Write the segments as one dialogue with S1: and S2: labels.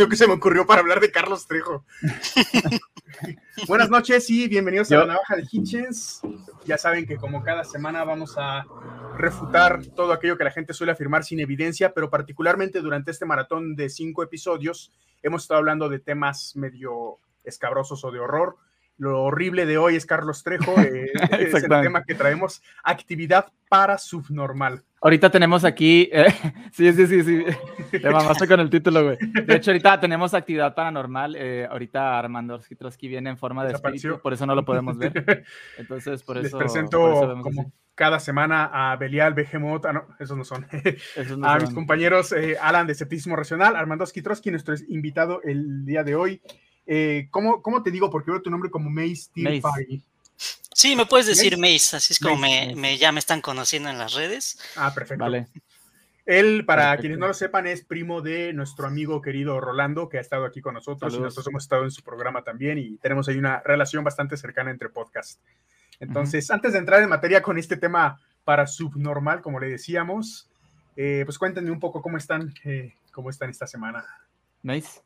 S1: canción que se me ocurrió para hablar de Carlos Trejo. Buenas noches y bienvenidos a la Navaja de Hitchens. Ya saben que como cada semana vamos a refutar todo aquello que la gente suele afirmar sin evidencia, pero particularmente durante este maratón de cinco episodios hemos estado hablando de temas medio escabrosos o de horror. Lo horrible de hoy es Carlos Trejo, eh, es el tema que traemos, actividad para subnormal.
S2: Ahorita tenemos aquí, eh, sí, sí, sí, sí, te mamaste con el título, güey. De hecho, ahorita tenemos actividad paranormal. Eh, ahorita Armando Skitrowski viene en forma de espíritu, por eso no lo podemos ver. Entonces, por eso.
S1: Les presento como cada semana a Belial, Behemoth, ah, no, esos no son. a mis compañeros eh, Alan de Escepticismo Racional, Armando Skitrowski, nuestro invitado el día de hoy. ¿cómo, ¿cómo, te digo? Porque veo tu nombre como Mace Mace.
S3: Sí, me puedes decir Mace, así es como me, ya me están conociendo en las redes.
S1: Ah, perfecto. Vale. Él, para quienes no lo sepan, es primo de nuestro amigo querido Rolando, que ha estado aquí con nosotros y nosotros hemos estado en su programa también y tenemos ahí una relación bastante cercana entre podcasts. Entonces, antes de entrar en materia con este tema para subnormal, como le decíamos, eh, pues cuéntenme un poco cómo están, eh, cómo están esta semana.
S2: Nice.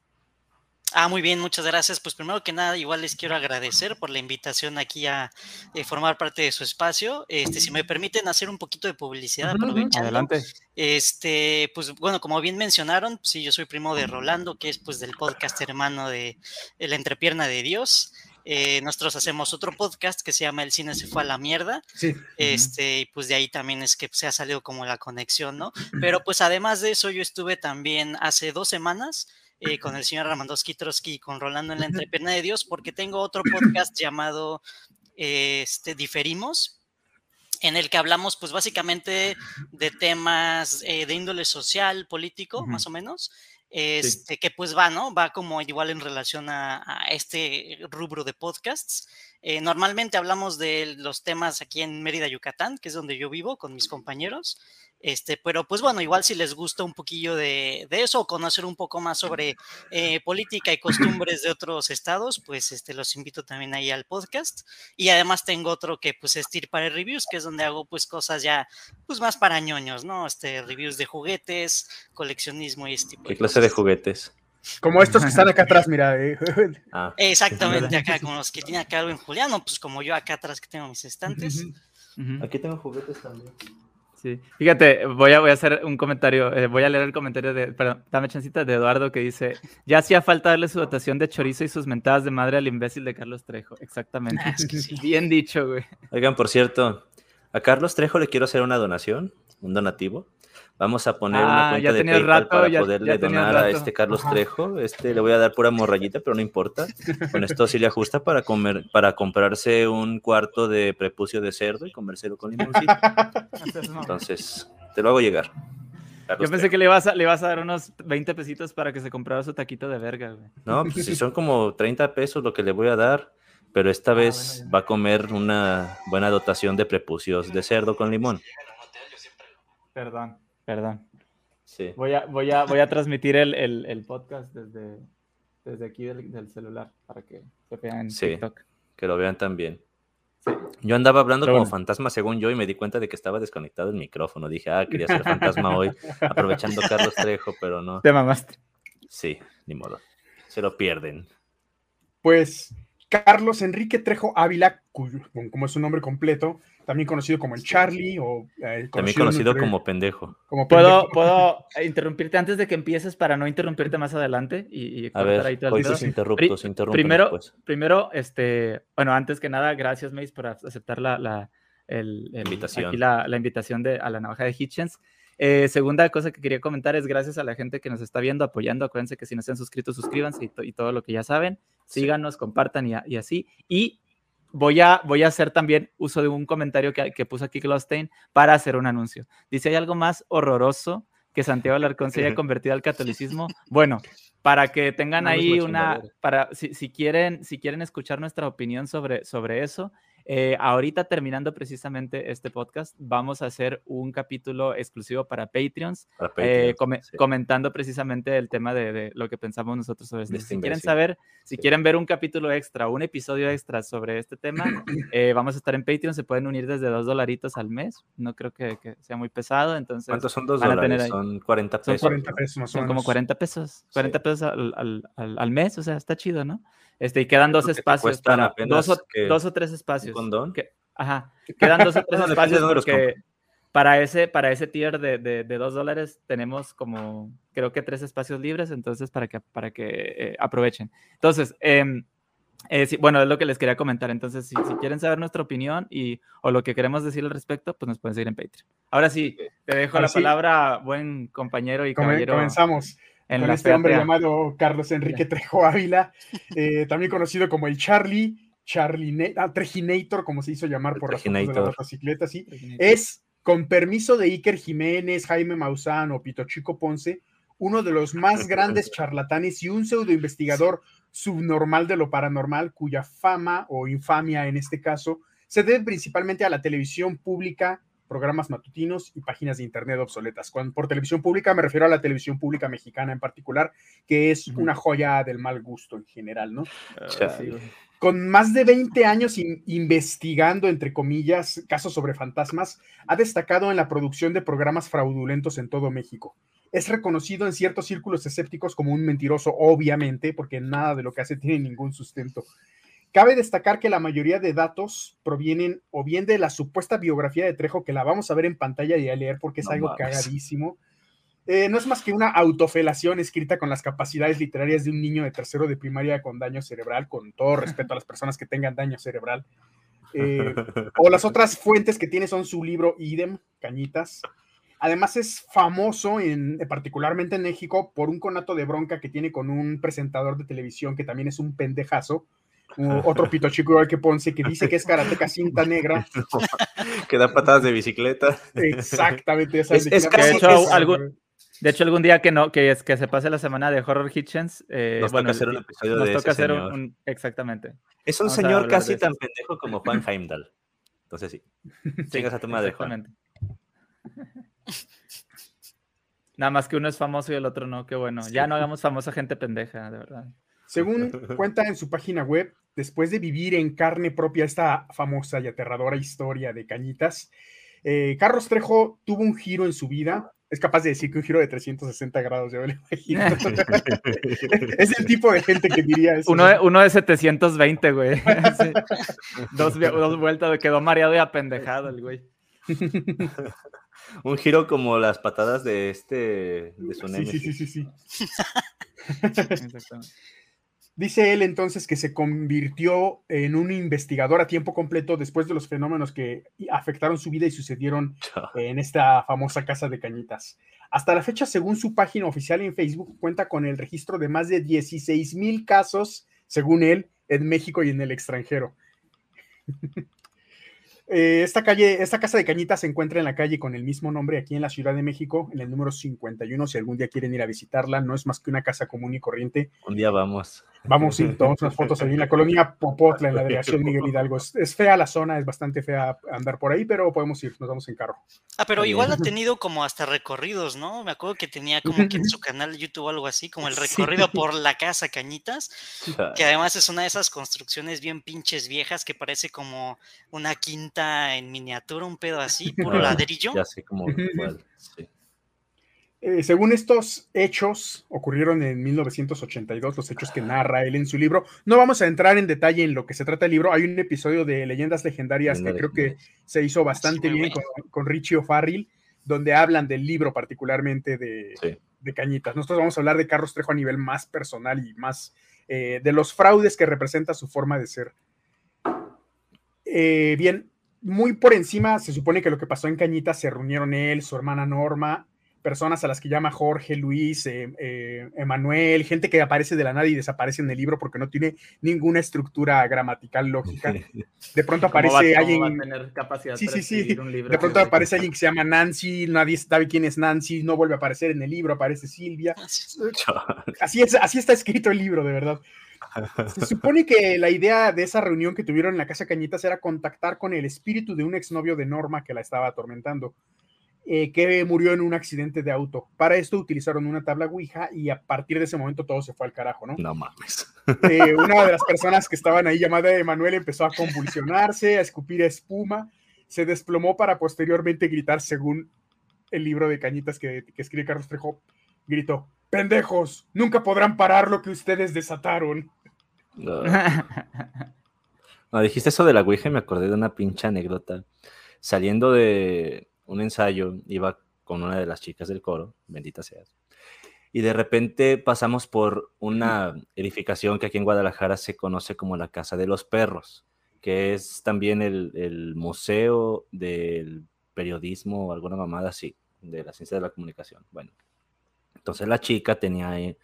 S3: Ah, muy bien, muchas gracias. Pues primero que nada, igual les quiero agradecer por la invitación aquí a eh, formar parte de su espacio. Este, si me permiten hacer un poquito de publicidad, aprovechando.
S2: Adelante.
S3: Este, pues bueno, como bien mencionaron, sí, yo soy primo de Rolando, que es pues del podcast hermano de La Entrepierna de Dios. Eh, nosotros hacemos otro podcast que se llama El cine se fue a la mierda.
S1: Sí.
S3: Este, y pues de ahí también es que se ha salido como la conexión, ¿no? Pero pues además de eso, yo estuve también hace dos semanas eh, con el señor Ramandowski Trotsky y con Rolando en la entrepierna de Dios, porque tengo otro podcast llamado este, Diferimos, en el que hablamos pues básicamente de temas eh, de índole social, político, más o menos, este, que pues va, ¿no? Va como igual en relación a, este rubro de podcasts. Eh, normalmente hablamos de los temas aquí en Mérida, Yucatán, que es donde yo vivo con mis compañeros. Este, pero pues bueno, igual si les gusta un poquillo de, eso o conocer un poco más sobre eh, política y costumbres de otros estados, pues este, los invito también ahí al podcast. Y además tengo otro que pues es para Reviews, que es donde hago pues cosas ya pues más para ñoños, ¿no? Este, reviews de juguetes, coleccionismo y este tipo
S4: ¿Qué clase de juguetes?
S1: Como estos que están acá atrás, mira. Eh.
S3: Ah. Exactamente, acá, como los que tiene acá en Juliano, pues como yo acá atrás que tengo mis estantes.
S4: Aquí tengo juguetes también.
S2: Sí. Fíjate, voy a, voy a hacer un comentario, eh, voy a leer el comentario de, perdón, dame chancita, de Eduardo que dice, ya hacía falta darle su dotación de chorizo y sus mentadas de madre al imbécil de Carlos Trejo. Exactamente. Ah, Bien dicho, güey.
S4: Oigan, por cierto, a Carlos Trejo le quiero hacer una donación, un donativo. Vamos a poner una ah, cuenta de PayPal para poderle donar a este Carlos Trejo. Este le voy a dar pura morrayita, pero no importa. Con esto sí le ajusta para comer, para comprarse un cuarto de prepucio de cerdo y comérselo con limoncito. Entonces, te lo hago llegar.
S2: Yo pensé que le vas, a, le vas a dar unos 20 pesitos para que se comprara su taquito de verga, güey.
S4: No, pues si son como 30 pesos lo que le voy a dar, pero esta ah, vez va a comer una buena dotación de prepucios de cerdo con limón.
S2: Perdón. Perdón. Sí. Voy a, voy a, voy a transmitir el, el, podcast desde, desde aquí del, celular para que se vean en sí,
S4: Que lo vean también. Yo andaba hablando como fantasma según yo y me di cuenta de que estaba desconectado el micrófono. Dije, ah, quería ser fantasma hoy, aprovechando Carlos Trejo, pero no.
S2: Te mamaste.
S4: Sí, ni modo. Se lo pierden.
S1: Pues Carlos Enrique Trejo Ávila, como es su nombre completo, también conocido como el Charlie o
S4: eh, también conocido como pendejo.
S2: ¿Puedo, ¿Puedo interrumpirte antes de que empieces para no interrumpirir más adelante y,
S4: a ver, ahí todo el interruptos,
S2: primero, primero, este, bueno, antes que nada, gracias Mace por aceptar la, la,
S4: invitación.
S2: la, la, invitación de, a la navaja de Hitchens. Eh, segunda cosa que quería comentar es gracias a la gente que nos está viendo, apoyando. Acuérdense que si no se han suscrito, suscríbanse y, todo lo que ya saben. Síganos, compartan y, y, así. Y voy a, voy a hacer también uso de un comentario que, que puso aquí Klostein para hacer un anuncio. Dice, ¿hay algo más horroroso que Santiago Alarcón se haya convertido al catolicismo? Bueno, para que tengan ahí una, para, si, si, quieren, si quieren escuchar nuestra opinión sobre, sobre eso, Eh, ahorita terminando precisamente este podcast, vamos a hacer un capítulo exclusivo para Patreons, eh, comentando precisamente el tema de, lo que pensamos nosotros sobre esto. Si quieren saber, si quieren ver un capítulo extra, un episodio extra sobre este tema, eh, vamos a estar en Patreon, se pueden unir desde dos dolaritos al mes, no creo que, sea muy pesado, entonces...
S4: ¿Cuántos son dos dólares? Son 40 pesos.
S2: Son 40 pesos, Son como 40 pesos, 40 pesos al, al, al, mes, o sea, está chido, ¿no? Este, y quedan dos espacios para dos o, dos o, tres espacios. Que, ajá, quedan dos o tres espacios porque para ese, para ese tier de, de, de, dos dólares tenemos como, creo que tres espacios libres, entonces para que, para que eh, aprovechen. Entonces, em, eh, bueno, es lo que les quería comentar. Entonces, si, si, quieren saber nuestra opinión y, o lo que queremos decir al respecto, pues nos pueden seguir en Patreon. Ahora sí, te dejo la palabra, buen compañero y caballero.
S1: Comenzamos con este hombre llamado Carlos Enrique Trejo Ávila, eh, también conocido como el Charlie, Charlie ah, Trejinator, como se hizo llamar por las fotos de la motocicleta, sí. Es, con permiso de Iker Jiménez, Jaime Maussan o Pito Chico Ponce, uno de los más grandes charlatanes y un pseudo investigador subnormal de lo paranormal, cuya fama o infamia en este caso se debe principalmente a la televisión pública programas matutinos y páginas de internet obsoletas. Cuando, por televisión pública me refiero a la televisión pública mexicana en particular, que es una joya del mal gusto en general, ¿no? Con más de 20 años investigando, entre comillas, casos sobre fantasmas, ha destacado en la producción de programas fraudulentos en todo México. Es reconocido en ciertos círculos escépticos como un mentiroso, obviamente, porque nada de lo que hace tiene ningún sustento. Cabe destacar que la mayoría de datos provienen o bien de la supuesta biografía de Trejo, que la vamos a ver en pantalla y a leer porque es algo cagadísimo. Eh, no es más que una autofelación escrita con las capacidades literarias de un niño de tercero de primaria con daño cerebral, con todo respeto a las personas que tengan daño cerebral. Eh, o las otras fuentes que tiene son su libro Idem, Cañitas. Además es famoso, en, particularmente en México, por un conato de bronca que tiene con un presentador de televisión que también es un pendejazo, otro pito chico igual que Ponce que dice que es karateca cinta negra.
S4: que da patadas de bicicleta.
S1: Exactamente.
S2: Es, es de, hecho, algún, de hecho, algún día que no, que es que se pase la semana de Horror Hitchens,
S4: eh, nos toca hacer un episodio nos toca hacer un,
S2: exactamente.
S4: Es un señor casi tan pendejo como Juan Heimdall. Entonces sí. Chingas a tu madre, Juan.
S2: Nada más que uno es famoso y el otro no, qué bueno. Ya no hagamos famosa gente pendeja, de verdad.
S1: Según cuenta en su página web, después de vivir en carne propia esta famosa y aterradora historia de Cañitas, eh, Carlos Trejo tuvo un giro en su vida. Es capaz de decir que un giro de 360 grados, yo me imagino. es el tipo de gente que diría eso.
S2: Uno de, uno de 720, güey. Dos, dos vueltas, quedó mareado y apendejado el güey.
S4: un giro como las patadas de este, de su
S1: sí, sí, sí, sí, sí. Exactamente. Dice él entonces que se convirtió en un investigador a tiempo completo después de los fenómenos que afectaron su vida y sucedieron en esta famosa casa de cañitas. Hasta la fecha, según su página oficial en Facebook, cuenta con el registro de más de 16 mil casos, según él, en México y en el extranjero. Eh, esta calle, esta casa de cañitas se encuentra en la calle con el mismo nombre aquí en la Ciudad de México, en el número 51. Si algún día quieren ir a visitarla, no es más que una casa común y corriente.
S4: Un día vamos.
S1: Vamos y tomamos unas fotos ahí en la colonia Popotla, en la delegación Miguel Hidalgo. Es, fea la zona, es bastante fea andar por ahí, pero podemos ir, nos vamos en carro.
S3: Ah, pero igual ha tenido como hasta recorridos, ¿no? Me acuerdo que tenía como que en su canal de YouTube algo así, como el recorrido por la casa Cañitas, que además es una de esas construcciones bien pinches viejas que parece como una quinta en miniatura, un pedo así, puro ladrillo.
S4: Ya sé como sí.
S1: Eh, según estos hechos, ocurrieron en 1982, los hechos que narra él en su libro. No vamos a entrar en detalle en lo que se trata el libro. Hay un episodio de Leyendas Legendarias que creo que se hizo bastante bien con, Richie O'Farrill, donde hablan del libro particularmente de, Cañitas. Nosotros vamos a hablar de Carlos Trejo a nivel más personal y más eh, de los fraudes que representa su forma de ser. Eh, bien, muy por encima, se supone que lo que pasó en Cañitas se reunieron él, su hermana Norma, personas a las que llama Jorge, Luis, eh, eh, Emanuel, gente que aparece de la nada y desaparece en el libro porque no tiene ninguna estructura gramatical lógica. De pronto aparece alguien. sí, sí, sí. de pronto aparece alguien que se llama Nancy, nadie sabe quién es Nancy, no vuelve a aparecer en el libro, aparece Silvia. Así, es, así está escrito el libro, de verdad. Se supone que la idea de esa reunión que tuvieron en la casa Cañitas era contactar con el espíritu de un exnovio de Norma que la estaba atormentando, eh, que murió en un accidente de auto. Para esto utilizaron una tabla Ouija y a partir de ese momento todo se fue al carajo, ¿no?
S4: No mames.
S1: Eh, una de las personas que estaban ahí, llamada Emanuel, empezó a convulsionarse, a escupir espuma, se desplomó para posteriormente gritar, según el libro de Cañitas que, que escribe Carlos Trejo, gritó, pendejos, nunca podrán parar lo que ustedes desataron.
S4: No. dijiste eso de la Ouija y me acordé de una pinche anécdota. Saliendo de un ensayo, iba con una de las chicas del coro, bendita seas. Y de repente pasamos por una edificación que aquí en Guadalajara se conoce como la Casa de los Perros, que es también el, museo del periodismo o alguna mamada así, de la ciencia de la comunicación. Bueno, entonces la chica tenía eh,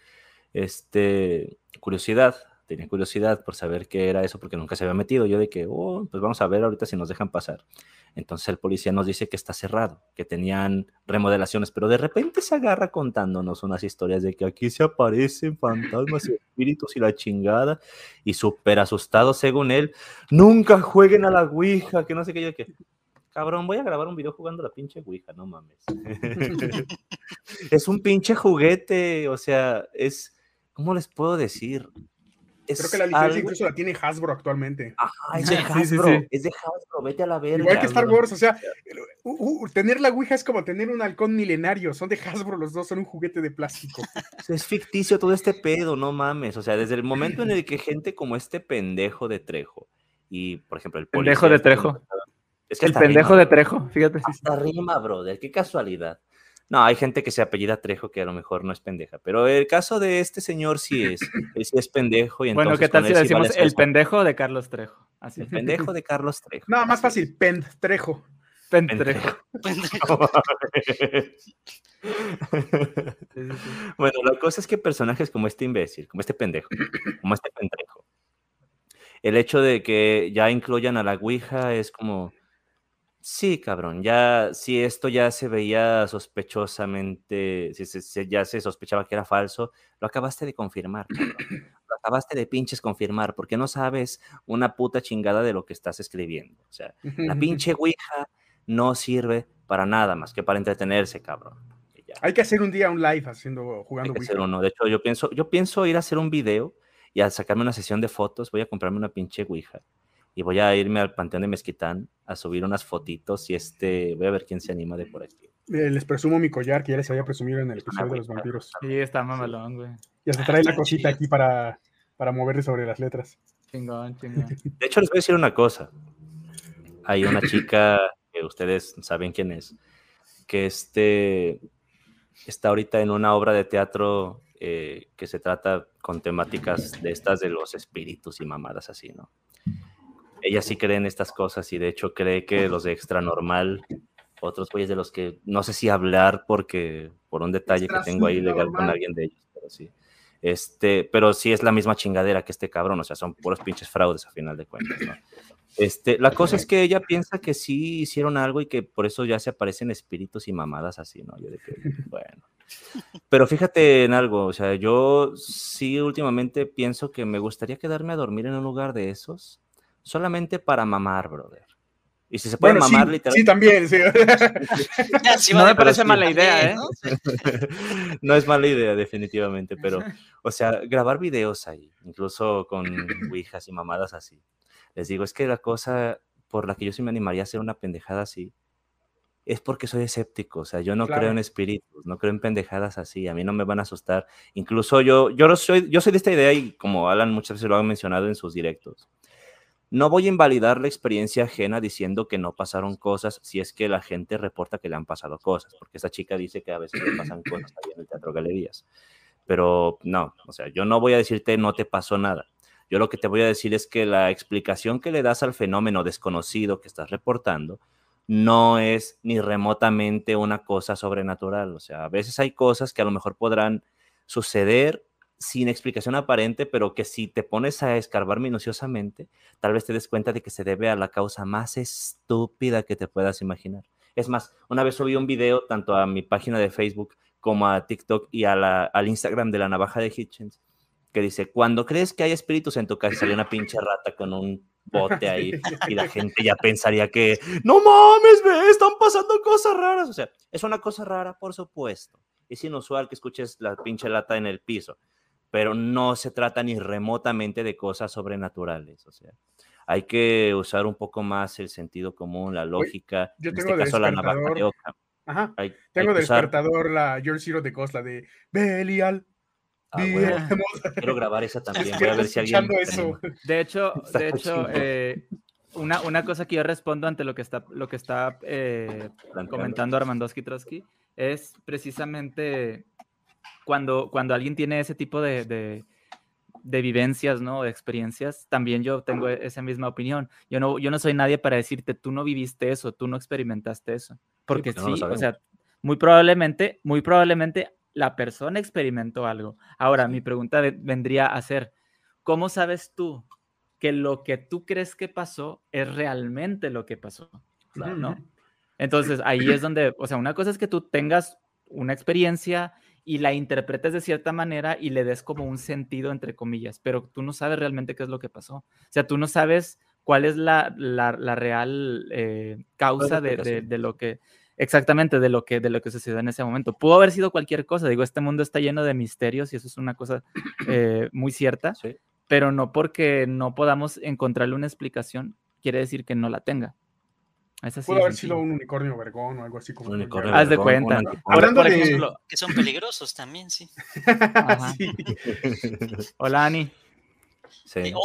S4: este, curiosidad, tenía curiosidad por saber qué era eso porque nunca se había metido. Yo de que, oh, pues vamos a ver ahorita si nos dejan pasar. Entonces el policía nos dice que está cerrado, que tenían remodelaciones, pero de repente se agarra contándonos unas historias de que aquí se aparecen fantasmas y espíritus y la chingada, y súper asustado según él, nunca jueguen a la Ouija, que no sé qué, yo que, Cabrón, voy a grabar un video jugando la pinche Ouija, no mames. es un pinche juguete, o sea, es, ¿cómo les puedo decir?
S1: Creo que la licencia incluso la tiene Hasbro actualmente.
S4: Ajá, es de Hasbro, es de Hasbro, vete a la verga.
S1: Igual que Star Wars, o sea, tener la Ouija es como tener un halcón milenario, son de Hasbro los dos, son un juguete de plástico.
S4: Es ficticio todo este pedo, no mames, o sea, desde el momento en el que gente como este pendejo de Trejo, y por ejemplo el
S2: pendejo de Trejo. Es el pendejo de Trejo, fíjate.
S4: Hasta rima, brother, qué casualidad. No, hay gente que se apellida Trejo que a lo mejor no es pendeja, pero el caso de este señor sí es, sí es pendejo. Y
S2: bueno, ¿qué tal si decimos el pendejo de Carlos Trejo?
S4: Así. El pendejo de Carlos Trejo.
S1: No, más fácil, Trejo.
S2: Pentrejo.
S4: bueno, la cosa es que personajes como este imbécil, como este pendejo, como este pendejo, el hecho de que ya incluyan a la Ouija es como, Sí, cabrón, ya si esto ya se veía sospechosamente, si, ya se sospechaba que era falso, lo acabaste de confirmar, cabrón. Lo acabaste de pinches confirmar, porque no sabes una puta chingada de lo que estás escribiendo. O sea, la pinche Ouija no sirve para nada más que para entretenerse, cabrón.
S1: Hay que hacer un día un live haciendo, jugando
S4: Hay que hacer uno. De hecho, yo pienso, yo pienso ir a hacer un video y a sacarme una sesión de fotos, voy a comprarme una pinche Ouija y voy a irme al Panteón de Mezquitán a subir unas fotitos y este, voy a ver quién se anima de por aquí.
S1: Eh, les presumo mi collar que ya les había presumido en el episodio de los vampiros.
S2: Sí, está mamalón, güey.
S1: Ya se trae la cosita aquí para, para moverle sobre las letras.
S2: Chingón, chingón.
S4: De hecho, les voy a decir una cosa. Hay una chica que ustedes saben quién es, que este está ahorita en una obra de teatro eh, que se trata con temáticas de estas de los espíritus y mamadas así, ¿no? Ella sí cree en estas cosas y de hecho cree que los de extra normal, otros güeyes de los que no sé si hablar porque por un detalle que tengo ahí legal con alguien de ellos, pero sí. Este, pero sí es la misma chingadera que este cabrón, o sea, son puros pinches fraudes a final de cuentas, ¿no? Este, la cosa es que ella piensa que sí hicieron algo y que por eso ya se aparecen espíritus y mamadas así, ¿no? Yo de que, bueno. Pero fíjate en algo, o sea, yo sí últimamente pienso que me gustaría quedarme a dormir en un lugar de esos solamente para mamar, brother. Y si se puede mamar,
S1: sí, literalmente. Sí, también,
S2: sí. no me parece mala idea, ¿eh?
S4: ¿no? es mala idea, definitivamente, pero, o sea, grabar videos ahí, incluso con ouijas y mamadas así. Les digo, es que la cosa por la que yo sí me animaría a hacer una pendejada así, es porque soy escéptico, o sea, yo no creo en espíritus, no creo en pendejadas así, a mí no me van a asustar. Incluso yo, yo, soy, yo soy de esta idea y como Alan muchas veces lo ha mencionado en sus directos, no voy a invalidar la experiencia ajena diciendo que no pasaron cosas si es que la gente reporta que le han pasado cosas, porque esa chica dice que a veces le pasan cosas en el Teatro Galerías. Pero no, o sea, yo no voy a decirte no te pasó nada. Yo lo que te voy a decir es que la explicación que le das al fenómeno desconocido que estás reportando no es ni remotamente una cosa sobrenatural. O sea, a veces hay cosas que a lo mejor podrán suceder sin explicación aparente, pero que si te pones a escarbar minuciosamente, tal vez te des cuenta de que se debe a la causa más estúpida que te puedas imaginar. Es más, una vez subí un video tanto a mi página de Facebook como a TikTok y a la, al Instagram de la navaja de Hitchens, que dice, cuando crees que hay espíritus en tu casa, sale una pinche rata con un bote ahí y la gente ya pensaría que, no mames, ve, están pasando cosas raras. O sea, es una cosa rara, por supuesto. Es inusual que escuches la pinche lata en el piso, pero no se trata ni remotamente de cosas sobrenaturales. O sea, hay que usar un poco más el sentido común, la lógica.
S1: Yo tengo en este caso, la navaja de Ajá. tengo despertador la Your Zero de Costa de Belial.
S4: Ah, Quiero grabar esa también. Voy a ver si alguien.
S2: De hecho, de hecho eh, una, una, cosa que yo respondo ante lo que está, lo que está eh, comentando Armandowski Trotsky es precisamente cuando, cuando alguien tiene ese tipo de, de, de, vivencias, ¿no? De experiencias, también yo tengo esa misma opinión. Yo no, yo no soy nadie para decirte, tú no viviste eso, tú no experimentaste eso. Porque sí, o sea, muy probablemente, muy probablemente la persona experimentó algo. Ahora, mi pregunta vendría a ser, ¿cómo sabes tú que lo que tú crees que pasó es realmente lo que pasó? ¿No? Entonces, ahí es donde, o sea, una cosa es que tú tengas una experiencia y la interpretes de cierta manera y le des como un sentido, entre comillas, pero tú no sabes realmente qué es lo que pasó. O sea, tú no sabes cuál es la, la, real eh, causa de, de, lo que, exactamente de lo que de lo que sucedió en ese momento. Pudo haber sido cualquier cosa. Digo, este mundo está lleno de misterios y eso es una cosa eh, muy cierta. Pero no porque no podamos encontrarle una explicación quiere decir que no la tenga.
S1: Pudo haber sido un unicornio vergón o algo así como. Un unicornio
S2: Haz de cuenta.
S3: Hablando de... ejemplo, que son peligrosos también, sí.
S2: sí. Hola, Ani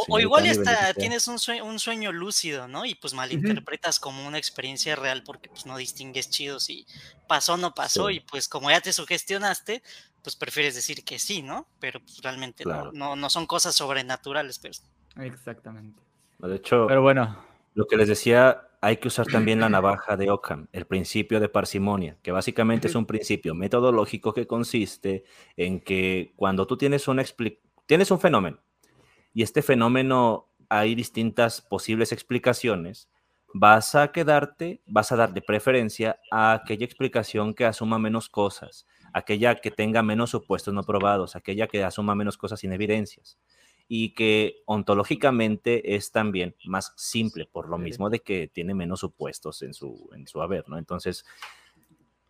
S3: o, igual hasta tienes un sueño, un sueño, lúcido, ¿no? Y pues malinterpretas como una experiencia real porque pues no distingues chido si pasó o no pasó y pues como ya te sugestionaste, pues prefieres decir que sí, ¿no? Pero pues realmente no, no, son cosas sobrenaturales. Pero...
S2: Exactamente.
S4: De hecho,
S2: pero bueno.
S4: Lo que les decía, hay que usar también la navaja de Ockham, el principio de parsimonia, que básicamente es un principio metodológico que consiste en que cuando tú tienes, una tienes un fenómeno, y este fenómeno hay distintas posibles explicaciones, vas a quedarte, vas a dar de preferencia a aquella explicación que asuma menos cosas, aquella que tenga menos supuestos no probados, aquella que asuma menos cosas sin evidencias y que ontológicamente es también más simple, por lo mismo de que tiene menos supuestos en su, en su haber, ¿no? Entonces,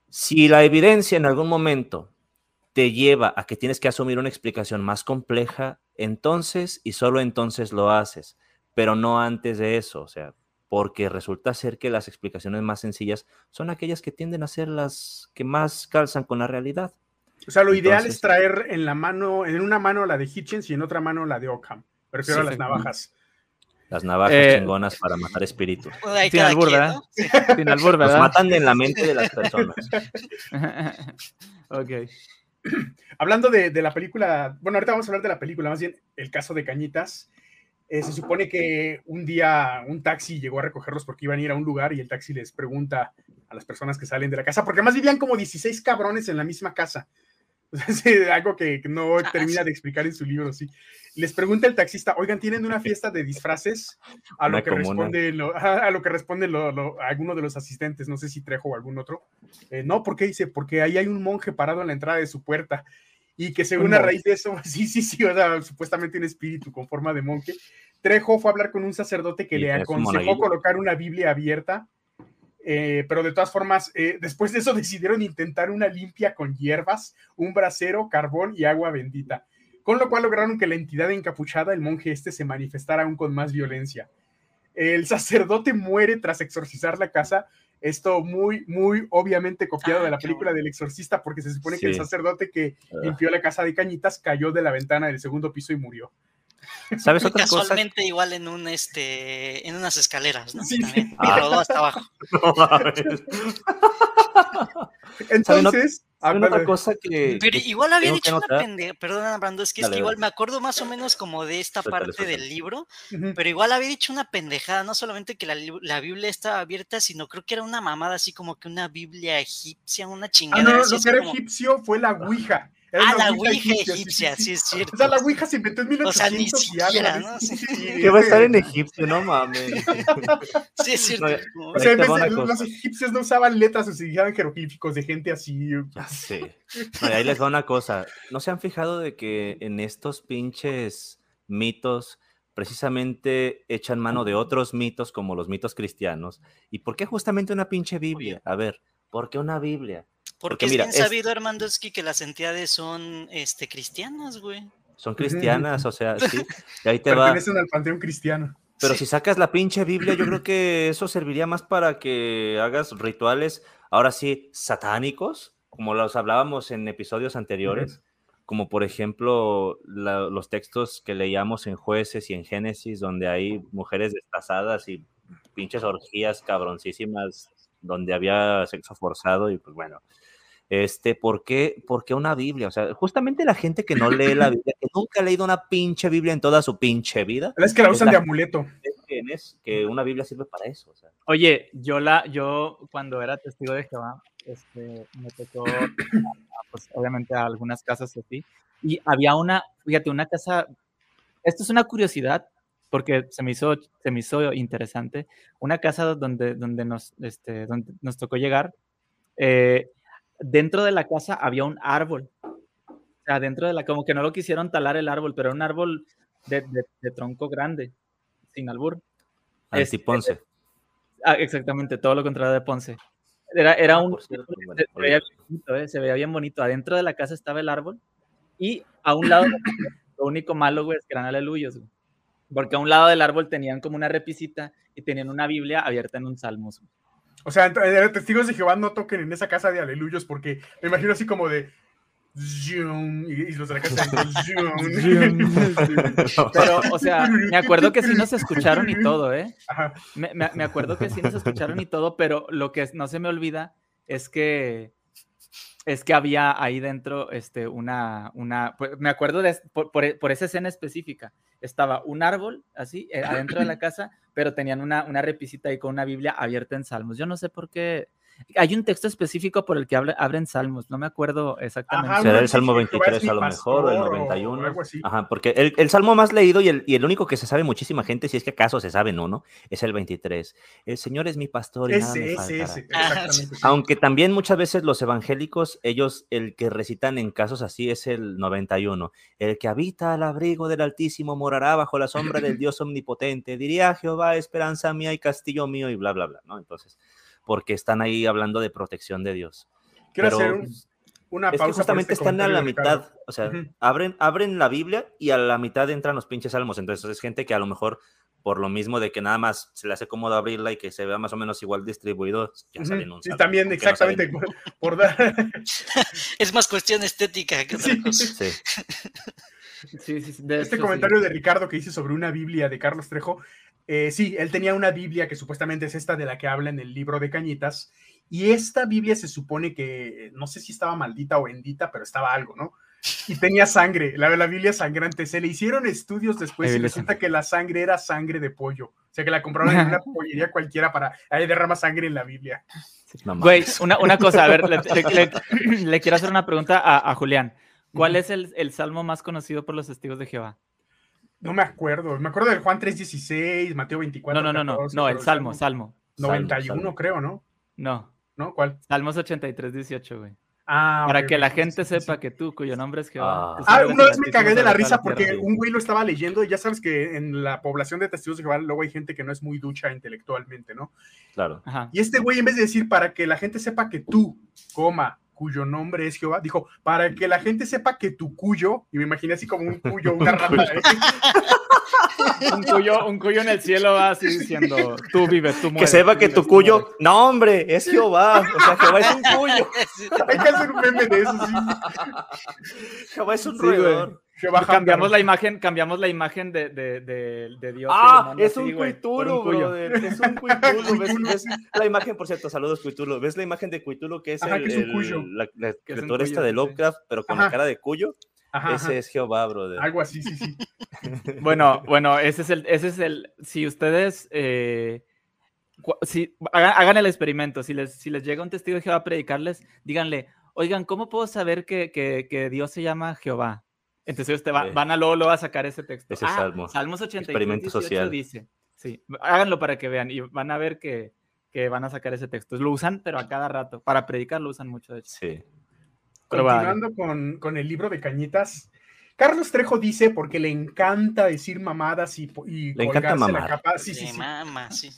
S4: si la evidencia en algún momento te lleva a que tienes que asumir una explicación más compleja, entonces y solo entonces lo haces, pero no antes de eso, o sea, porque resulta ser que las explicaciones más sencillas son aquellas que tienden a ser las que más calzan con la realidad.
S1: O sea, lo ideal es traer en la mano, en una mano la de Hitchens y en otra mano la de Ockham. Prefiero las navajas.
S4: Las navajas eh, chingonas para matar espíritus.
S2: Sin albur, ¿verdad? Sin albur, ¿verdad?
S4: Los matan en la mente de las personas.
S2: ok.
S1: Hablando de, la película, bueno, ahorita vamos a hablar de la película, más bien el caso de Cañitas. Eh, se supone que un día un taxi llegó a recogerlos porque iban a ir a un lugar y el taxi les pregunta a las personas que salen de la casa, porque además vivían como 16 cabrones en la misma casa. algo que no ah, termina de explicar en su libro, sí. Les pregunta el taxista, oigan, ¿tienen una fiesta de disfraces? A lo que responde, a, lo que responde alguno de los asistentes, no sé si Trejo o algún otro. Eh, no, ¿por qué dice? Porque ahí hay un monje parado en la entrada de su puerta y que según a raíz de eso, sí, sí, sí, o sea, supuestamente un espíritu con forma de monje. Trejo fue a hablar con un sacerdote que le aconsejó colocar una Biblia abierta eh, pero de todas formas, eh, después de eso decidieron intentar una limpia con hierbas, un brasero, carbón y agua bendita, con lo cual lograron que la entidad encapuchada, el monje este, se manifestara aún con más violencia. El sacerdote muere tras exorcizar la casa, esto muy, muy obviamente copiado de la película del exorcista, porque se supone que el sacerdote que limpió la casa de cañitas cayó de la ventana del segundo piso y murió.
S3: ¿Sabes otra Casualmente igual en un este en unas escaleras, ¿no? Sí. También. Y rodó hasta abajo.
S1: Entonces,
S4: otra cosa que.
S3: Pero igual había dicho una pendeja, perdona, Brando, es que, es que igual me acuerdo más o menos como de esta parte del libro, pero igual había dicho una pendejada, no solamente que la, la, Biblia estaba abierta, sino creo que era una mamada así como que una Biblia egipcia, una chingada. Ah,
S1: no, no, lo que era egipcio fue la Ouija
S3: ah, la Ouija egipcia, sí, es cierto.
S1: O sea, la Ouija se inventó en 1800 o sea, ni siquiera, ¿no?
S4: ¿Qué va a estar en Egipcio? No mames.
S3: sí, es cierto.
S1: o sea, en vez de, los egipcios no usaban letras, utilizaban jeroglíficos de gente así.
S4: Ya sé. No, y ahí les va una cosa. ¿No se han fijado de que en estos pinches mitos precisamente echan mano de otros mitos como los mitos cristianos? ¿Y por qué justamente una pinche Biblia? A ver, ¿por qué una Biblia?
S3: Porque, es bien sabido, Armandowski, que las entidades son este, cristianas, güey.
S4: Son cristianas, o sea, sí. Y ahí te va.
S1: al panteón cristiano.
S4: Pero si sacas la pinche Biblia, yo creo que eso serviría más para que hagas rituales, ahora sí, satánicos, como los hablábamos en episodios anteriores, como por ejemplo los textos que leíamos en jueces y en Génesis, donde hay mujeres destazadas y pinches orgías cabroncísimas, donde había sexo forzado y pues bueno, este, ¿por qué, ¿por qué una Biblia? O sea, justamente la gente que no lee la Biblia, que nunca ha leído una pinche Biblia en toda su pinche vida.
S1: Es que la usan de amuleto.
S4: Es que una Biblia sirve para eso.
S2: Oye, yo la, yo cuando era testigo de Jehová, este, me tocó, pues, obviamente a algunas casas así, y había una, fíjate, una casa, esto es una curiosidad, porque se me hizo, se me hizo interesante, una casa donde, donde, nos, este, donde nos tocó llegar, eh, dentro de la casa había un árbol. O sea, dentro de la, como que no lo quisieron talar el árbol, pero era un árbol de, tronco grande, sin albur.
S4: Anti Ponce.
S2: ah, exactamente, todo lo contrario de Ponce. Era, era ah, un. se, veía bonito, eh, se veía bien bonito. Adentro de la casa estaba el árbol y a un lado, lo único malo, güey, es que eran aleluyos, Porque a un lado del árbol tenían como una repisita y tenían una Biblia abierta en un salmo.
S1: O sea, eh, testigos de Jehová no toquen en esa casa de aleluyos porque me imagino así como de y los de la casa
S2: Pero, o sea, me acuerdo que sí nos escucharon y todo, ¿eh? Me, me, acuerdo que sí nos escucharon y todo, pero lo que no se me olvida es que es que había ahí dentro este, una, una pues, me acuerdo de, por, por, esa escena específica, estaba un árbol así eh, adentro de la casa, pero tenían una, una repisita ahí con una Biblia abierta en Salmos. Yo no sé por qué, hay un texto específico por el que abren salmos, no me acuerdo exactamente.
S4: Será el Salmo 23 a lo mejor, o el 91. Ajá, porque el, el, salmo más leído y el, y el, único que se sabe muchísima gente, si es que acaso se sabe, ¿no? ¿no? Es el 23. El Señor es mi pastor y ese, nada me ese, ese, Aunque también muchas veces los evangélicos, ellos, el que recitan en casos así es el 91. El que habita al abrigo del Altísimo morará bajo la sombra del Dios omnipotente. Diría Jehová, esperanza mía y castillo mío y bla, bla, bla, ¿no? Entonces porque están ahí hablando de protección de Dios.
S1: Quiero hacer una pausa.
S4: justamente este están a la mitad, o sea, abren, abren la Biblia y a la mitad entran los pinches salmos. Entonces es gente que a lo mejor por lo mismo de que nada más se le hace cómodo abrirla y que se vea más o menos igual distribuido, ya saben un
S1: Sí, también, exactamente. por dar...
S3: es más cuestión estética que otra cosa.
S1: Sí. Sí, sí, este comentario de Ricardo que dice sobre una Biblia de Carlos Trejo eh, sí, él tenía una Biblia que supuestamente es esta de la que habla en el libro de Cañitas, y esta Biblia se supone que, no sé si estaba maldita o bendita, pero estaba algo, ¿no? Y tenía sangre, la, la Biblia sangrante. Se le hicieron estudios después y resulta que la sangre era sangre de pollo. O sea, que la compraron en una pollería cualquiera para, ahí derrama sangre en la Biblia.
S2: Güey, una, cosa, a ver, le, quiero hacer una pregunta a, Julián. ¿Cuál es el, el salmo más conocido por los testigos de Jehová?
S1: No me acuerdo. Me acuerdo del Juan 3.16, Mateo 24.
S2: No, no, no, no. No, el Salmo, Salmo.
S1: 91, creo, ¿no?
S2: No.
S1: ¿No? ¿Cuál?
S2: Salmos 83, 18, güey. Ah, Para que la gente sepa que tú, cuyo nombre es Jehová.
S1: Ah, ah una vez me cagué de la risa porque un güey lo estaba leyendo y ya sabes que en la población de testigos de Jehová luego hay gente que no es muy ducha intelectualmente, ¿no?
S4: Claro.
S1: Y este güey, en vez de decir para que la gente sepa que tú, coma, cuyo nombre es Jehová, dijo, para que la gente sepa que tu cuyo, y me imaginé así como un cuyo, una rata. ¿eh?
S2: un, cuyo, un cuyo en el cielo va así diciendo, tú vives, tú mueres.
S4: Que sepa que tu cuyo, no hombre, es Jehová, o sea, Jehová es un cuyo.
S1: Hay que hacer un meme de eso, sí.
S4: Jehová es un roedor
S2: cambiamos la imagen, cambiamos la imagen de, de, de, de Dios.
S4: Ah, es un cuitulo, brother. Es un cuitulo. ¿Ves, la imagen, por cierto, saludos, cuitulo. ¿Ves la imagen de cuitulo que es, el, que es un cuyo. la, la criatura esta de Lovecraft, pero con la cara de cuyo? ese es Jehová, brother.
S1: Algo así, sí, sí.
S2: bueno, bueno, ese es el, ese es el, si ustedes, eh, si, hagan, el experimento, si les, si les llega un testigo de Jehová a predicarles, díganle, oigan, ¿cómo puedo saber que, que, Dios se llama Jehová? Entonces usted va, van a luego, luego, a sacar ese texto.
S4: Ese ah, salmo.
S2: Salmos 88, social. dice. Sí, háganlo para que vean y van a ver que, que, van a sacar ese texto. Lo usan, pero a cada rato. Para predicar lo usan mucho, de hecho.
S4: Sí.
S1: Continuando con, con, el libro de Cañitas, Carlos Trejo dice porque le encanta decir mamadas y, y
S4: le encanta mamar.
S1: la capa. Sí, sí,
S3: sí.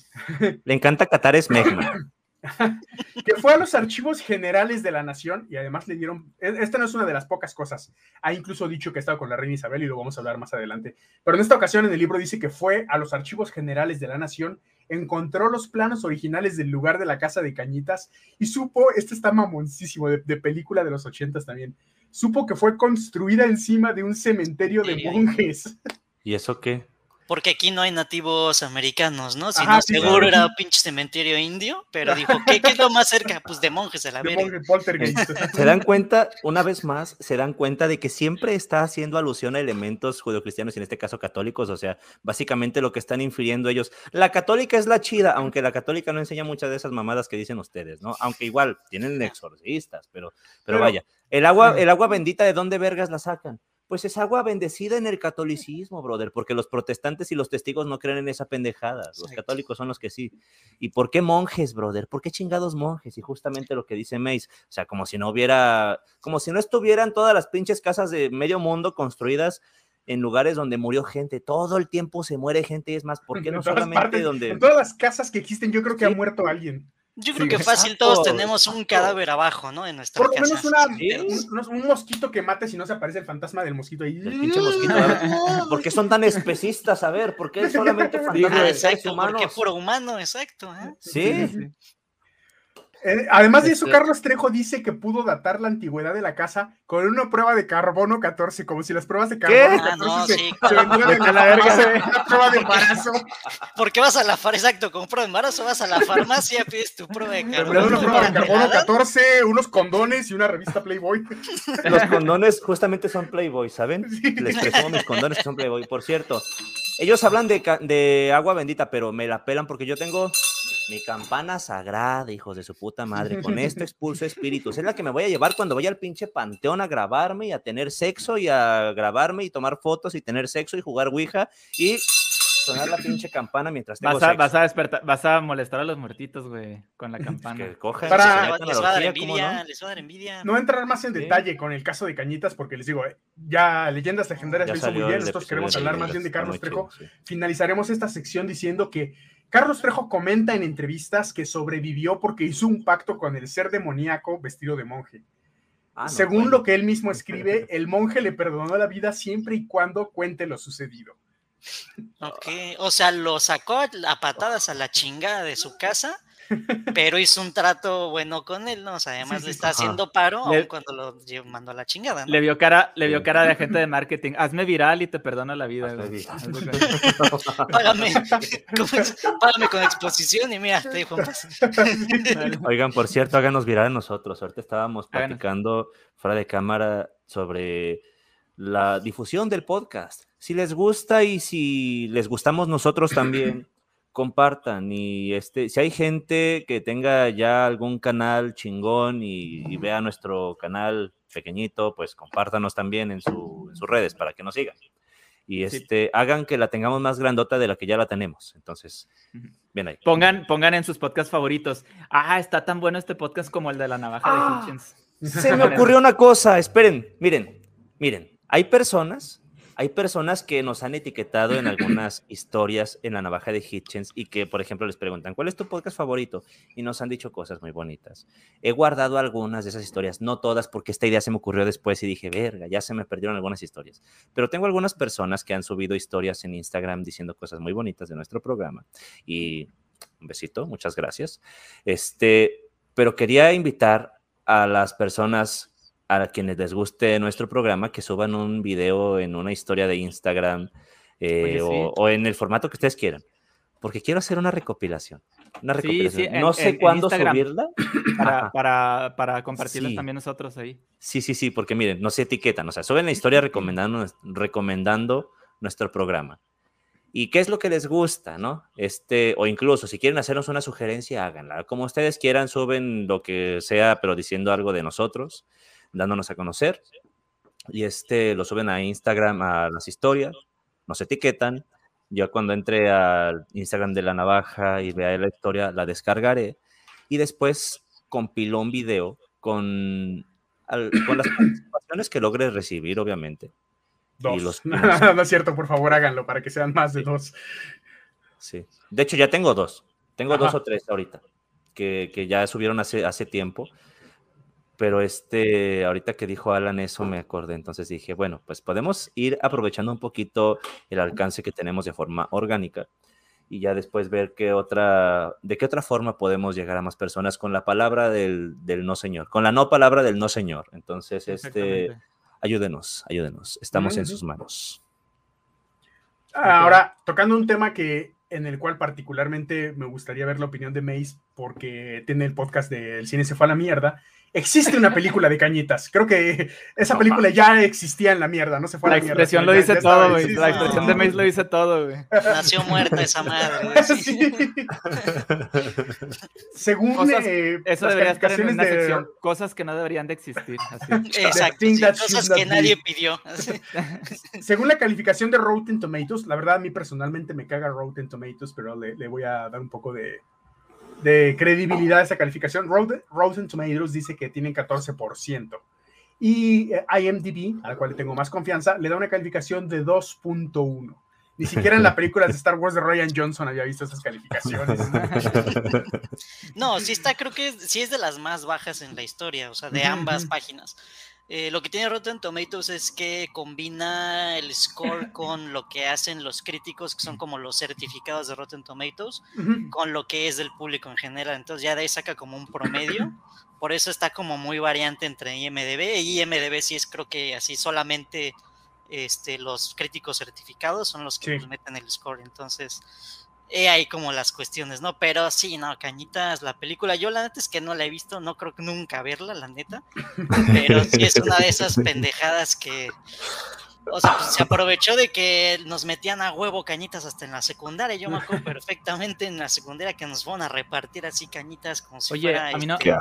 S4: Le encanta catar esmegma.
S1: que fue a los archivos generales de la nación y además le dieron, e, esta no es una de las pocas cosas, ha incluso dicho que ha estado con la reina Isabel y lo vamos a hablar más adelante, pero en esta ocasión en el libro dice que fue a los archivos generales de la nación, encontró los planos originales del lugar de la casa de Cañitas y supo, este está mamoncísimo, de, película de los ochentas también, supo que fue construida encima de un cementerio de monjes.
S4: ¿Y eso qué?
S3: Porque aquí no hay nativos americanos, ¿no? Si no, seguro era un pinche cementerio indio, pero dijo, ¿qué, es lo más cerca? Pues de monjes de la verga.
S4: Se dan cuenta, una vez más, se dan cuenta de que siempre está haciendo alusión a elementos judeocristianos, y en este caso católicos, o sea, básicamente lo que están infiriendo ellos. La católica es la chida, aunque la católica no enseña muchas de esas mamadas que dicen ustedes, ¿no? Aunque igual tienen exorcistas, pero, pero, vaya, el agua, el agua bendita, ¿de dónde vergas la sacan? Pues es agua bendecida en el catolicismo, brother, porque los protestantes y los testigos no creen en esa pendejada, los católicos son los que sí. ¿Y por qué monjes, brother? ¿Por qué chingados monjes? Y justamente lo que dice Mace, o sea, como si no hubiera, como si no estuvieran todas las pinches casas de medio mundo construidas en lugares donde murió gente, todo el tiempo se muere gente, y es más, ¿por qué no solamente donde...
S1: En todas las casas que existen yo creo que ha muerto alguien.
S3: Yo creo que fácil todos tenemos un cadáver abajo, ¿no? En nuestra
S1: Por lo menos un, mosquito que mate si no se aparece el fantasma del mosquito ahí.
S4: El pinche mosquito. ¿Por qué son tan especistas? A ver, ¿por qué solamente
S3: fantasmas humanos? Porque puro humano, exacto. ¿eh?
S4: Sí.
S1: Eh, además de eso, este Carlos Trejo dice que pudo datar la antigüedad de la casa con una prueba de carbono 14, como si las pruebas de carbono 14 ah, se, sí. vendieran la verga, prueba de embarazo.
S3: ¿Por qué vas a la farmacia? Exacto, con prueba de embarazo vas a la farmacia, pides tu prueba de carbono.
S1: Una prueba de carbono 14, unos condones y una revista Playboy.
S4: Los condones justamente son Playboy, ¿saben? Les presumo mis condones que son Playboy. Por cierto, ellos hablan de, de agua bendita, pero me la pelan porque yo tengo mi campana sagrada, hijos de su puta madre. Con esto expulso espíritus. Es la que me voy a llevar cuando vaya al pinche panteón a grabarme y a tener sexo y a grabarme y tomar fotos y tener sexo y jugar Ouija y sonar la pinche campana mientras tengo
S2: vas a, Vas a despertar, vas a molestar a los muertitos, güey, con la campana.
S3: Que cojan, Para... les, va a dar envidia, les va a dar envidia.
S1: No entrar más en detalle con el caso de Cañitas, porque les digo, eh, ya Leyendas Legendarias lo hizo muy bien, nosotros queremos hablar más bien de Carlos Trejo. Finalizaremos esta sección diciendo que Carlos Trejo comenta en entrevistas que sobrevivió porque hizo un pacto con el ser demoníaco vestido de monje. Ah, Según lo que él mismo escribe, el monje le perdonó la vida siempre y cuando cuente lo sucedido.
S3: Ok, o sea, lo sacó a patadas a la chingada de su casa pero hizo un trato bueno con él, ¿no? O sea, además le está haciendo paro cuando lo mandó a la chingada,
S2: Le vio cara, le vio cara de agente de marketing. Hazme viral y te perdono la vida,
S3: págame, págame con exposición y mira, te dijo
S4: Oigan, por cierto, háganos viral a nosotros. Ahorita estábamos platicando fuera de cámara sobre la difusión del podcast. Si les gusta y si les gustamos nosotros también, compartan y este, si hay gente que tenga ya algún canal chingón y, vea nuestro canal pequeñito, pues compártanos también en, sus redes para que nos sigan. Y este, hagan que la tengamos más grandota de la que ya la tenemos. Entonces, bien ahí.
S2: Pongan, pongan en sus podcasts favoritos. Ah, está tan bueno este podcast como el de la navaja de ah, Hitchens.
S4: Se me ocurrió una cosa. Esperen, miren, miren. Hay personas hay personas que nos han etiquetado en algunas historias en la navaja de Hitchens y que, por ejemplo, les preguntan, ¿cuál es tu podcast favorito? Y nos han dicho cosas muy bonitas. He guardado algunas de esas historias, no todas, porque esta idea se me ocurrió después y dije, verga, ya se me perdieron algunas historias. Pero tengo algunas personas que han subido historias en Instagram diciendo cosas muy bonitas de nuestro programa. Y un besito, muchas gracias. Este, pero quería invitar a las personas a quienes les guste nuestro programa que suban un video en una historia de Instagram eh, o, en el formato que ustedes quieran. Porque quiero hacer una recopilación. Una recopilación. no sé cuándo subirla.
S2: Para, para, para compartirla también nosotros ahí.
S4: Sí, sí, sí, porque miren, no se etiquetan. O sea, suben la historia recomendando, recomendando nuestro programa. y qué es lo que les gusta, ¿no? Este, o incluso si quieren hacernos una sugerencia, háganla. Como ustedes quieran, suben lo que sea, pero diciendo algo de nosotros, dándonos a conocer. Y este lo suben a Instagram, a las historias, nos etiquetan. Yo cuando entre al Instagram de la navaja y vea la historia, la descargaré. Y después compiló un video con, con las participaciones que logre recibir, obviamente
S1: Dos. no es cierto, por favor háganlo para que sean más de dos.
S4: Sí. De hecho, ya tengo dos. Tengo dos o tres ahorita que, que, ya subieron hace, hace tiempo. Pero este, ahorita que dijo Alan eso me acordé. Entonces dije, bueno, pues podemos ir aprovechando un poquito el alcance que tenemos de forma orgánica y ya después ver qué otra, de qué otra forma podemos llegar a más personas con la palabra del, del no señor, con la no palabra del no señor. Entonces, este ayúdenos, ayúdenos. Estamos en sus manos.
S1: Ahora, tocando un tema que en el cual particularmente me gustaría ver la opinión de Mace porque tiene el podcast del cine se fue a la mierda existe una película de cañitas. Creo que esa película ya existía en la mierda, no se fue
S2: la
S1: a la
S2: expresión lo dice todo, güey. la expresión de Mace lo dice todo, güey.
S3: Nació muerta esa madre.
S1: Según eh,
S2: eso debería estar en una sección, cosas que no deberían de existir.
S3: Exacto, cosas que nadie pidió.
S1: Según la calificación de Rotten Tomatoes, la verdad a mí personalmente me caga Rotten Tomatoes, pero le voy a dar un poco de de credibilidad a esta calificación. Rotten Tomatoes dice que tienen 14%. Y eh, IMDb, al cual le tengo más confianza, le da una calificación de 2.1. Ni siquiera en las películas de Star Wars de Ryan Johnson había visto esas calificaciones.
S3: No, sí está, creo que sí es de las más bajas en la historia, o sea, de ambas páginas. Eh, lo que tiene Rotten Tomatoes es que combina el score con lo que hacen los críticos, que son como los certificados de Rotten Tomatoes, con lo que es del público en general. Entonces ya de ahí saca como un promedio. Por eso está como muy variante entre IMDB. Y IMDB sí es creo que así solamente este, los críticos certificados son los que meten el score. Entonces, he ahí como las cuestiones, ¿no? Pero sí, no, Cañitas, la película, yo la neta es que no la he visto, no creo que nunca verla, la neta, pero sí es una de esas pendejadas que, o sea, pues, se aprovechó de que nos metían a huevo cañitas hasta en la secundaria, yo me acuerdo perfectamente en la secundaria que nos fueron a repartir así cañitas como si
S2: Oye,
S3: fuera...
S2: a mí no,
S3: este,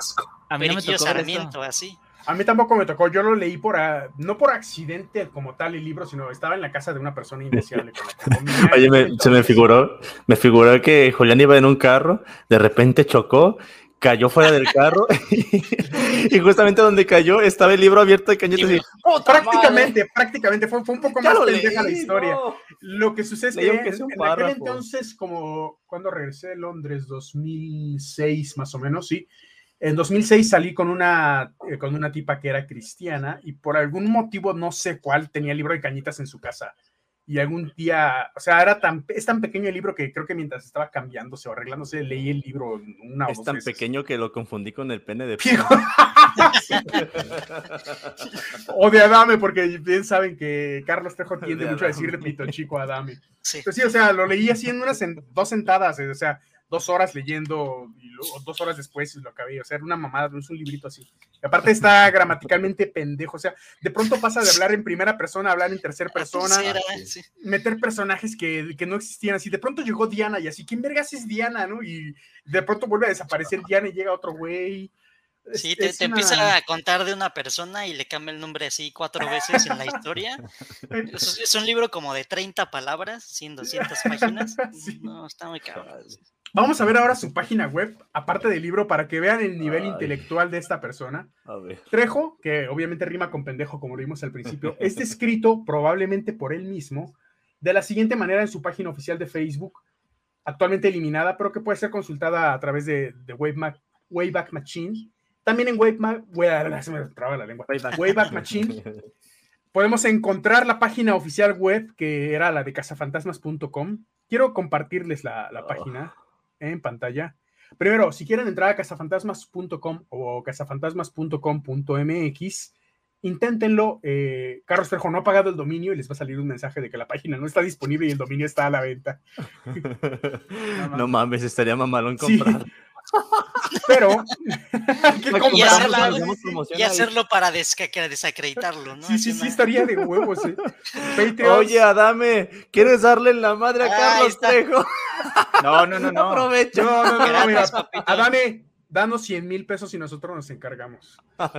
S2: a mí no me tocó
S3: Sarmiento, así.
S1: A mí tampoco me tocó, yo lo leí por, no por accidente como tal el libro, sino estaba en la casa de una persona indeseable.
S4: Oye, se me figuró, me figuró que Julián iba en un carro, de repente chocó, cayó fuera del carro y justamente donde cayó estaba el libro abierto de cañetas y,
S1: prácticamente, prácticamente, fue, fue, un poco más pendeja la historia. Lo que sucede es que, en, aquel entonces, como cuando regresé de Londres, 2006 más o menos, sí, en 2006 salí con una, eh, con una tipa que era cristiana y por algún motivo, no sé cuál, tenía el libro de cañitas en su casa. Y algún día, o sea, era tan, es tan pequeño el libro que creo que mientras estaba cambiándose o arreglándose, leí el libro una o
S4: Es tan pequeño que lo confundí con el pene de
S1: o de Adame, porque bien saben que Carlos Trejo tiende mucho a decir repito chico Adame. Sí. Pues sí, o sea, lo leí así en unas dos sentadas, o sea, dos horas leyendo y luego, dos horas después lo acabé. O sea, era una mamada, no es un librito así. Y aparte está gramaticalmente pendejo. O sea, de pronto pasa de hablar en primera persona a hablar en tercera persona. Meter personajes que, que, no existían así. De pronto llegó Diana y así, ¿quién vergas es Diana, no? Y de pronto vuelve a desaparecer Diana y llega otro güey.
S3: Sí, te, empieza a contar de una persona y le cambia el nombre así cuatro veces en la historia. Es, un libro como de 30 palabras, 100, 200 páginas. No, está muy cabrón.
S1: Vamos a ver ahora su página web, aparte del libro, para que vean el nivel intelectual de esta persona. Trejo, que obviamente rima con pendejo, como lo vimos al principio, es descrito probablemente por él mismo de la siguiente manera en su página oficial de Facebook, actualmente eliminada, pero que puede ser consultada a través de, de Wayback Machine también en Wayback, se me traba la lengua. Wayback. Machine podemos encontrar la página oficial web que era la de cazafantasmas.com. Quiero compartirles la, la página en pantalla. Primero, si quieren entrar a cazafantasmas.com o cazafantasmas.com.mx, inténtenlo. Eh, Carlos Trejo no ha pagado el dominio y les va a salir un mensaje de que la página no está disponible y el dominio está a la venta.
S4: no, mames, estaría mamalón comprar.
S1: Pero
S3: y, hacerlo para desacreditarlo, ¿no?
S1: Sí, sí, sí, estaría de huevos. ¿eh?
S4: Oye, Adame, ¿quieres darle en la madre a Carlos Trejo?
S2: No, no, no, no.
S1: Aprovecho. No, no, no, mira, Adame, danos 100 mil pesos y nosotros nos encargamos.
S3: ah,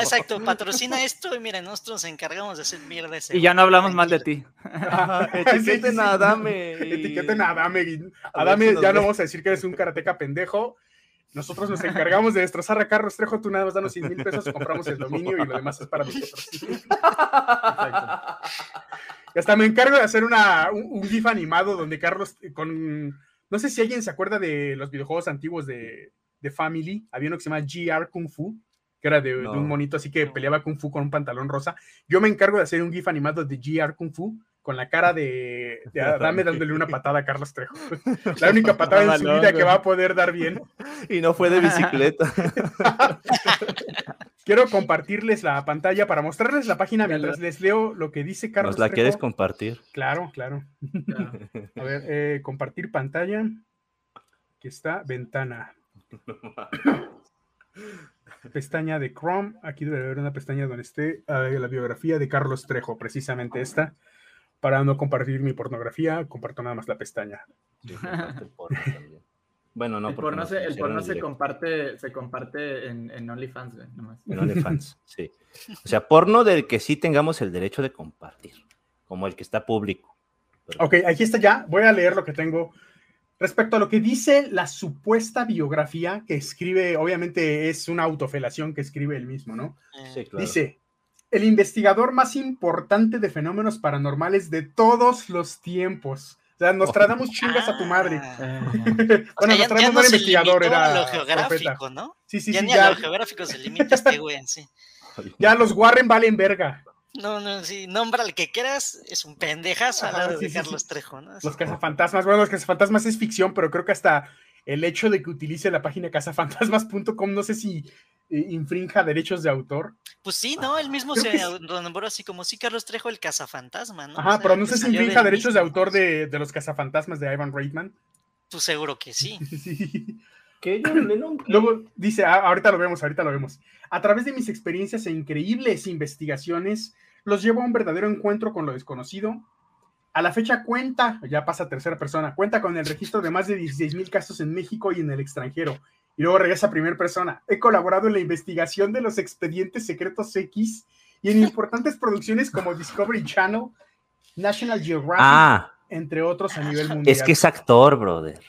S3: exacto, patrocina esto y mira, nosotros nos encargamos de hacer mierda ese.
S2: Y ya no hablamos mal de ti.
S4: Etiqueten a Adame.
S1: Etiqueten a Adame. Adame, ya no vamos a decir que eres un karateca pendejo. Nosotros nos encargamos de destrozar a Carlos Trejo, tú nada más danos 100 mil pesos, compramos el dominio y lo demás es para nosotros. Y hasta me encargo de hacer una, un, GIF animado donde Carlos, con. No sé si alguien se acuerda de los videojuegos antiguos de, de Family. Había uno que se llama GR Kung Fu, que era de, un monito así que peleaba Kung Fu con un pantalón rosa. Yo me encargo de hacer un GIF animado de GR Kung Fu con la cara de, de Adame dándole una patada a Carlos Trejo. La única patada en su vida que va a poder dar bien.
S4: Y no fue de bicicleta.
S1: Quiero compartirles la pantalla para mostrarles la página mientras les leo lo que dice Carlos.
S4: ¿Nos la quieres compartir?
S1: Claro, claro. A ver, eh, compartir pantalla. Aquí está, ventana. pestaña de Chrome. Aquí debe haber una pestaña donde esté uh, la biografía de Carlos Trejo, precisamente esta. Para no compartir mi pornografía, comparto nada más la pestaña.
S2: bueno, no, el porno, se, el porno se comparte, se comparte en, en OnlyFans,
S4: En OnlyFans, sí. O sea, porno del que sí tengamos el derecho de compartir, como el que está público.
S1: Ok, aquí está ya. Voy a leer lo que tengo Respecto a lo que dice la supuesta biografía que escribe, obviamente es una autofelación que escribe él mismo, ¿no? Sí, claro. Dice, el investigador más importante de fenómenos paranormales de todos los tiempos. O sea, nos tratamos chingas a tu madre.
S3: Ah. bueno, nos tratamos un investigador, era. lo geográfico, ¿no?
S1: Sí, sí,
S3: ya
S1: sí.
S3: Ni ya a lo geográfico se limita este güey en sí.
S1: Ya los Warren valen verga.
S3: No, no, sí, nombra al que quieras, es un pendejazo al lado de Carlos Trejo, ¿no?
S1: Los cazafantasmas, bueno, los cazafantasmas es ficción, pero creo que hasta el hecho de que utilice la página cazafantasmas.com, no sé si eh, infrinja derechos de autor.
S3: Pues sí, ¿no? Él mismo se nombró así como sí, Carlos Trejo, el cazafantasma, ¿no?
S1: Ajá, pero no sé si infrinja derechos de autor de, de, los cazafantasmas de Ivan Reitman.
S3: Pues seguro que sí.
S1: sí. ¿Qué? Luego dice, ah, ahorita lo vemos, ahorita lo vemos. A través de mis experiencias e increíbles investigaciones, los llevo a un verdadero encuentro con lo desconocido. A la fecha cuenta, ya pasa a tercera persona, cuenta con el registro de más de 16 mil casos en México y en el extranjero. Y luego regresa a primera persona. He colaborado en la investigación de los expedientes secretos X y en importantes producciones como Discovery Channel, National Geographic, ah. entre otros a nivel mundial.
S4: Es que es actor, brother.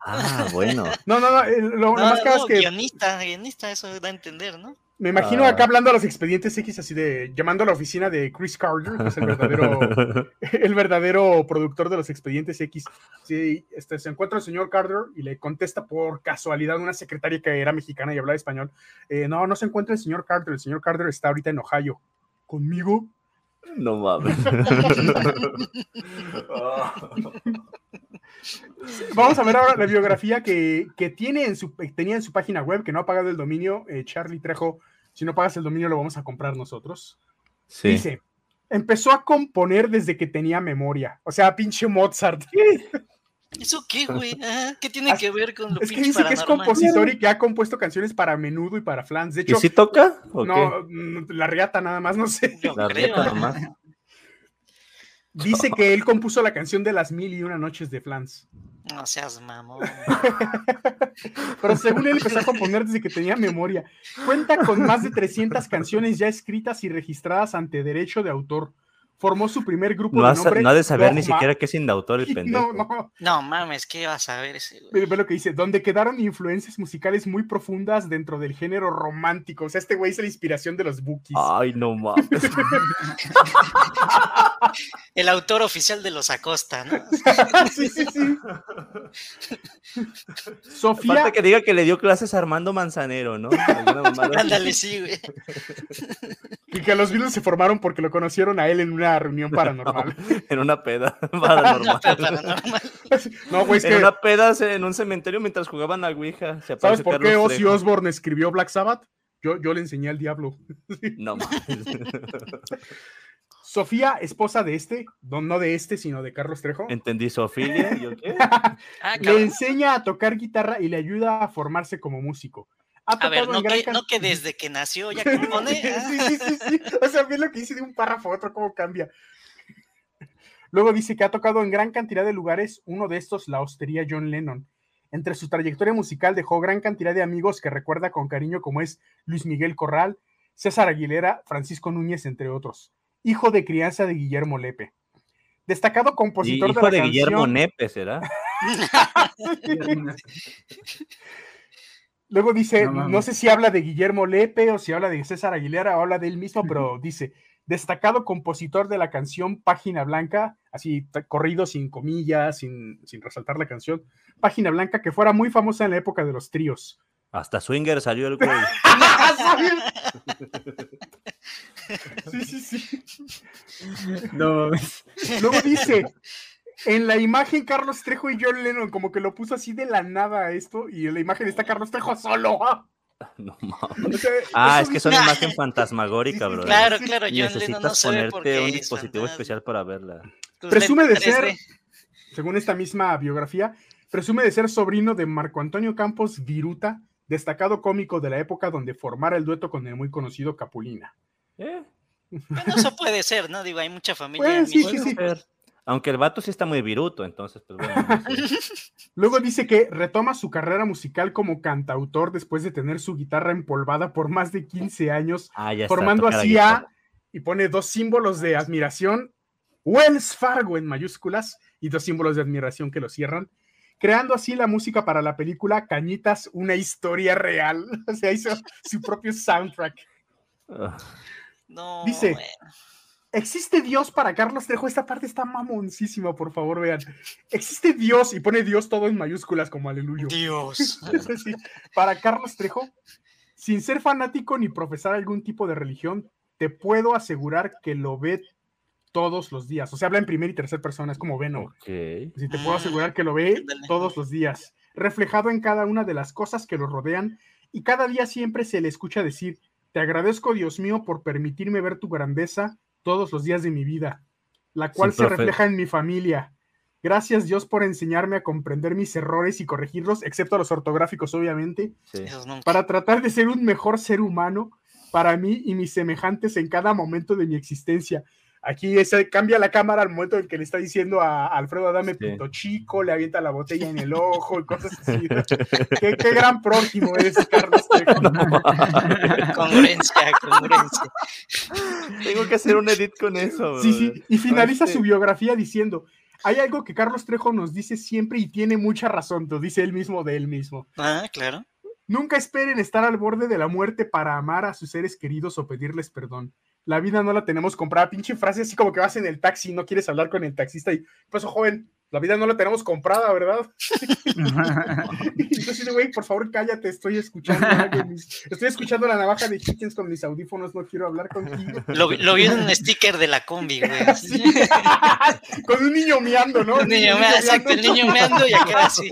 S4: Ah, bueno.
S1: No, no, no. Eh, lo, más
S3: no, es que. Guionista, guionista, eso da a entender, ¿no?
S1: Me imagino acá ah. hablando a los expedientes X, así de llamando a la oficina de Chris Carter, que es el verdadero, el verdadero productor de los expedientes X. Sí, este, se encuentra el señor Carter y le contesta por casualidad una secretaria que era mexicana y hablaba español. Eh, no, no se encuentra el señor Carter. El señor Carter está ahorita en Ohio. ¿Conmigo?
S4: No mames.
S1: Vamos a ver ahora la biografía que, tiene en su, tenía en su página web, que no ha pagado el dominio. Eh, Charlie Trejo, si no pagas el dominio, lo vamos a comprar nosotros. Dice, empezó a componer desde que tenía memoria. O sea, pinche Mozart.
S3: ¿Eso qué, güey? ¿Qué tiene que ver con lo
S1: Es que dice que es compositor y que ha compuesto canciones para Menudo y para Flans. De hecho,
S4: ¿Y si toca?
S1: no, la riata nada más, no sé. la riata nada más. Dice que él compuso la canción de las mil y una noches de Flans.
S3: No seas mamón.
S1: Pero según él empezó a componer desde que tenía memoria. Cuenta con más de 300 canciones ya escritas y registradas ante derecho de autor formó su primer grupo
S4: no
S1: de nombre.
S4: No ha de saber ni siquiera qué es indautor el pendejo.
S3: No, no. No mames, ¿qué vas a ver ese?
S1: Ve, lo que dice, donde quedaron influencias musicales muy profundas dentro del género romántico. O sea, este güey es la inspiración de los bookies.
S4: Ay, no mames.
S3: el autor oficial de los Acosta, ¿no?
S1: sí, sí, sí.
S4: Sofía. Falta que diga que le dio clases a Armando Manzanero, ¿no?
S3: Ándale, sí, güey.
S1: Y que los Beatles se formaron porque lo conocieron a él en una reunión paranormal.
S4: en una peda paranormal.
S1: no, güey, es
S4: en una peda en un cementerio mientras jugaban a Ouija.
S1: ¿Sabes por qué Ozzy Osbourne escribió Black Sabbath? Yo, yo le enseñé al diablo.
S4: no
S1: Sofía, esposa de este, no, de este, sino de Carlos Trejo.
S4: Entendí, Sofía.
S1: Ah, le enseña a tocar guitarra y le ayuda a formarse como músico.
S3: a ver, no que, no que, desde que nació ya compone.
S1: sí, sí, sí, sí. O sea, bien lo que dice de un párrafo a otro, cómo cambia. Luego dice que ha tocado en gran cantidad de lugares, uno de estos la hostería John Lennon. Entre su trayectoria musical dejó gran cantidad de amigos que recuerda con cariño como es Luis Miguel Corral, César Aguilera, Francisco Núñez, entre otros. Hijo de crianza de Guillermo Lepe. Destacado compositor
S4: hijo de, Guillermo Nepe, ¿será?
S1: Luego dice, no, no, sé si habla de Guillermo Lepe o si habla de César Aguilera o habla de él mismo, pero dice, destacado compositor de la canción Página Blanca, así corrido sin comillas, sin, resaltar la canción, Página Blanca, que fuera muy famosa en la época de los tríos.
S4: Hasta Swinger salió el güey.
S1: sí, sí, sí. No. Luego dice, en la imagen Carlos Trejo y John Lennon, como que lo puso así de la nada esto, y en la imagen está Carlos Trejo solo.
S4: No mames. ah, es que es una imagen fantasmagórica, bro.
S3: Claro, claro, yo
S4: Necesitas no ponerte un dispositivo especial para verla.
S1: presume de ser, según esta misma biografía, presume de ser sobrino de Marco Antonio Campos Viruta, destacado cómico de la época donde formara el dueto con el muy conocido Capulina.
S3: ¿Eh? Bueno, eso puede ser, ¿no? Digo, hay mucha familia.
S1: sí, sí, sí.
S4: Aunque el vato sí está muy viruto, entonces, pues bueno.
S1: Luego dice que retoma su carrera musical como cantautor después de tener su guitarra empolvada por más de 15 años, ah, formando así a, y pone dos símbolos de admiración, Wells Fargo en mayúsculas, y dos símbolos de admiración que lo cierran, creando así la música para la película Cañitas, una historia real. O sea, hizo su propio soundtrack.
S3: No,
S1: dice, ¿Existe Dios para Carlos Trejo? Esta parte está mamoncísima, por favor, vean. ¿Existe Dios? Y pone Dios todo en mayúsculas como aleluya.
S3: Dios.
S1: para Carlos Trejo, sin ser fanático ni profesar algún tipo de religión, te puedo asegurar que lo ve todos los días. O sea, habla en primera y tercera persona, es como Veno.
S4: Okay.
S1: te puedo asegurar que lo ve todos los días, reflejado en cada una de las cosas que lo rodean y cada día siempre se le escucha decir, te agradezco Dios mío por permitirme ver tu grandeza todos los días de mi vida, la cual se refleja en mi familia. Gracias Dios por enseñarme a comprender mis errores y corregirlos, excepto los ortográficos, obviamente, para tratar de ser un mejor ser humano para mí y mis semejantes en cada momento de mi existencia. Aquí ese, cambia la cámara al momento en que le está diciendo a, Alfredo dame pito chico, le avienta la botella en el ojo y cosas así. ¿Qué, gran prójimo es Carlos
S3: congruencia, congruencia.
S4: Tengo que hacer un edit con eso.
S1: Sí, sí. Y finaliza su biografía diciendo: hay algo que Carlos Trejo nos dice siempre y tiene mucha razón, lo dice él mismo de él mismo.
S3: Ah, claro.
S1: Nunca esperen estar al borde de la muerte para amar a sus seres queridos o pedirles perdón la vida no la tenemos comprada. Pinche frase así como que vas en el taxi, no quieres hablar con el taxista y, pues, joven, la vida no la tenemos comprada, ¿verdad? Entonces, güey, por favor, cállate, estoy escuchando. estoy escuchando la navaja de Hitchens con mis audífonos, no quiero hablar contigo.
S3: Lo, vi en un sticker de la combi, güey.
S1: Con un niño meando, ¿no?
S3: Un niño, meando, exacto, el niño meando y acá así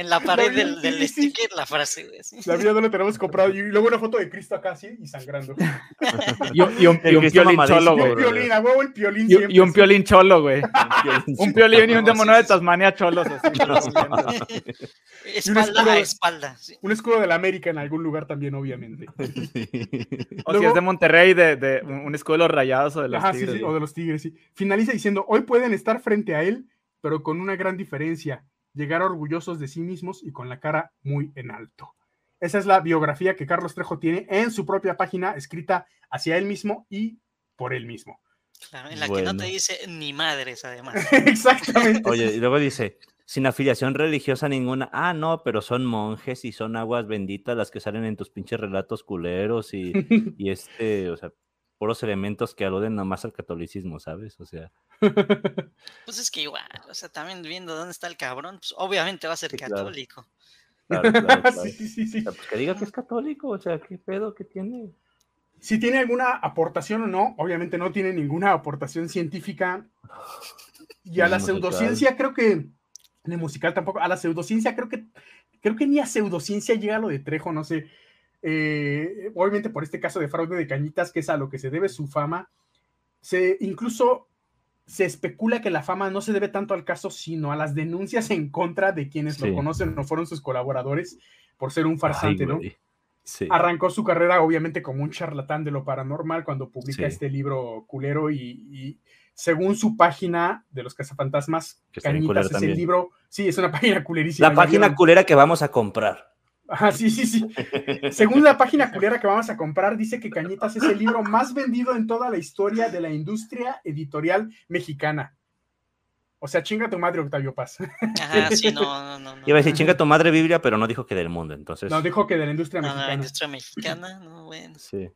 S3: en la pared del, del sticker la frase, güey.
S1: La vida no la tenemos comprado. Y luego una foto de Cristo acá, así, y sangrando.
S2: y, un, y un, piolín cholo, güey.
S1: Y un piolín, a huevo el piolín
S2: Y, un piolín cholo, güey. un piolín y un demonio de Tasmania cholos.
S3: espalda a espalda.
S1: Un escudo de la América en algún lugar también, obviamente.
S2: o si es de Monterrey, de, de, un escudo de los rayados o de los tigres.
S1: Sí, sí, o de los tigres, sí. Finaliza diciendo, hoy pueden estar frente a él, pero con una gran diferencia llegar orgullosos de sí mismos y con la cara muy en alto. Esa es la biografía que Carlos Trejo tiene en su propia página, escrita hacia él mismo y por él mismo.
S3: Claro, en la que no te dice ni madres, además.
S1: Exactamente.
S4: Oye, y luego dice, sin afiliación religiosa ninguna. Ah, no, pero son monjes y son aguas benditas las que salen en tus pinches relatos culeros y, y este, o sea, puros elementos que aluden nomás al catolicismo, ¿sabes? O sea.
S3: Pues es que igual, o sea, también viendo dónde está el cabrón, pues obviamente va a ser católico.
S4: Claro, claro, Sí, sí, sí. pues que diga que es católico, o sea, ¿qué pedo que tiene?
S1: Si tiene alguna aportación o no, obviamente no tiene ninguna aportación científica. Y a la pseudociencia creo que, en el musical tampoco, a la pseudociencia creo que, creo que ni a pseudociencia llega lo de Trejo, no sé eh, obviamente por este caso de fraude de cañitas, que es a lo que se debe su fama, se incluso se especula que la fama no se debe tanto al caso, sino a las denuncias en contra de quienes lo conocen o fueron sus colaboradores por ser un farsante, ¿no? Arrancó su carrera obviamente como un charlatán de lo paranormal cuando publica este libro culero y, según su página de los cazafantasmas, Cañitas es el libro, sí, es una página culerísima.
S4: La página culera que vamos a comprar.
S1: Ajá, sí, sí, sí. Según la página culera que vamos a comprar, dice que Cañitas es el libro más vendido en toda la historia de la industria editorial mexicana. O sea, chinga tu madre, Octavio Paz.
S3: Ajá, sí, no, no, no.
S4: Iba a decir chinga tu madre Biblia, pero no dijo que del mundo, entonces.
S1: No, dijo que de la industria mexicana.
S3: La industria mexicana, no, bueno.
S4: Sí.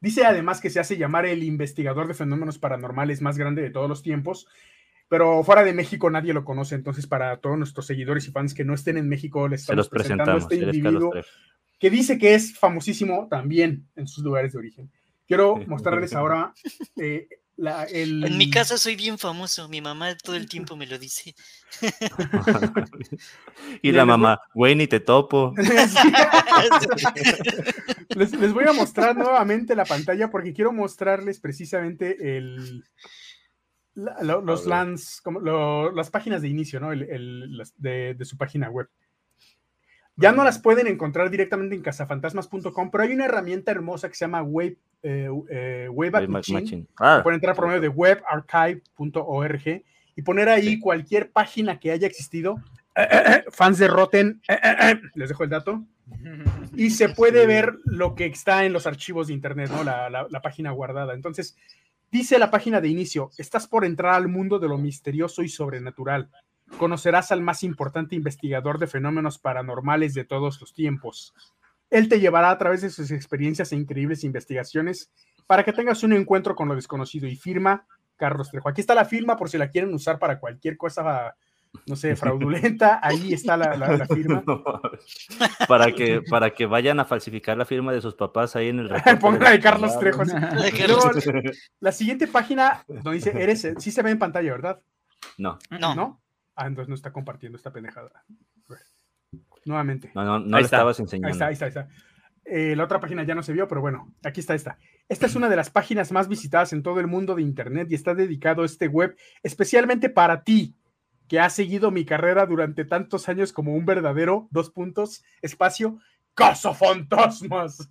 S1: Dice además que se hace llamar el investigador de fenómenos paranormales más grande de todos los tiempos pero fuera de México nadie lo conoce, entonces para todos nuestros seguidores y fans que no estén en México les estamos presentando este individuo que dice que es famosísimo también en sus lugares de origen. Quiero mostrarles ahora eh, la, el...
S3: En mi casa soy bien famoso, mi mamá todo el tiempo me lo dice.
S4: y la mamá, güey, ni te topo.
S1: les, les voy a mostrar nuevamente la pantalla porque quiero mostrarles precisamente el, los lands, como las páginas de inicio, ¿no? de, su página web. Ya no las pueden encontrar directamente en cazafantasmas.com, pero hay una herramienta hermosa que se llama Web, eh, eh, ah, pueden entrar por medio de webarchive.org y poner ahí cualquier página que haya existido. Eh, fans de Rotten, les dejo el dato. Y se puede ver lo que está en los archivos de internet, ¿no? La, la página guardada. Entonces, Dice la página de inicio, estás por entrar al mundo de lo misterioso y sobrenatural. Conocerás al más importante investigador de fenómenos paranormales de todos los tiempos. Él te llevará a través de sus experiencias e increíbles investigaciones para que tengas un encuentro con lo desconocido y firma Carlos Trejo. Aquí está la firma por si la quieren usar para cualquier cosa no sé, fraudulenta, ahí está la, firma.
S4: para, que, para que vayan a falsificar la firma de sus papás ahí en el
S1: Ponga de Carlos Trejo. la siguiente página donde dice, eres, sí se ve en pantalla, ¿verdad?
S4: No.
S3: No. ¿No?
S1: Ah, entonces no está compartiendo esta pendejada. Nuevamente.
S4: No, no, no le estabas enseñando.
S1: Ahí está, ahí está, ahí está. Eh, la otra página ya no se vio, pero bueno, aquí está esta. Esta es una de las páginas más visitadas en todo el mundo de Internet y está dedicado este web especialmente para ti, que ha seguido mi carrera durante tantos años como un verdadero, dos puntos, espacio, cazafantasmas.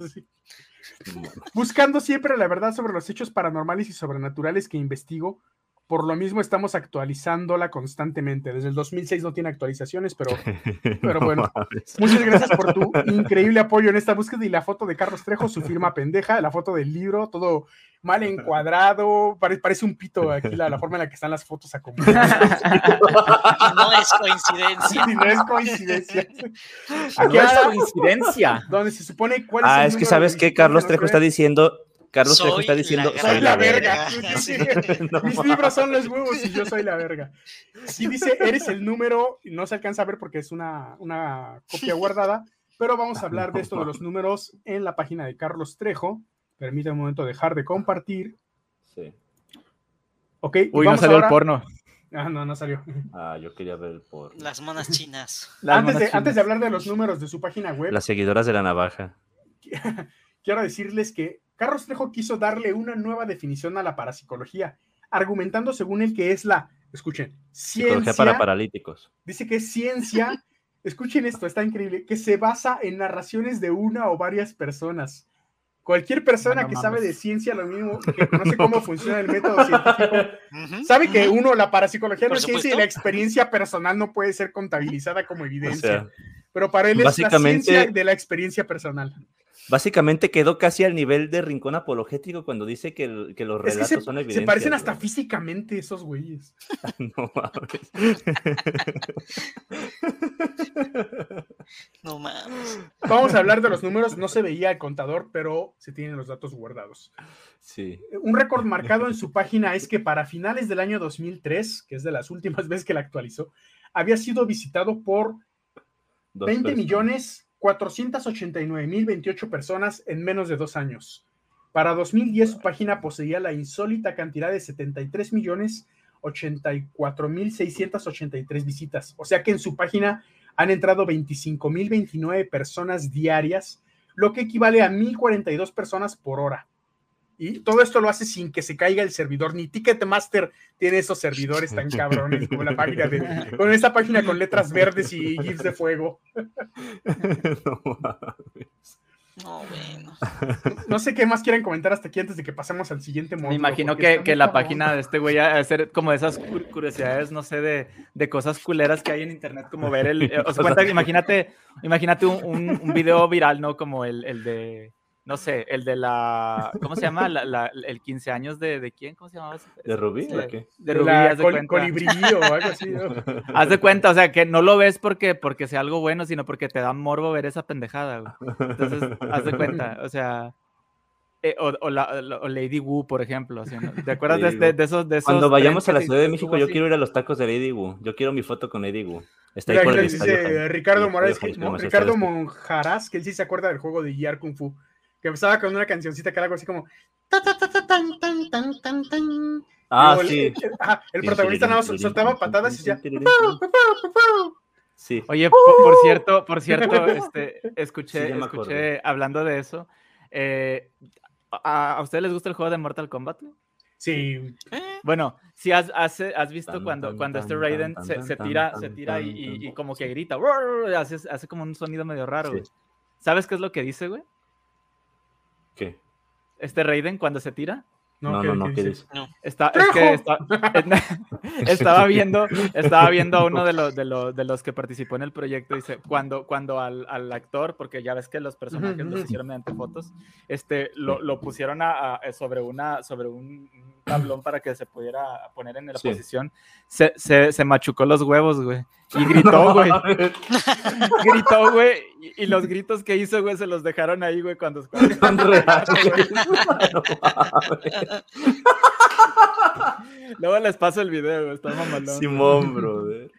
S1: Buscando siempre la verdad sobre los hechos paranormales y sobrenaturales que investigo, por lo mismo estamos actualizándola constantemente. Desde el 2006 no tiene actualizaciones, pero, pero bueno. muchas gracias por tu increíble apoyo en esta búsqueda y la foto de Carlos Trejo, su firma pendeja, la foto del libro, todo mal encuadrado, parece un pito aquí la, forma en la que están las fotos acomodadas.
S3: No es coincidencia.
S1: no es coincidencia.
S2: Aquí es coincidencia.
S1: Donde se supone cuál
S4: es Ah, es que sabes que Carlos Trejo está diciendo Carlos Trejo está diciendo
S1: soy la verga. Mis libros son los huevos y yo soy la verga. Aquí dice, eres el número, no se alcanza a ver porque es una, una copia guardada, pero vamos a hablar de esto de los números en la página de Carlos Trejo. Permítame un momento dejar de compartir.
S4: Sí.
S1: Ok.
S2: Uy, no salió el porno.
S1: Ah, no, no salió.
S4: Ah, yo quería ver el porno.
S3: Las monas chinas.
S1: antes, de, antes de hablar de los números de su página web.
S4: Las seguidoras de la navaja.
S1: Quiero decirles que Carlos Trejo quiso darle una nueva definición a la parapsicología, argumentando según él que es la, escuchen, ciencia.
S4: para paralíticos.
S1: Dice que es ciencia, escuchen esto, está increíble, que se basa en narraciones de una o varias personas Cualquier persona que sabe de ciencia, lo mismo, que conoce cómo funciona el método científico, sabe que uno, la parapsicología no es ciencia y la experiencia personal no puede ser contabilizada como evidencia. pero para él es la ciencia de la experiencia personal.
S4: Básicamente quedó casi al nivel de rincón apologético cuando dice que, los relatos son evidencias.
S1: Se parecen hasta físicamente esos güeyes.
S4: no mames.
S3: no mames.
S1: Vamos a hablar de los números. No se veía el contador, pero se tienen los datos guardados.
S4: Sí.
S1: Un récord marcado en su página es que para finales del año 2003, que es de las últimas veces que la actualizó, había sido visitado por 20 millones 489.028 personas en menos de dos años. Para 2010 su página poseía la insólita cantidad de 73 millones 84.683 visitas. O sea que en su página han entrado 25.029 personas diarias, lo que equivale a 1.042 personas por hora. Y todo esto lo hace sin que se caiga el servidor. Ni Ticketmaster tiene esos servidores tan cabrones como la página de. Con esta página con letras verdes y gifs de fuego. no mames. No, bueno. No sé qué más quieren comentar hasta aquí antes de que pasemos al siguiente
S2: módulo. Me imagino que, que la página de este güey a ser como de esas curiosidades, no sé, de, de, cosas culeras que hay en internet, como ver el. O sea, cuenta, imagínate, imagínate un, un, video viral, ¿no? Como el, el de no sé, el de la, ¿cómo se llama? el 15 años de, de quién, ¿cómo se llamaba?
S4: ¿De Rubí? ¿De, qué?
S1: De Rubí, haz de cuenta. Colibrí o algo así.
S2: haz de cuenta, o sea, que no lo ves porque, porque sea algo bueno, sino porque te da morbo ver esa pendejada, güey. Entonces, haz de cuenta, o sea... Eh, o, o, la, Lady Wu, por ejemplo. ¿Te acuerdas de, de, esos, de, esos,
S4: Cuando vayamos a la Ciudad de México, yo quiero ir a los tacos de Lady Wu. Yo quiero mi foto con Lady Wu.
S1: Está ahí por el dice Ricardo Morales, Ricardo Monjaraz, que él sí se acuerda del juego de Guiar Kung Fu que empezaba con una cancioncita que era algo así como.
S4: Ah, sí.
S1: El, protagonista nada más soltaba patadas y decía.
S2: Sí. Oye, por, cierto, por cierto, este, escuché, escuché hablando de eso. Eh, ¿a, ustedes les gusta el juego de Mortal Kombat?
S1: Sí.
S2: Bueno, si has, has, has visto cuando, cuando este Raiden se, tira, se tira y, como que grita, hace, hace como un sonido medio raro, ¿Sabes qué es lo que dice, güey?
S4: ¿Qué?
S2: Este Raiden cuando se tira.
S4: No, no, no, ¿qué?
S2: Está, es que estaba viendo, estaba viendo a uno de los, de, los, de los que participó en el proyecto, dice, cuando, cuando al, al actor, porque ya ves que los personajes los hicieron mediante fotos, este, lo, lo pusieron a, sobre, una, sobre un tablón para que se pudiera poner en la posición, se, se, se machucó los huevos, güey. Y gritó, güey. gritó, güey. Y, los gritos que hizo, güey, se los dejaron ahí, güey, cuando... Luego les paso el video, güey. Está mamalón.
S4: Simón, brother.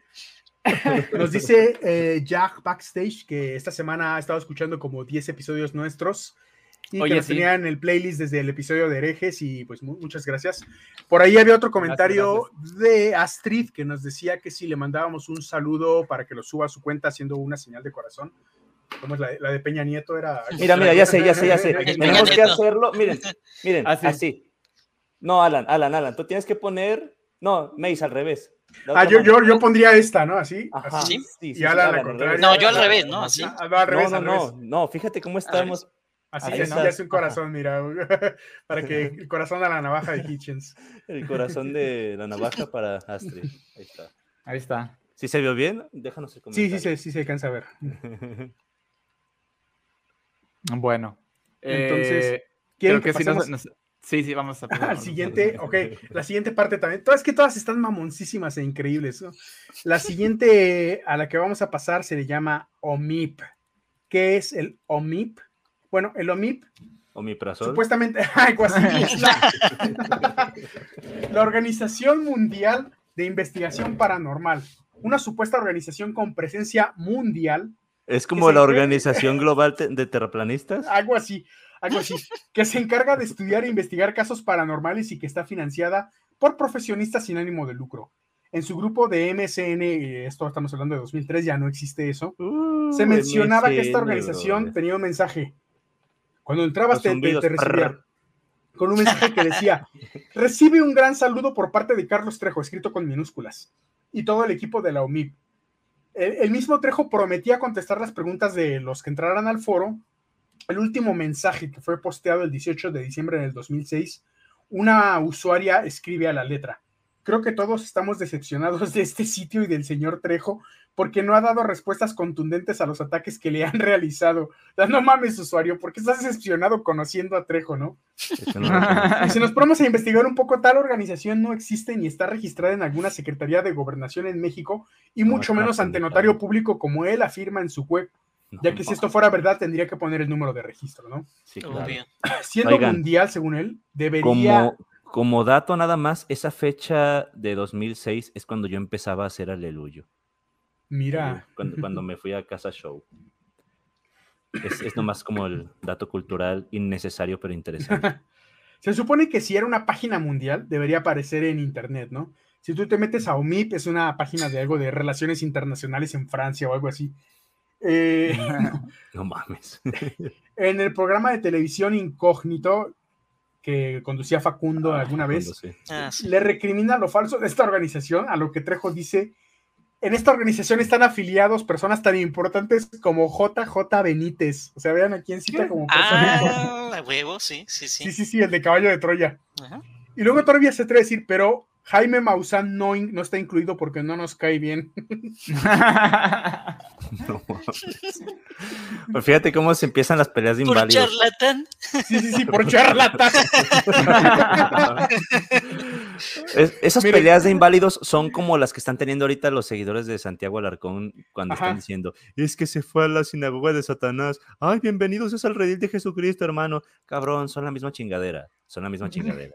S1: Nos dice eh, Jack Backstage que esta semana ha estado escuchando como 10 episodios nuestros y que nos tenían el playlist desde el episodio de herejes y pues muchas gracias. Por ahí había otro comentario de Astrid que nos decía que si le mandábamos un saludo para que lo suba a su cuenta haciendo una señal de corazón. ¿Cómo es la, la de Peña Nieto? Era.
S4: Mira, mira, ya sé, ya sé, ya sé. Tenemos que hacerlo. Miren, miren, así. así. No, Alan, Alan, Alan, tú tienes que poner. No, Mace al revés.
S1: Ah, yo, yo, yo, pondría esta, ¿no? Así.
S3: Ajá.
S1: ¿Sí?
S3: Sí, sí, y Alan la contraria. No, yo al revés, ¿no? Así.
S1: No, al revés,
S4: no, no, no, no, fíjate cómo estamos
S1: Así es, ya es un corazón, mira, para que el corazón de la navaja de Hitchens.
S4: El corazón de la navaja para Astrid. Ahí está.
S2: Ahí está.
S4: ¿Sí se vio bien? Déjanos el comentario.
S1: Sí, sí, sí, sí se alcanza a ver.
S2: bueno.
S1: Entonces,
S2: eh, ¿quieren que, sí, sí, vamos a
S1: Al siguiente, ok, la siguiente parte también. Todas que todas están mamoncísimas e increíbles. La siguiente a la que vamos a pasar se le llama OMIP. ¿Qué es el OMIP? Bueno, el OMIP.
S4: Omiprazol.
S1: Supuestamente, algo así. la, la Organización Mundial de Investigación Paranormal. Una supuesta organización con presencia mundial.
S4: Es como la Organización Global de Terraplanistas.
S1: Algo así, algo así. Que se encarga de estudiar e investigar casos paranormales y que está financiada por profesionistas sin ánimo de lucro. En su grupo de MSN, esto estamos hablando de 2003, ya no existe eso, uh, se mencionaba que esta organización tenía un mensaje cuando entrabas te, recibía con un mensaje que decía, recibe un gran saludo por parte de Carlos Trejo, escrito con minúsculas, y todo el equipo de la OMIP. El, mismo Trejo prometía contestar las preguntas de los que entraran al foro. El último mensaje que fue posteado el 18 de diciembre del 2006, una usuaria escribe a la letra, creo que todos estamos decepcionados de este sitio y del señor Trejo porque no ha dado respuestas contundentes a los ataques que le han realizado. no mames, usuario, porque estás decepcionado conociendo a Trejo, ¿no? y si nos ponemos a investigar un poco, tal organización no existe ni está registrada en alguna Secretaría de Gobernación en México y mucho menos ante notario público como él afirma en su web. ya que si esto fuera verdad, tendría que poner el número de registro, ¿no?
S4: Sí, claro.
S1: Siendo mundial, según él, debería...
S4: Como, como dato nada más, esa fecha de 2006 es cuando yo empezaba a hacer aleluyo.
S1: Mira.
S4: Cuando, cuando me fui a Casa Show. Es, es nomás como el dato cultural innecesario pero interesante.
S1: Se supone que si era una página mundial, debería aparecer en internet, ¿no? Si tú te metes a OMIP, es una página de algo de relaciones internacionales en Francia o algo así. Eh,
S4: no mames.
S1: en el programa de televisión Incógnito, que conducía Facundo ah, alguna vez, ah, le recrimina lo falso de esta organización, a lo que Trejo dice, en esta organización están afiliados personas tan importantes como JJ Benítez. O sea, vean a quién cita como
S3: Ah, a huevo, sí, sí, sí.
S1: Sí, sí, sí, el de caballo de Troya. Y luego todavía se atreve a decir, pero Jaime Maussan no, no está incluido porque no nos cae bien.
S4: Pues fíjate cómo se empiezan las peleas de inválidos.
S3: ¿Por charlatán?
S1: Sí, sí, sí, por charlatán.
S4: esas peleas de inválidos son como las que están teniendo ahorita los seguidores de Santiago Alarcón cuando están diciendo, es que se fue a la sinagoga de Satanás. Ay, bienvenidos es al redil de Jesucristo, hermano. Cabrón, son la misma chingadera. Son la misma chingadera.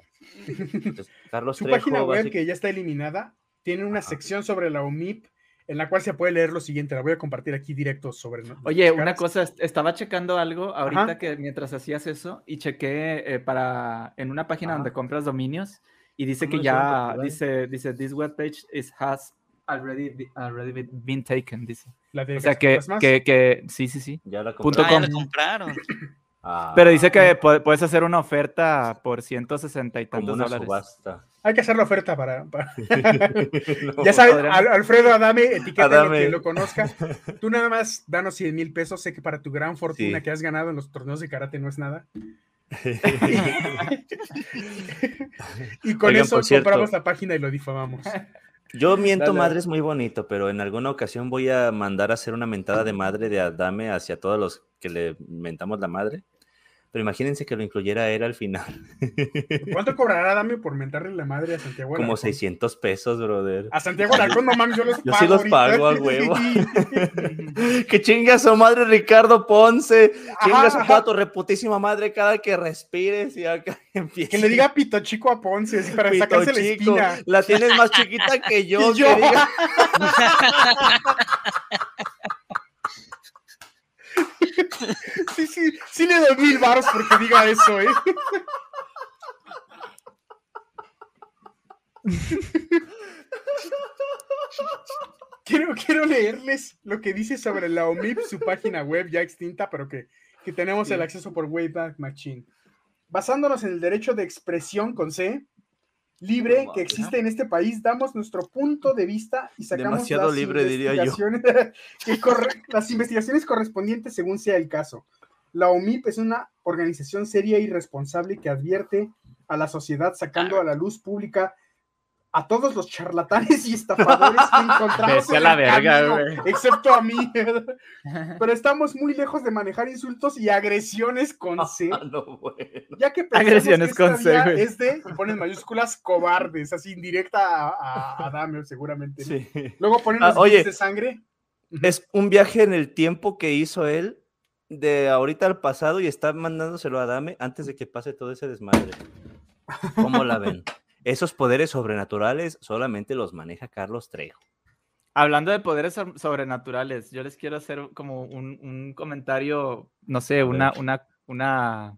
S1: Carlos Su página web, que ya está eliminada, tiene una sección sobre la UMIP en la cual se puede leer lo siguiente. La voy a compartir aquí directo sobre.
S2: Oye, una cosa, estaba checando algo ahorita que mientras hacías eso y chequé eh, para en una página donde compras dominios y dice que ya dice dice this webpage is has already, already been taken dice. o sea que, que, que, sí sí sí.
S4: Ya la,
S3: compraron.
S2: Ah. Pero dice que puedes hacer una oferta por 160 y tantos dólares.
S1: Hay que hacer la oferta para. ya sabes, Alfredo Adame, etiqueta que lo conozca. Tú nada más danos 100 mil pesos. Sé que para tu gran fortuna que has ganado en los torneos de karate no es nada. y con eso compramos la página y lo difamamos.
S4: Yo miento madre es muy bonito, pero en alguna ocasión voy a mandar a hacer una mentada de madre de Adame hacia todos los que le mentamos la madre. Pero imagínense que lo incluyera él al final.
S1: ¿Cuánto cobrará Dame por mentarle la madre a Santiago
S4: Como 600 pesos, brother.
S1: A Santiago Alarcón, no mames, yo los
S4: pago. Yo sí los pago a huevo. que chinga su madre Ricardo Ponce. Chinga su tu reputísima madre cada que respires y acá
S1: empiece. Que le diga pito chico a Ponce, así para sacarse la espina.
S4: La tienes más chiquita que yo. yo.
S1: sí, sí, sí le doy mil baros porque diga eso, ¿eh? quiero, quiero leerles lo que dice sobre la OMIP, su página web ya extinta, pero que, que tenemos el acceso por Wayback Machine. Basándonos en el derecho de expresión con C, libre que existe en este país, damos nuestro punto de vista y sacamos las,
S4: libre,
S1: investigaciones, las investigaciones correspondientes según sea el caso. La OMIP es una organización seria y responsable que advierte a la sociedad sacando a la luz pública a todos los charlatanes y estafadores que encontramos en la verga, excepto a mí. Pero estamos muy lejos de manejar insultos y agresiones con C. Ah, ya que
S2: agresiones con C,
S1: es de, y ponen mayúsculas, cobardes, así indirecta a, a, seguramente. Luego ponen ah,
S4: los
S1: de sangre.
S4: Es un viaje en el tiempo que hizo él de ahorita al pasado y está mandándoselo a Dame antes de que pase todo ese desmadre. ¿Cómo la ven? Esos poderes sobrenaturales solamente los maneja Carlos Trejo.
S2: Hablando de poderes sobrenaturales, yo les quiero hacer como un, comentario, no sé, una, una, una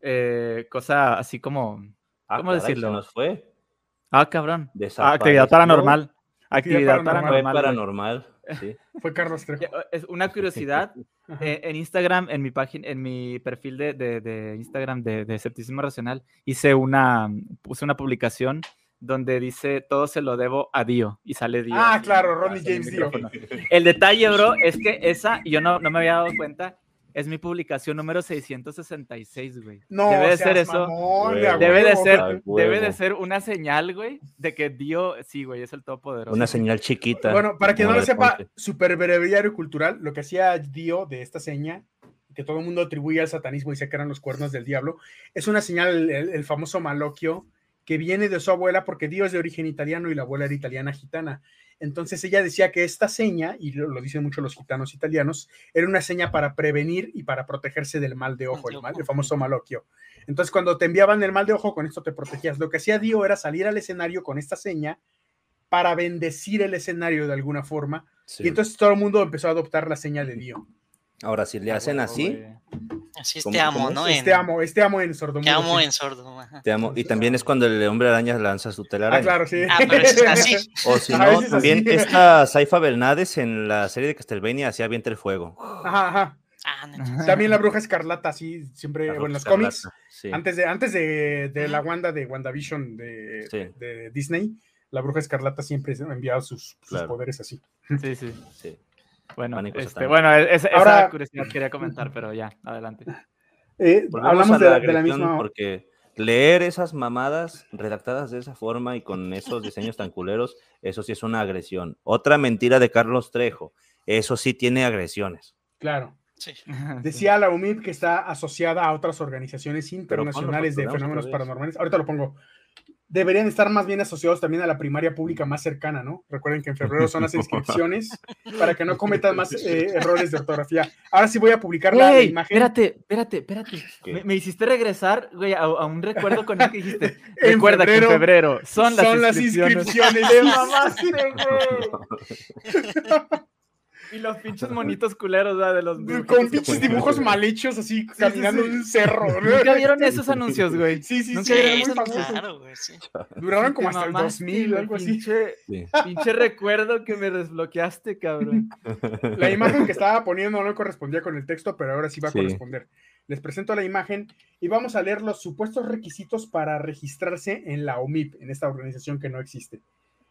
S2: eh, cosa así como,
S4: ah, ¿cómo decirlo? nos fue.
S2: Ah, cabrón. Ah, actividad paranormal.
S1: Actividad
S4: paranormal. paranormal. Sí.
S1: Fue Carlos Trejo.
S2: Es una curiosidad. Eh, en Instagram, en mi página, en mi perfil de, de, Instagram de, de, Escepticismo Racional, hice una, puse una publicación donde dice todo se lo debo a Dio y sale Dio.
S1: Ah, claro, Ronnie James Dio.
S2: El detalle, bro, es que esa, yo no, no me había dado cuenta, es mi publicación número 666, güey.
S1: No,
S2: debe de ser eso. debe de ser, debe de ser una señal, güey, de que Dio, sí, güey, es el todopoderoso.
S4: Una señal chiquita.
S1: Bueno, para quien no lo sepa, super breviario cultural, lo que hacía Dio de esta seña, que todo el mundo atribuye al satanismo y se que eran los cuernos del diablo, es una señal, el, famoso maloquio, que viene de su abuela porque Dio es de origen italiano y la abuela era italiana gitana. Entonces ella decía que esta seña, y lo, dicen mucho los gitanos italianos, era una seña para prevenir y para protegerse del mal de ojo, el, mal, el famoso maloquio. Entonces cuando te enviaban el mal de ojo, con esto te protegías. Lo que hacía Dio era salir al escenario con esta seña para bendecir el escenario de alguna forma. Y entonces todo el mundo empezó a adoptar la seña de Dio.
S4: Ahora, si le ah, hacen así.
S3: Así es te amo, ¿no?
S1: Este amo, este amo en sordo.
S3: Te amo en sordo.
S4: Te amo. Y también es cuando el hombre araña lanza su telaraña.
S1: Ah, claro, sí.
S3: Ah, pero es así.
S4: O si no, también esta Saifa Bernades en la serie de Castlevania hacía viento el fuego.
S1: Ajá, ajá. Ah, También la bruja escarlata, sí, siempre, bueno, en los cómics, antes de, antes de, de la Wanda de WandaVision de, de, Disney, la bruja escarlata siempre enviaba sus, sus poderes así.
S2: Sí, sí, sí. Bueno, este, bueno esa, Ahora, curiosidad quería comentar, pero ya, adelante.
S4: Eh, hablamos de, de, la misma. Porque leer esas mamadas redactadas de esa forma y con esos diseños tan culeros, eso sí es una agresión. Otra mentira de Carlos Trejo, eso sí tiene agresiones.
S1: Claro. Decía la UMIP que está asociada a otras organizaciones internacionales de fenómenos paranormales. Ahorita lo pongo deberían estar más bien asociados también a la primaria pública más cercana, ¿no? Recuerden que en febrero son las inscripciones para que no cometan más eh, errores de ortografía. Ahora sí voy a publicar la imagen.
S2: Espérate, espérate, espérate. Me, hiciste regresar, güey, a, un recuerdo con el que dijiste. Recuerda que en febrero son las son inscripciones. Las inscripciones. güey. Y los pinches monitos culeros, ¿verdad? De los
S1: Con pinches dibujos mal hechos, así, caminando en un cerro.
S2: ¿Nunca vieron esos anuncios, güey?
S1: Sí, sí, ¿Nunca sí. Claro, güey, sí. Duraron como hasta el 2000 o algo así.
S2: Pinche, pinche recuerdo que me desbloqueaste, cabrón.
S1: La imagen que estaba poniendo no correspondía con el texto, pero ahora sí va a corresponder. Les presento la imagen y vamos a leer los supuestos requisitos para registrarse en la OMIP, en esta organización que no existe.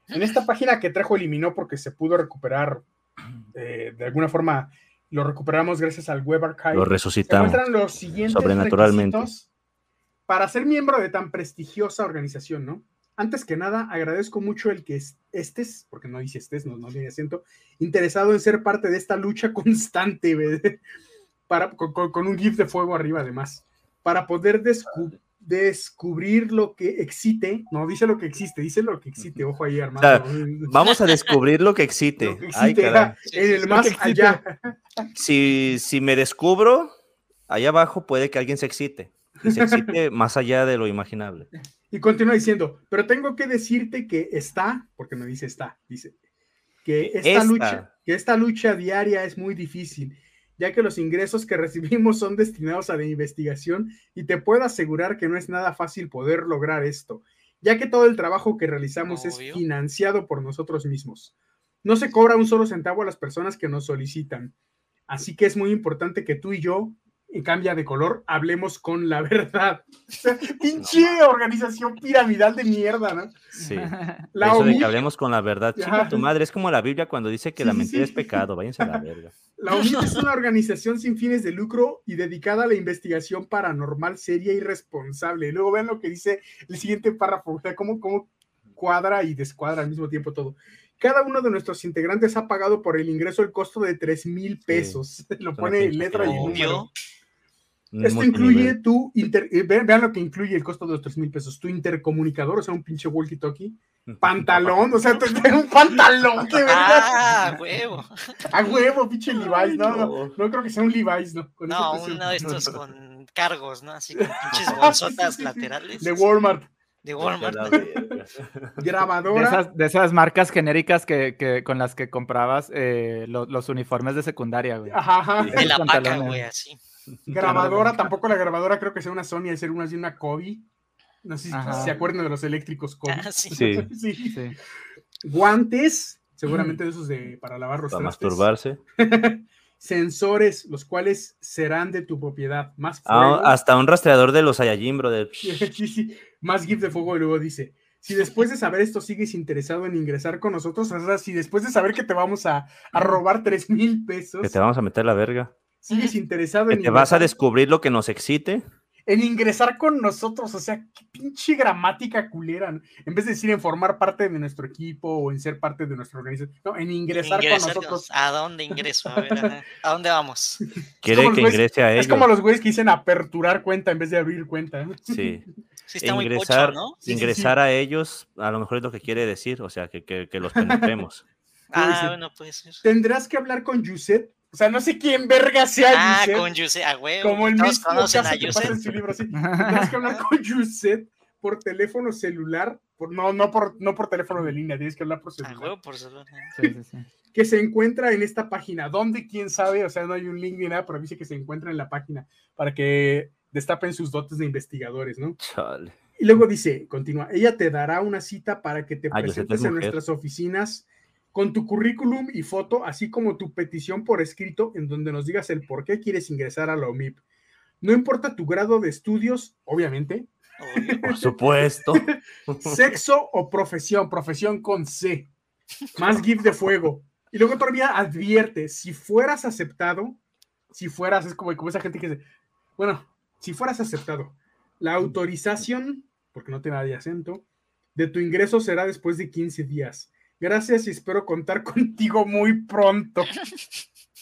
S1: En esta página que trajo eliminó porque se pudo recuperar eh, de alguna forma lo recuperamos gracias al Web Archive.
S4: Lo resucitamos.
S1: Se encuentran los siguientes sobrenaturalmente. para ser miembro de tan prestigiosa organización, ¿no? Antes que nada, agradezco mucho el que estés, porque no dice estés, no, no tiene acento, interesado en ser parte de esta lucha constante, para, con, con, un GIF de fuego arriba además, para poder descubrir descubrir lo que existe, no dice lo que existe, dice lo que existe, ojo ahí, Armando.
S4: vamos a descubrir lo que existe. en
S1: el más allá.
S4: Si, si me descubro, allá abajo puede que alguien se excite, y se excite más allá de lo imaginable.
S1: Y continúa diciendo, pero tengo que decirte que está, porque no dice está, dice que esta, lucha, que esta lucha diaria es muy difícil ya que los ingresos que recibimos son destinados a la investigación y te puedo asegurar que no es nada fácil poder lograr esto, ya que todo el trabajo que realizamos es financiado por nosotros mismos. No se cobra un solo centavo a las personas que nos solicitan. Así que es muy importante que tú y yo y cambia de color, hablemos con la verdad. pinche organización piramidal de mierda, ¿no?
S4: Sí. La Eso de que hablemos con la verdad. Chica, tu madre es como la Biblia cuando dice que la mentira es pecado. Váyanse a la verga.
S1: La OMIT es una organización sin fines de lucro y dedicada a la investigación paranormal seria y responsable. Y luego vean lo que dice el siguiente párrafo, o sea, cómo, cómo cuadra y descuadra al mismo tiempo todo. Cada uno de nuestros integrantes ha pagado por el ingreso el costo de 3 mil pesos. Lo pone en letra y número. Esto incluye tu, inter, eh, vean, lo que incluye el costo de los 3 mil pesos, tu intercomunicador, o sea, un pinche walkie-talkie, pantalón, o sea, un pantalón, que
S3: Ah, huevo.
S1: A huevo, pinche Levi's, no, no, no, creo que sea un Levi's, ¿no?
S3: no, uno de estos con cargos, ¿no? Así con pinches bolsotas laterales.
S1: De Walmart.
S3: De Walmart.
S1: Grabadora.
S2: De esas, de esas, marcas genéricas que, que, con las que comprabas eh, los, los, uniformes de secundaria, güey.
S1: Ajá, ajá.
S3: De la paca, güey, así.
S1: Grabadora, tampoco la grabadora creo que sea una Sony, es ser una, una Kobe. No sé si se acuerdan de los eléctricos Kobe.
S3: Ah, sí.
S1: Sí. Guantes, seguramente de esos de para lavar los
S4: Para masturbarse.
S1: Sensores, los cuales serán de tu propiedad. Más
S4: ah, hasta un rastreador de los Saiyajin, brother.
S1: Más GIF de fuego y luego dice, si después de saber esto sigues interesado en ingresar con nosotros, o sea, si después de saber que te vamos a, a robar tres mil pesos.
S4: Que te vamos a meter la verga
S1: sigues interesado
S4: en. ¿Te vas a descubrir lo que nos excite?
S1: En ingresar con nosotros, o sea, qué pinche gramática culera. En vez de decir en formar parte de nuestro equipo o en ser parte de nuestra organización, no, en ingresar, con nosotros.
S3: ¿A dónde ingreso? A ver, ¿a dónde vamos?
S4: Quiere que ingrese a ellos.
S1: Es como los güeyes que dicen aperturar cuenta en vez de abrir cuenta.
S4: Sí. ingresar, ingresar a ellos, a lo mejor es lo que quiere decir, o sea, que, que, que los penetremos.
S3: ah, bueno, puede ser.
S1: Tendrás que hablar con Yuset o sea, no sé quién verga sea
S3: Ah, con Yuset, a huevo.
S1: Como el mismo caso a que pasa en su libro, sí. Tienes que hablar con Yuset por teléfono celular, por, no, no, por, no por teléfono de línea, tienes que hablar por celular.
S3: A huevo por celular.
S2: Sí, sí, sí.
S1: Que se encuentra en esta página. ¿Dónde? ¿Quién sabe? O sea, no hay un link ni nada, pero dice que se encuentra en la página para que destapen sus dotes de investigadores, ¿no?
S4: Chale.
S1: Y luego dice, continúa, ella te dará una cita para que te ah, presentes en nuestras oficinas con tu currículum y foto, así como tu petición por escrito en donde nos digas el por qué quieres ingresar a la OMIP. No importa tu grado de estudios, obviamente.
S4: Por supuesto.
S1: Sexo o profesión, profesión con C. Más GIF de fuego. Y luego todavía advierte, si fueras aceptado, si fueras, es como, como esa gente que dice, bueno, si fueras aceptado, la autorización, porque no tiene nada de acento, de tu ingreso será después de 15 días. Gracias y espero contar contigo muy pronto.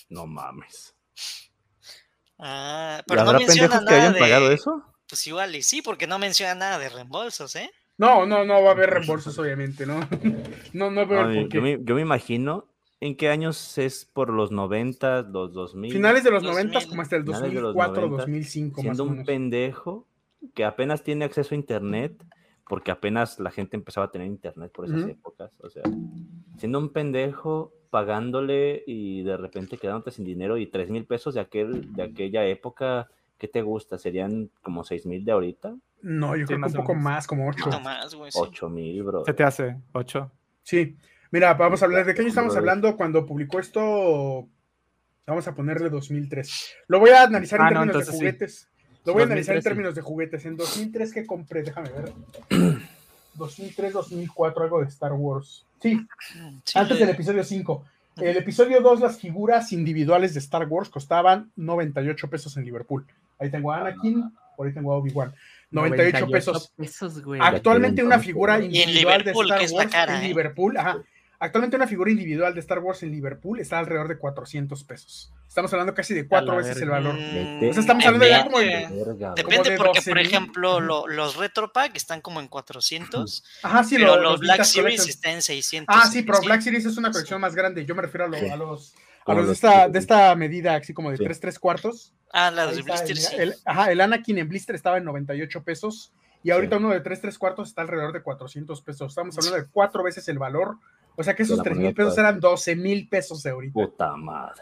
S4: No mames.
S3: Ah, pero no menciona nada que hayan pagado eso? Pues igual y sí, porque no menciona nada de reembolsos, ¿eh?
S1: No, no, no va a haber reembolsos, obviamente, ¿no? No, no veo
S4: el yo, me, yo me imagino ¿En qué años es por los 90, los 2000?
S1: Finales de los 90, como hasta el 2004, 2005.
S4: Siendo un pendejo que apenas tiene acceso a internet, porque apenas la gente empezaba a tener internet por esas épocas. O sea, siendo un pendejo, pagándole y de repente quedándote sin dinero y 3 mil pesos de, aquel, de aquella época, ¿qué te gusta? ¿Serían como 6 mil de ahorita?
S1: No, yo creo que un poco más, como 8.
S3: más, güey.
S4: 8 mil, bro.
S2: ¿Se te hace 8?
S1: Sí. Mira, vamos a hablar, ¿de qué año estamos hablando cuando publicó esto? Vamos a ponerle 2003. Lo voy a analizar en ah, términos de juguetes. Lo voy a analizar en términos de juguetes. En 2003, ¿qué compré? Déjame ver. 2003, 2004, algo de Star Wars. Sí, antes del episodio 5. El episodio 2, las figuras individuales de Star Wars costaban 98 pesos en Liverpool. Ahí tengo a Anakin, por ahí tengo a Obi-Wan. 98, pesos. Actualmente una figura individual de Star Wars en ¿eh? Liverpool, ajá, Actualmente una figura individual de Star Wars en Liverpool está alrededor de 400 pesos. Estamos hablando casi de cuatro veces el valor. o sea, estamos hablando ya como de,
S3: Depende porque, por ejemplo, los Retro Pack están como en 400.
S1: Ajá, sí,
S3: pero los, Black Series están en 600.
S1: Ah, sí, pero Black Series es una colección más grande. Yo me refiero a, los, a los, de, esta, de esta medida, así como de 3, 3 cuartos.
S3: Ah, la de Blister,
S1: el, ajá, el Anakin en Blister estaba en 98 pesos. Y ahorita uno de 3, 3 cuartos está alrededor de 400 pesos. Estamos hablando de cuatro veces el valor o sea que esos 3 mil pesos eran 12 mil pesos de ahorita.
S4: Puta madre.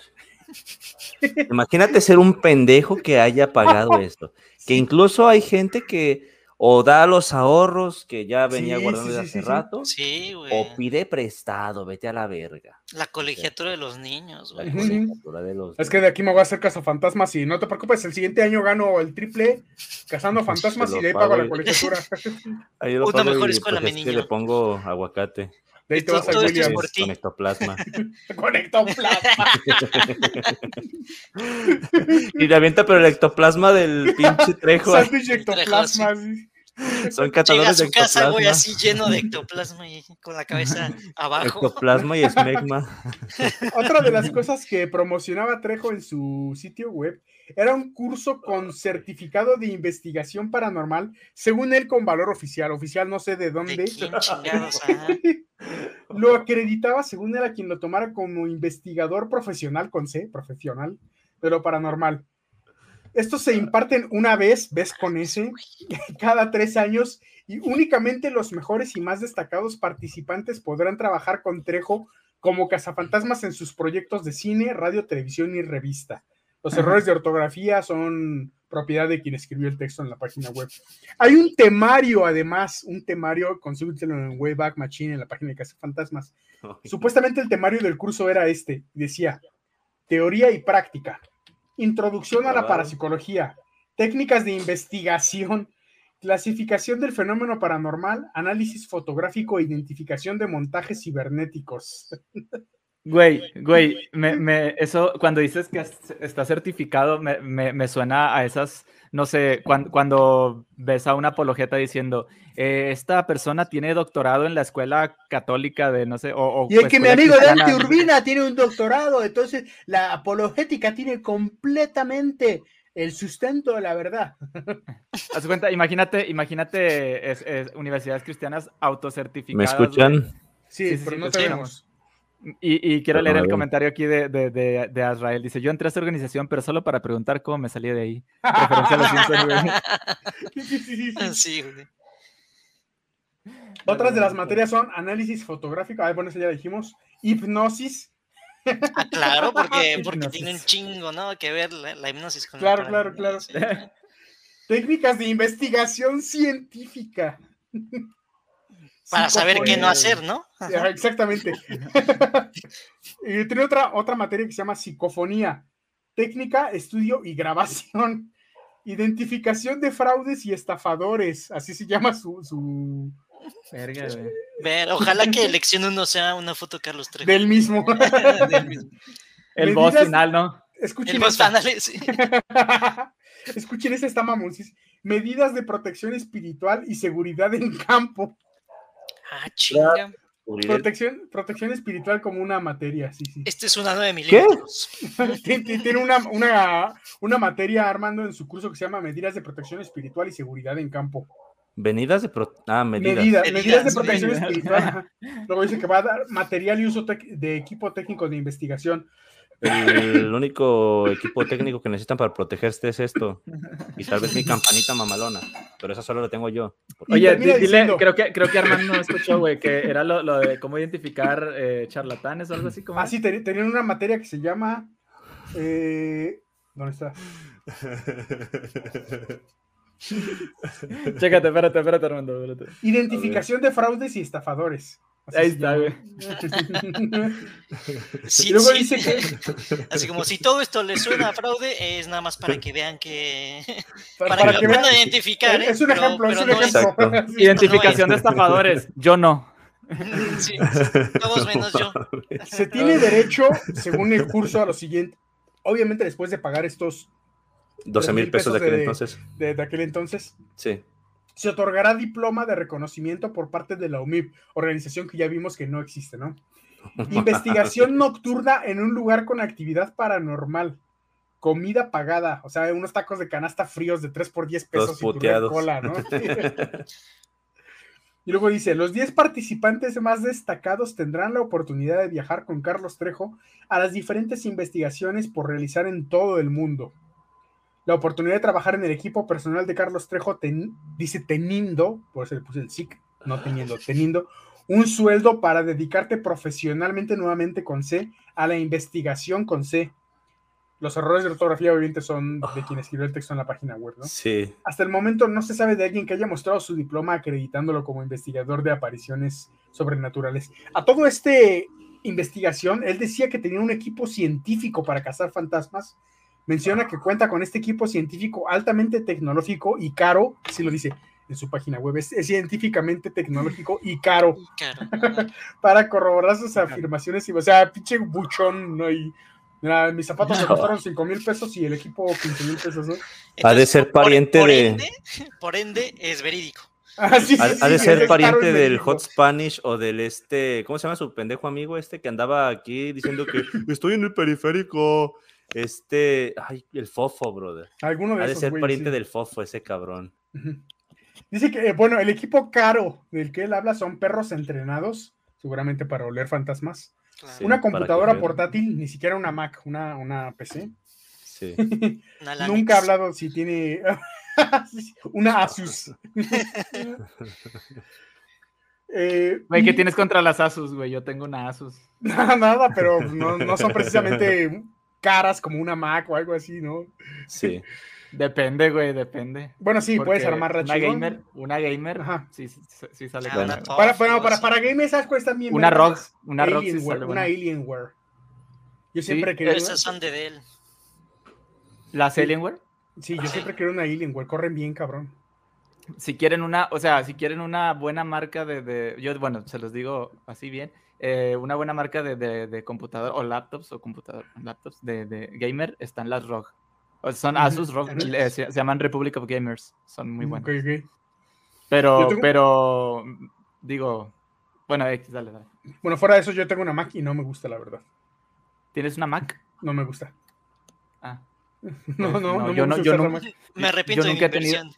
S4: Imagínate ser un pendejo que haya pagado esto. Que incluso hay gente que o da los ahorros que ya venía guardando desde hace rato,
S3: sí,
S4: o pide prestado, vete a la verga.
S3: La colegiatura de los niños, güey.
S1: Es que de aquí me voy a hacer cazafantasmas y no te preocupes, el siguiente año gano el triple cazando fantasmas y de ahí pago la colegiatura.
S4: Ahí lo Una mejor escuela, mi niño. le pongo aguacate.
S1: De ahí te vas a
S4: Williams. Con ectoplasma.
S1: con ectoplasma.
S4: y le avienta pero el ectoplasma del pinche trejo.
S1: Sándwich ectoplasma.
S4: Son catadores de ectoplasma. casa,
S3: güey, así lleno de ectoplasma y con la cabeza abajo.
S4: Ectoplasma y esmegma.
S1: Otra de las cosas que promocionaba Trejo en su sitio web era un curso con certificado de investigación paranormal, según él con valor oficial. Oficial no sé de dónde. Lo acreditaba, según él, a quien lo tomara como investigador profesional, con C, profesional, pero paranormal. Estos se imparten una vez, ves con ese, cada tres años y únicamente los mejores y más destacados participantes podrán trabajar con Trejo como cazafantasmas en sus proyectos de cine, radio, televisión y revista. Los errores de ortografía son propiedad de quien escribió el texto en la página web. Hay un temario, además, un temario, consíguetelo en Wayback Machine, en la página de Casa Fantasmas. Supuestamente el temario del curso era este, decía, teoría y práctica, introducción a la parapsicología, técnicas de investigación, clasificación del fenómeno paranormal, análisis fotográfico e identificación de montajes cibernéticos.
S2: Güey, güey, me, me, eso cuando dices que está certificado, me, me, suena a esas, no sé, cuando, cuando ves a una apologeta diciendo, eh, esta persona tiene doctorado en la escuela católica de, no sé, o...
S1: y es que mi amigo Dante Urbina tiene un doctorado, entonces la apologética tiene completamente el sustento de la verdad.
S2: Haz cuenta, imagínate, imagínate universidades cristianas autocertificadas.
S4: ¿Me escuchan?
S1: Sí, pero no tenemos.
S2: Y, quiero leer el comentario aquí de, de, de, Azrael. Dice, yo entré a esta organización, pero solo para preguntar cómo me salí de ahí.
S3: sí,
S1: Otras de las materias son análisis fotográfico, ah, bueno, eso ya dijimos, hipnosis.
S3: Ah, claro, porque, porque tiene un chingo, ¿no? Que ver la, hipnosis con
S1: Claro, claro, claro. Técnicas de investigación científica.
S3: Para saber qué no hacer, ¿no?
S1: Exactamente. y tiene otra, otra materia que se llama psicofonía, técnica, estudio y grabación. Identificación de fraudes y estafadores, así se llama su... su...
S3: Verga, Ver, ojalá que elección uno sea una foto Carlos Trejo.
S1: Del mismo.
S2: El voz final, ¿no?
S1: Escuchen
S3: El voz final, sí.
S1: Escuchen, esta está mamón. Medidas de protección espiritual y seguridad en campo.
S3: Ah, chinga.
S1: Protección, protección espiritual como una materia, sí, sí.
S3: Este es una 9 milímetros.
S1: Tiene una, una, una, materia, Armando, en su curso que se llama Medidas de Protección Espiritual y Seguridad en Campo.
S4: Venidas de pro... ah, medidas.
S1: medidas. de protección espiritual. Luego dice que va a dar material y uso de equipo técnico de investigación.
S4: El único equipo técnico que necesitan para protegerse es esto. Y tal vez mi campanita mamalona. Pero eso solo lo tengo yo.
S2: Oye, dile, creo que, creo que Armando no escuchó, güey, que era lo, lo, de cómo identificar eh, charlatanes o algo así como.
S1: Ah, sí, tenían una materia que se llama. Eh, ¿Dónde está?
S2: Chécate, espérate, espérate, Armando.
S1: Identificación de fraudes y estafadores.
S2: Ahí está, güey.
S3: Sí, luego dice que... Así como si todo esto le suena a fraude, es nada más para que vean que. Para, que, puedan identificar.
S1: Es un ejemplo, es un ejemplo.
S2: Identificación de estafadores. Yo no.
S3: Sí, todos menos yo.
S1: Se tiene derecho, según el curso, a lo siguiente. Obviamente, después de pagar estos
S4: 12 mil pesos, de aquel entonces.
S1: de aquel entonces.
S4: Sí
S1: se otorgará diploma de reconocimiento por parte de la UMIP, organización que ya vimos que no existe, ¿no? Investigación nocturna en un lugar con actividad paranormal. Comida pagada, o sea, unos tacos de canasta fríos de 3 por 10 pesos y cola, ¿no? y luego dice, los 10 participantes más destacados tendrán la oportunidad de viajar con Carlos Trejo a las diferentes investigaciones por realizar en todo el mundo la oportunidad de trabajar en el equipo personal de Carlos Trejo, dice teniendo, por eso le puse el SIC, no teniendo, teniendo un sueldo para dedicarte profesionalmente nuevamente con C a la investigación con C. Los errores de ortografía obviamente son de quien escribió el texto en la página web, ¿no?
S4: Sí.
S1: Hasta el momento no se sabe de alguien que haya mostrado su diploma acreditándolo como investigador de apariciones sobrenaturales. A todo este investigación, él decía que tenía un equipo científico para cazar fantasmas menciona que cuenta con este equipo científico altamente tecnológico y caro, así lo dice en su página web, es, científicamente tecnológico y caro, para corroborar sus afirmaciones. O sea, pinche buchón, ¿no? Y, mis zapatos me costaron 5 mil pesos y el equipo 15 mil pesos, ¿no?
S4: ha de ser pariente de...
S3: por ende, es verídico.
S1: Ah, sí,
S4: ha, de ser pariente del Hot Spanish o del este, ¿cómo se llama su pendejo amigo este que andaba aquí diciendo que estoy en el periférico? Este, ay, el Fofo, brother.
S1: Alguno de
S4: Ha de ser pariente del Fofo, ese cabrón.
S1: Dice que, eh, bueno, el equipo caro del que él habla son perros entrenados, seguramente para oler fantasmas. una computadora portátil, ni siquiera una Mac, una, una PC.
S4: Sí.
S1: Nunca ha hablado si tiene una Asus.
S2: eh, güey, ¿qué tienes contra las Asus, güey? Yo tengo una Asus.
S1: Nada, pero no, no son precisamente caras como una Mac o algo así, ¿no?
S4: Sí.
S2: Depende, güey, depende.
S1: Bueno, sí, puedes armar
S2: Una gamer, una gamer, Ajá. Sí, sí, sale
S1: ah, Para, bueno, para, para gamers, ¿sabes cuesta bien?
S2: Una ROG, una
S1: ROG Una Alienware. Yo siempre
S3: quería. Esas son de Dell.
S2: ¿Las Alienware?
S1: Sí, yo siempre quiero una Alienware, corren bien, cabrón.
S2: Si quieren una, o sea, si quieren una buena marca de, de yo, bueno, se los digo así bien, eh, una buena marca de, de, computador o laptops o computador, laptops de, gamer están las ROG. son Asus ROG, se, llaman Republic of Gamers, son muy buenos. Pero, pero, digo, bueno, X, dale, dale.
S1: Bueno, fuera de eso, yo tengo una Mac y no me gusta, la verdad.
S2: ¿Tienes una Mac?
S1: No me gusta.
S2: Ah.
S1: No, no, no,
S3: yo,
S1: no,
S3: yo, no, me arrepiento yo nunca de mi he tenido,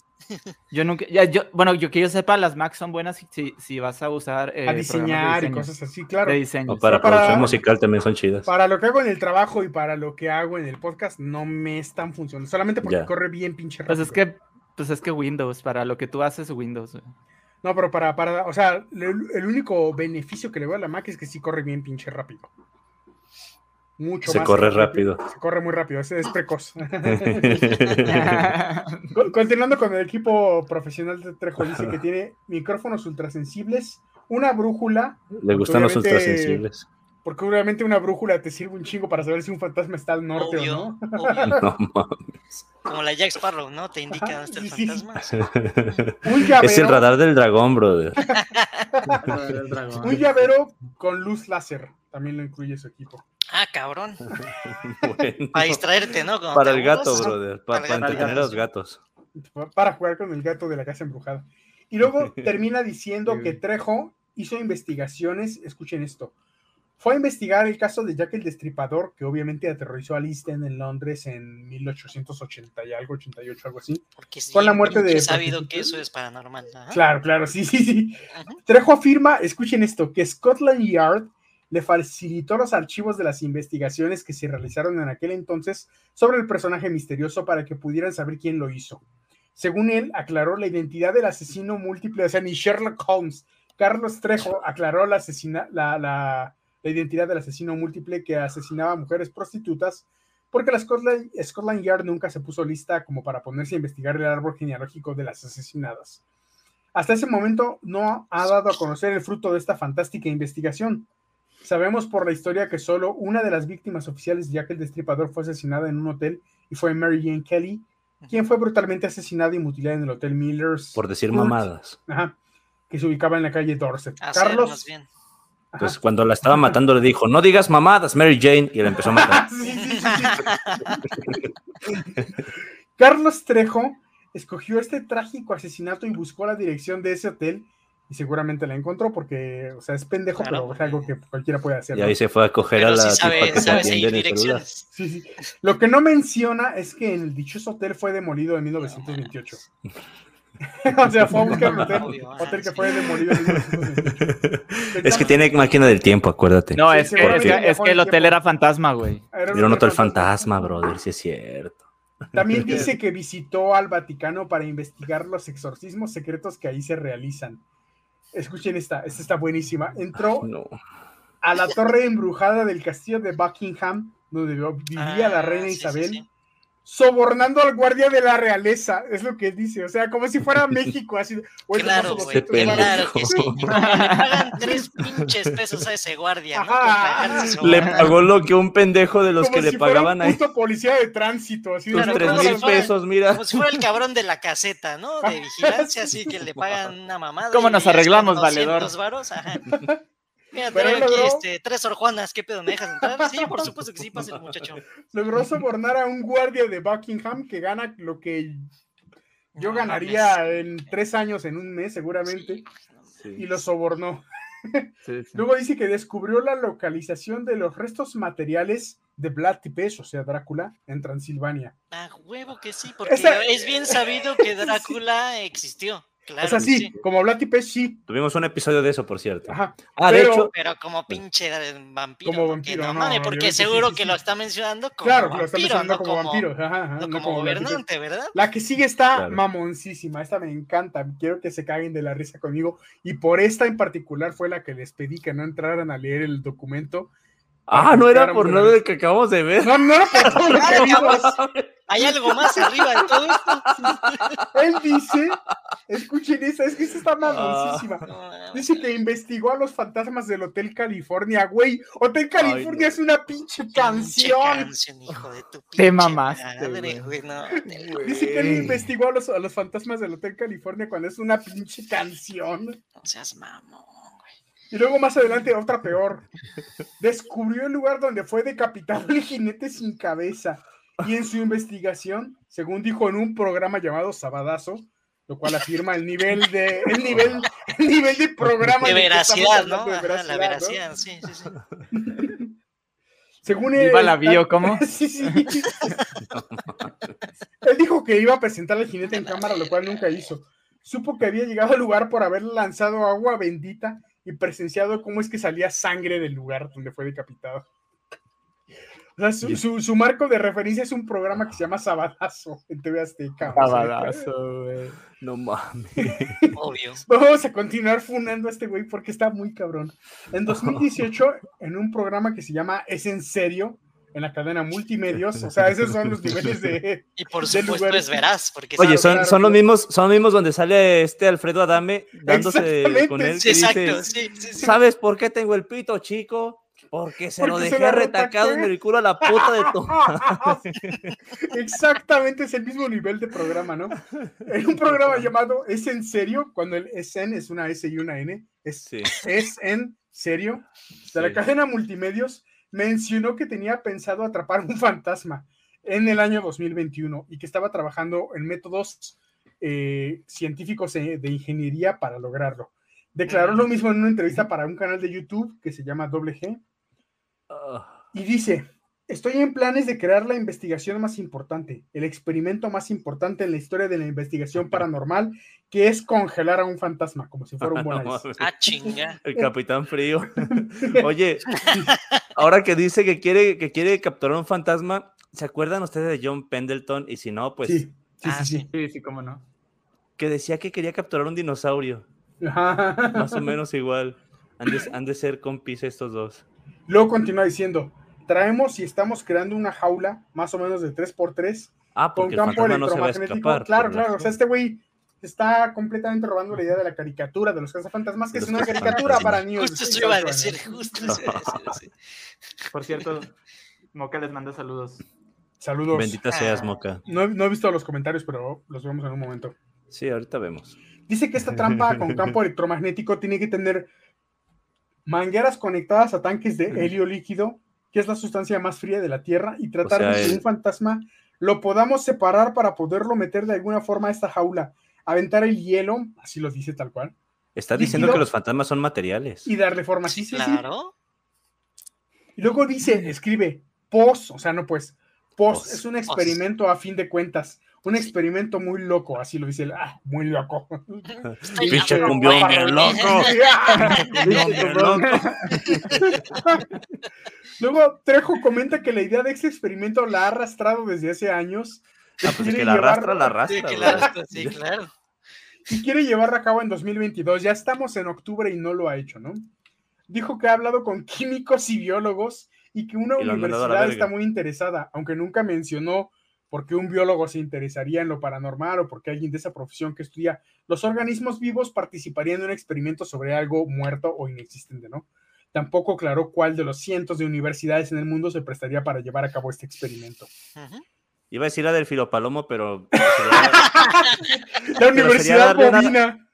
S2: yo nunca, ya, yo, bueno, yo que yo sepa, las Macs son buenas si, si vas a usar.
S1: Eh, a diseñar y cosas así, claro.
S2: O
S4: para producción musical también son chidas.
S1: Para lo que hago en el trabajo y para lo que hago en el podcast, no me están funcionando. Solamente porque corre bien pinche
S2: rápido. Pues es que, pues es que Windows, para lo que tú haces, Windows.
S1: No, pero para, para, o sea, el, el, único beneficio que le veo a la Mac es que sí corre bien pinche rápido. Mucho
S4: se corre rápido.
S1: Se corre muy rápido, es, es precoz. Continuando con el equipo profesional de Trejo, dice que tiene micrófonos ultrasensibles, una brújula.
S4: Le gustan los ultrasensibles.
S1: Porque obviamente una brújula te sirve un chingo para saber si un fantasma está al norte o no. no
S3: mames. Como la Jack Sparrow, ¿no? Te indica dónde está el fantasma.
S4: es el radar del dragón, brother.
S1: un llavero con luz láser. También lo incluye su equipo.
S3: Ah, cabrón. Para distraerte, ¿no?
S4: para el gato, brother. Para, para, entretener a los gatos.
S1: Para jugar con el gato de la casa embrujada. Y luego termina diciendo que Trejo hizo investigaciones, escuchen esto, fue a investigar el caso de Jack el Destripador, que obviamente aterrorizó a Listen en Londres en 1880 y algo, 88, algo así.
S3: Porque con la muerte de... Sabido que eso es paranormal.
S1: Claro, claro, sí, sí, sí. Trejo afirma, escuchen esto, que Scotland Yard le facilitó los archivos de las investigaciones que se realizaron en aquel entonces sobre el personaje misterioso para que pudieran saber quién lo hizo. Según él, aclaró la identidad del asesino múltiple, o sea, ni Sherlock Holmes, Carlos Trejo aclaró la, identidad del asesino múltiple que asesinaba a mujeres prostitutas, porque la Scotland, Yard nunca se puso lista como para ponerse a investigar el árbol genealógico de las asesinadas. Hasta ese momento no ha dado a conocer el fruto de esta fantástica investigación. Sabemos por la historia que solo una de las víctimas oficiales de Jack el Destripador fue asesinada en un hotel y fue Mary Jane Kelly, quien fue brutalmente asesinada y mutilada en el Hotel Millers.
S4: Por decir mamadas.
S1: que se ubicaba en la calle Dorset. Carlos,
S4: entonces, cuando la estaba matando, le dijo: No digas mamadas, Mary Jane, y la empezó a matar.
S1: Carlos Trejo escogió este trágico asesinato y buscó la dirección de ese hotel y seguramente la encontró porque, o sea, es pendejo, pero es algo que cualquiera puede hacer.
S4: Y ahí se fue a coger a la
S3: sabe, que sabe el
S1: Sí, sí. Lo que no menciona es que el dichoso hotel fue demolido en 1928. o sea, fue a buscar un hotel, hotel que fue demolido.
S4: es que tiene máquina del tiempo, acuérdate.
S2: No, es, que, es, que, el hotel era fantasma, güey.
S4: Era un hotel fantasma, brother, si es cierto.
S1: También dice que visitó al Vaticano para investigar los exorcismos secretos que ahí se realizan. Escuchen esta, esta está buenísima. Entró a la torre embrujada del castillo de Buckingham, donde vivía la ah, reina Isabel sobornando al guardia de la realeza, es lo que dice, o sea, como si fuera México, así.
S3: claro, güey, claro que sí. le pagan tres pinches pesos a ese guardia.
S4: le pagó lo que un pendejo de los que le pagaban ahí.
S1: Justo policía de tránsito, así.
S4: Tus tres mil pesos, mira.
S3: Como si fuera el cabrón de la caseta, ¿no? De vigilancia, así que le pagan una mamada.
S2: ¿Cómo nos arreglamos, valedor?
S3: Varos, ajá. Mira, tengo aquí este, tres orjuanas, ¿qué pedo? ¿Me dejas entrar? Sí, por supuesto que sí, pase el muchacho.
S1: Logró sobornar a un guardia de Buckingham que gana lo que yo ganaría en tres años, en un mes, seguramente. Y lo sobornó. Luego dice que descubrió la localización de los restos materiales de Vlad Tepes, o sea, Drácula, en Transilvania.
S3: Ah, huevo que sí, porque es bien sabido que Drácula existió
S1: o sea, sí, como Pez, sí.
S4: Tuvimos un episodio de eso, por cierto.
S1: Ajá.
S3: Ah, de hecho. Pero como pinche vampiro. Como vampiro. No, porque seguro que lo está mencionando como
S1: claro,
S3: vampiro.
S1: Claro, lo está mencionando como, vampiro.
S3: Ajá, no, como, gobernante, ¿verdad?
S1: La que sigue está mamoncísima. Esta me encanta. Quiero que se caguen de la risa conmigo. Y por esta en particular fue la que les pedí que no entraran a leer el documento
S4: Ah, no era por nada de que acabamos de ver.
S1: No, no era por todo lo
S3: que Hay algo más arriba de todo esto.
S1: Él dice, escuchen esta, es que esta está mamoncísima. dice que investigó a los fantasmas del Hotel California, güey. Hotel California es una pinche canción.
S3: canción hijo de tu
S2: Te mamaste.
S1: dice que él investigó a los, a los fantasmas del Hotel California cuando es una pinche canción.
S3: No seas mamón.
S1: Y luego más adelante otra peor. Descubrió el lugar donde fue decapitado el jinete sin cabeza. Y en su investigación, según dijo en un programa llamado Sabadazo, lo cual afirma el nivel de el nivel el nivel de programa
S3: de veracidad, ¿no? la veracidad, sí, sí, sí.
S1: Según él,
S2: ¿Iba la vio cómo?
S1: sí, sí. él dijo que iba a presentar al jinete en cámara, lo cual nunca hizo. Supo que había llegado al lugar por haber lanzado agua bendita y presenciado cómo es que salía sangre del lugar donde fue decapitado. O sea, su, marco de referencia es un programa que se llama Sabadazo en TV Azteca.
S2: Sabadazo, güey.
S4: No mames.
S3: Obvio.
S1: Vamos a continuar funando a este güey porque está muy cabrón. En 2018, en un programa que se llama Es en serio, en la cadena multimedios. O sea, esos son los niveles de.
S3: Y por supuesto es veraz. Porque
S4: Oye, son, son los mismos, son los mismos donde sale este Alfredo Adame dándose con él. Sí, exacto, sí, sí, ¿Sabes por qué tengo el pito, chico? Porque se lo dejé retacado en el culo a la puta de tu.
S1: Exactamente, es el mismo nivel de programa, ¿no? En un programa llamado Es en serio, cuando el es en es una S y una N, es, es en serio, de la cadena Multimedios, mencionó que tenía pensado atrapar un fantasma en el año 2021 y que estaba trabajando en métodos eh, científicos de ingeniería para lograrlo. Declaró lo mismo en una entrevista para un canal de YouTube que se llama Doble G. Y dice, estoy en planes de crear la investigación más importante, el experimento más importante en la historia de la investigación paranormal, que es congelar a un fantasma, como si fuera un buen
S3: Ah, chinga.
S4: El capitán frío. Oye, ahora que dice que quiere, que quiere capturar un fantasma, ¿se acuerdan ustedes de John Pendleton? Y si no, pues...
S1: Sí, sí,
S2: ah, sí, sí, sí, cómo no.
S4: Que decía que quería capturar un dinosaurio. Más o menos igual. Han de, han de ser compis estos dos.
S1: Luego continúa diciendo, traemos y estamos creando una jaula más o menos de 3x3
S4: ah, con campo electromagnético.
S1: claro, claro, o sea, este güey está completamente robando la idea de la caricatura de los cazafantasmas, que es una caricatura para niños.
S3: Justo eso iba a decir, justo
S2: Por cierto, Moca les manda saludos.
S1: Saludos.
S4: Bendita seas, Moca.
S1: No, no, he visto los comentarios, pero los vemos en un momento.
S4: Sí, ahorita vemos.
S1: Dice que esta trampa con campo electromagnético tiene que tener mangueras conectadas a tanques de helio líquido, que es la sustancia más fría de la Tierra, y tratar de que un fantasma lo podamos separar para poderlo meter de alguna forma a esta jaula, aventar el hielo, así lo dice tal cual.
S4: Está diciendo que los fantasmas son materiales.
S1: Y darle forma. Sí,
S3: sí, claro.
S1: Y luego dice, escribe, pos, o sea, no pues, pos, es un experimento a fin de cuentas un experimento muy loco, así lo dice él, ah, muy loco.
S4: Pinche cumbión bien loco.
S1: Luego Trejo comenta que la idea de este experimento la ha arrastrado desde hace años.
S4: Ah, pues que la arrastra, la arrastra.
S3: Sí, claro.
S1: Y quiere llevarla a cabo en 2022. Ya estamos en octubre y no lo ha hecho, ¿no? Dijo que ha hablado con químicos y biólogos y que una universidad está muy interesada, aunque nunca mencionó por qué un biólogo se interesaría en lo paranormal o por qué alguien de esa profesión que estudia los organismos vivos participaría en un experimento sobre algo muerto o inexistente, ¿no? Tampoco aclaró cuál de los cientos de universidades en el mundo se prestaría para llevar a cabo este experimento.
S4: Iba a decir la del filopalomo, pero...
S1: la Universidad Bovina.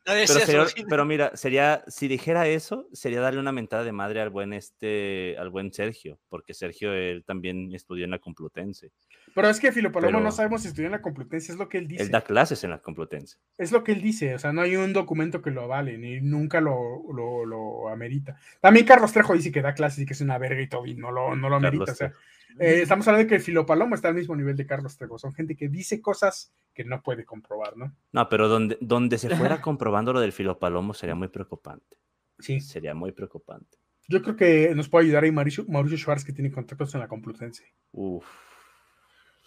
S4: Pero, mira, sería, si dijera eso, sería darle una mentada de madre al buen este, al buen Sergio, porque Sergio él también estudió en la Complutense.
S1: Pero es que Filopalomo no sabemos si estudió en la Complutense, es lo que él dice.
S4: Él da clases en la Complutense.
S1: Es lo que él dice, o sea, no hay un documento que lo avale, ni nunca lo, lo, amerita. También Carlos Trejo dice que da clases y que es una verga y todo, y no lo, no lo amerita, o sea. Eh, estamos hablando de que Filopalomo está al mismo nivel de Carlos Trejo. Son gente que dice cosas que no puede comprobar, ¿no?
S4: No, pero donde, donde se fuera comprobando lo del Filopalomo sería muy preocupante.
S1: Sí.
S4: Sería muy preocupante.
S1: Yo creo que nos puede ayudar ahí Mauricio, Mauricio Schwartz, que tiene contactos en la Complutense.
S4: Uf.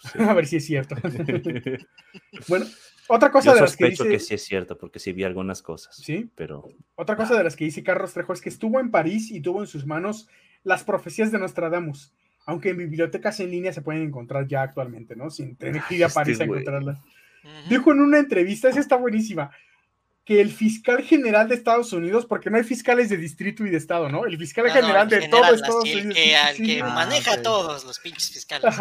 S1: A ver si es cierto. bueno, otra cosa de las que dice.
S4: que sí es cierto, porque sí vi algunas cosas.
S1: Sí.
S4: Pero.
S1: Otra cosa de las que dice Carlos Trejo es que estuvo en París y tuvo en sus manos las profecías de Nostradamus aunque en bibliotecas en línea se pueden encontrar ya actualmente, ¿no? Sin tener que ir a este París a encontrarlas. Dijo en una entrevista, esa está buenísima, que el fiscal general de Estados Unidos, porque no hay fiscales de distrito y de estado, ¿no? El fiscal general de todo Estados Unidos.
S3: Que, maneja a todos los pinches fiscales.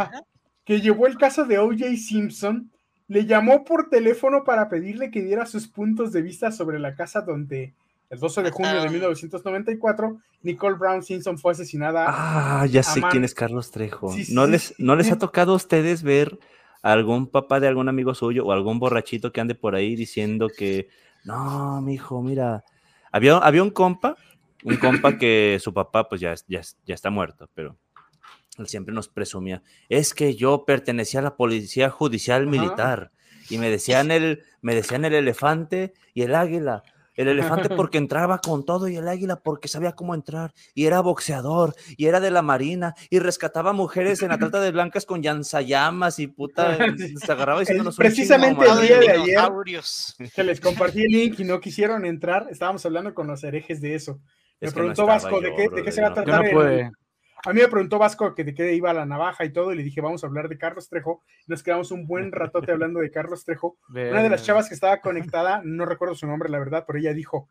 S1: que llevó el caso de O.J. Simpson, le llamó por teléfono para pedirle que diera sus puntos de vista sobre la casa donde el 12 de junio de 1994, Nicole Brown Simpson fue asesinada.
S4: Ah, ya sé quién es Carlos Trejo. ¿No, les, ¿No les ha tocado a ustedes ver a algún papá de algún amigo suyo o algún borrachito que ande por ahí diciendo que, no, mi hijo, mira, había, había un compa, un compa que su papá pues ya, ya, ya está muerto, pero él siempre nos presumía, es que yo pertenecía a la policía judicial militar y me decían el, me decían el elefante y el águila el elefante porque entraba con todo y el águila porque sabía cómo entrar. Y era boxeador y era de la marina y rescataba mujeres en la trata de blancas con yanzayamas y puta, se agarraba diciéndonos
S1: Precisamente el día de ayer que les compartí el link y no quisieron entrar, estábamos hablando con los herejes de eso. Me preguntó Vasco, ¿de qué, se va a tratar? A mí me preguntó Vasco que de qué iba la navaja y todo, y le dije, vamos a hablar de Carlos Trejo. Nos quedamos un buen ratote hablando de Carlos Trejo. Una de las chavas que estaba conectada, no recuerdo su nombre, la verdad, pero ella dijo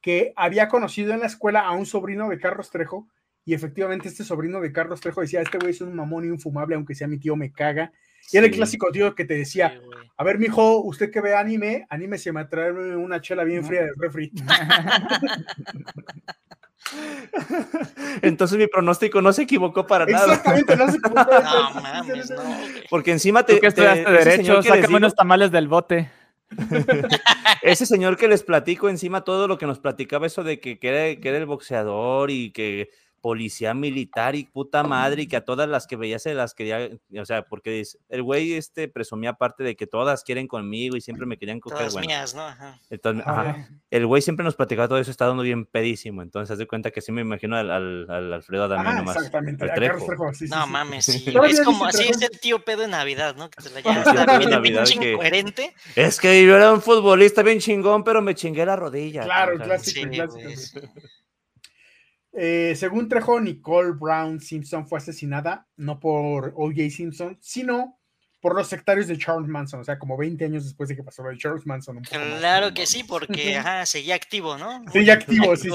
S1: que había conocido en la escuela a un sobrino de Carlos Trejo, y efectivamente este sobrino de Carlos Trejo decía, este güey es un mamón y un fumable, aunque sea mi tío, me caga. Y era el clásico tío que te decía, a ver, mijo, usted que ve anime, anime se me a traer una chela bien fría del refri.
S4: Entonces mi pronóstico no se equivocó para nada.
S1: Exactamente, no se equivocó.
S3: no mames, no.
S4: Porque encima te.
S2: ¿Tú que estudiaste derecho, sácame unos tamales del bote.
S4: ese señor que les platico encima todo lo que nos platicaba eso de que, que, que era el boxeador y que policía militar y puta madre, y que a todas las que veía se las quería, o sea, porque el güey este presumía aparte de que todas quieren conmigo y siempre me querían coger.
S3: Todas mías, ¿no? Ajá.
S4: Entonces, El güey siempre nos platicaba todo eso, está dando bien pedísimo, entonces haz de cuenta que sí me imagino al, al, Alfredo Adame nomás.
S1: Exactamente,
S3: no mames, sí. es como así es el tío pedo de Navidad, ¿no? Que te la llevas Navidad que, incoherente.
S4: Es que yo era un futbolista bien chingón, pero me chingué la rodilla.
S1: Claro, clásico, clásico. Eh, según Trejo, Nicole Brown Simpson fue asesinada no por O.J. Simpson, sino por los sectarios de Charles Manson, o sea, como 20 años después de que pasó lo de Charles Manson.
S3: claro que sí, porque seguía activo, ¿no?
S1: Seguía activo, sí,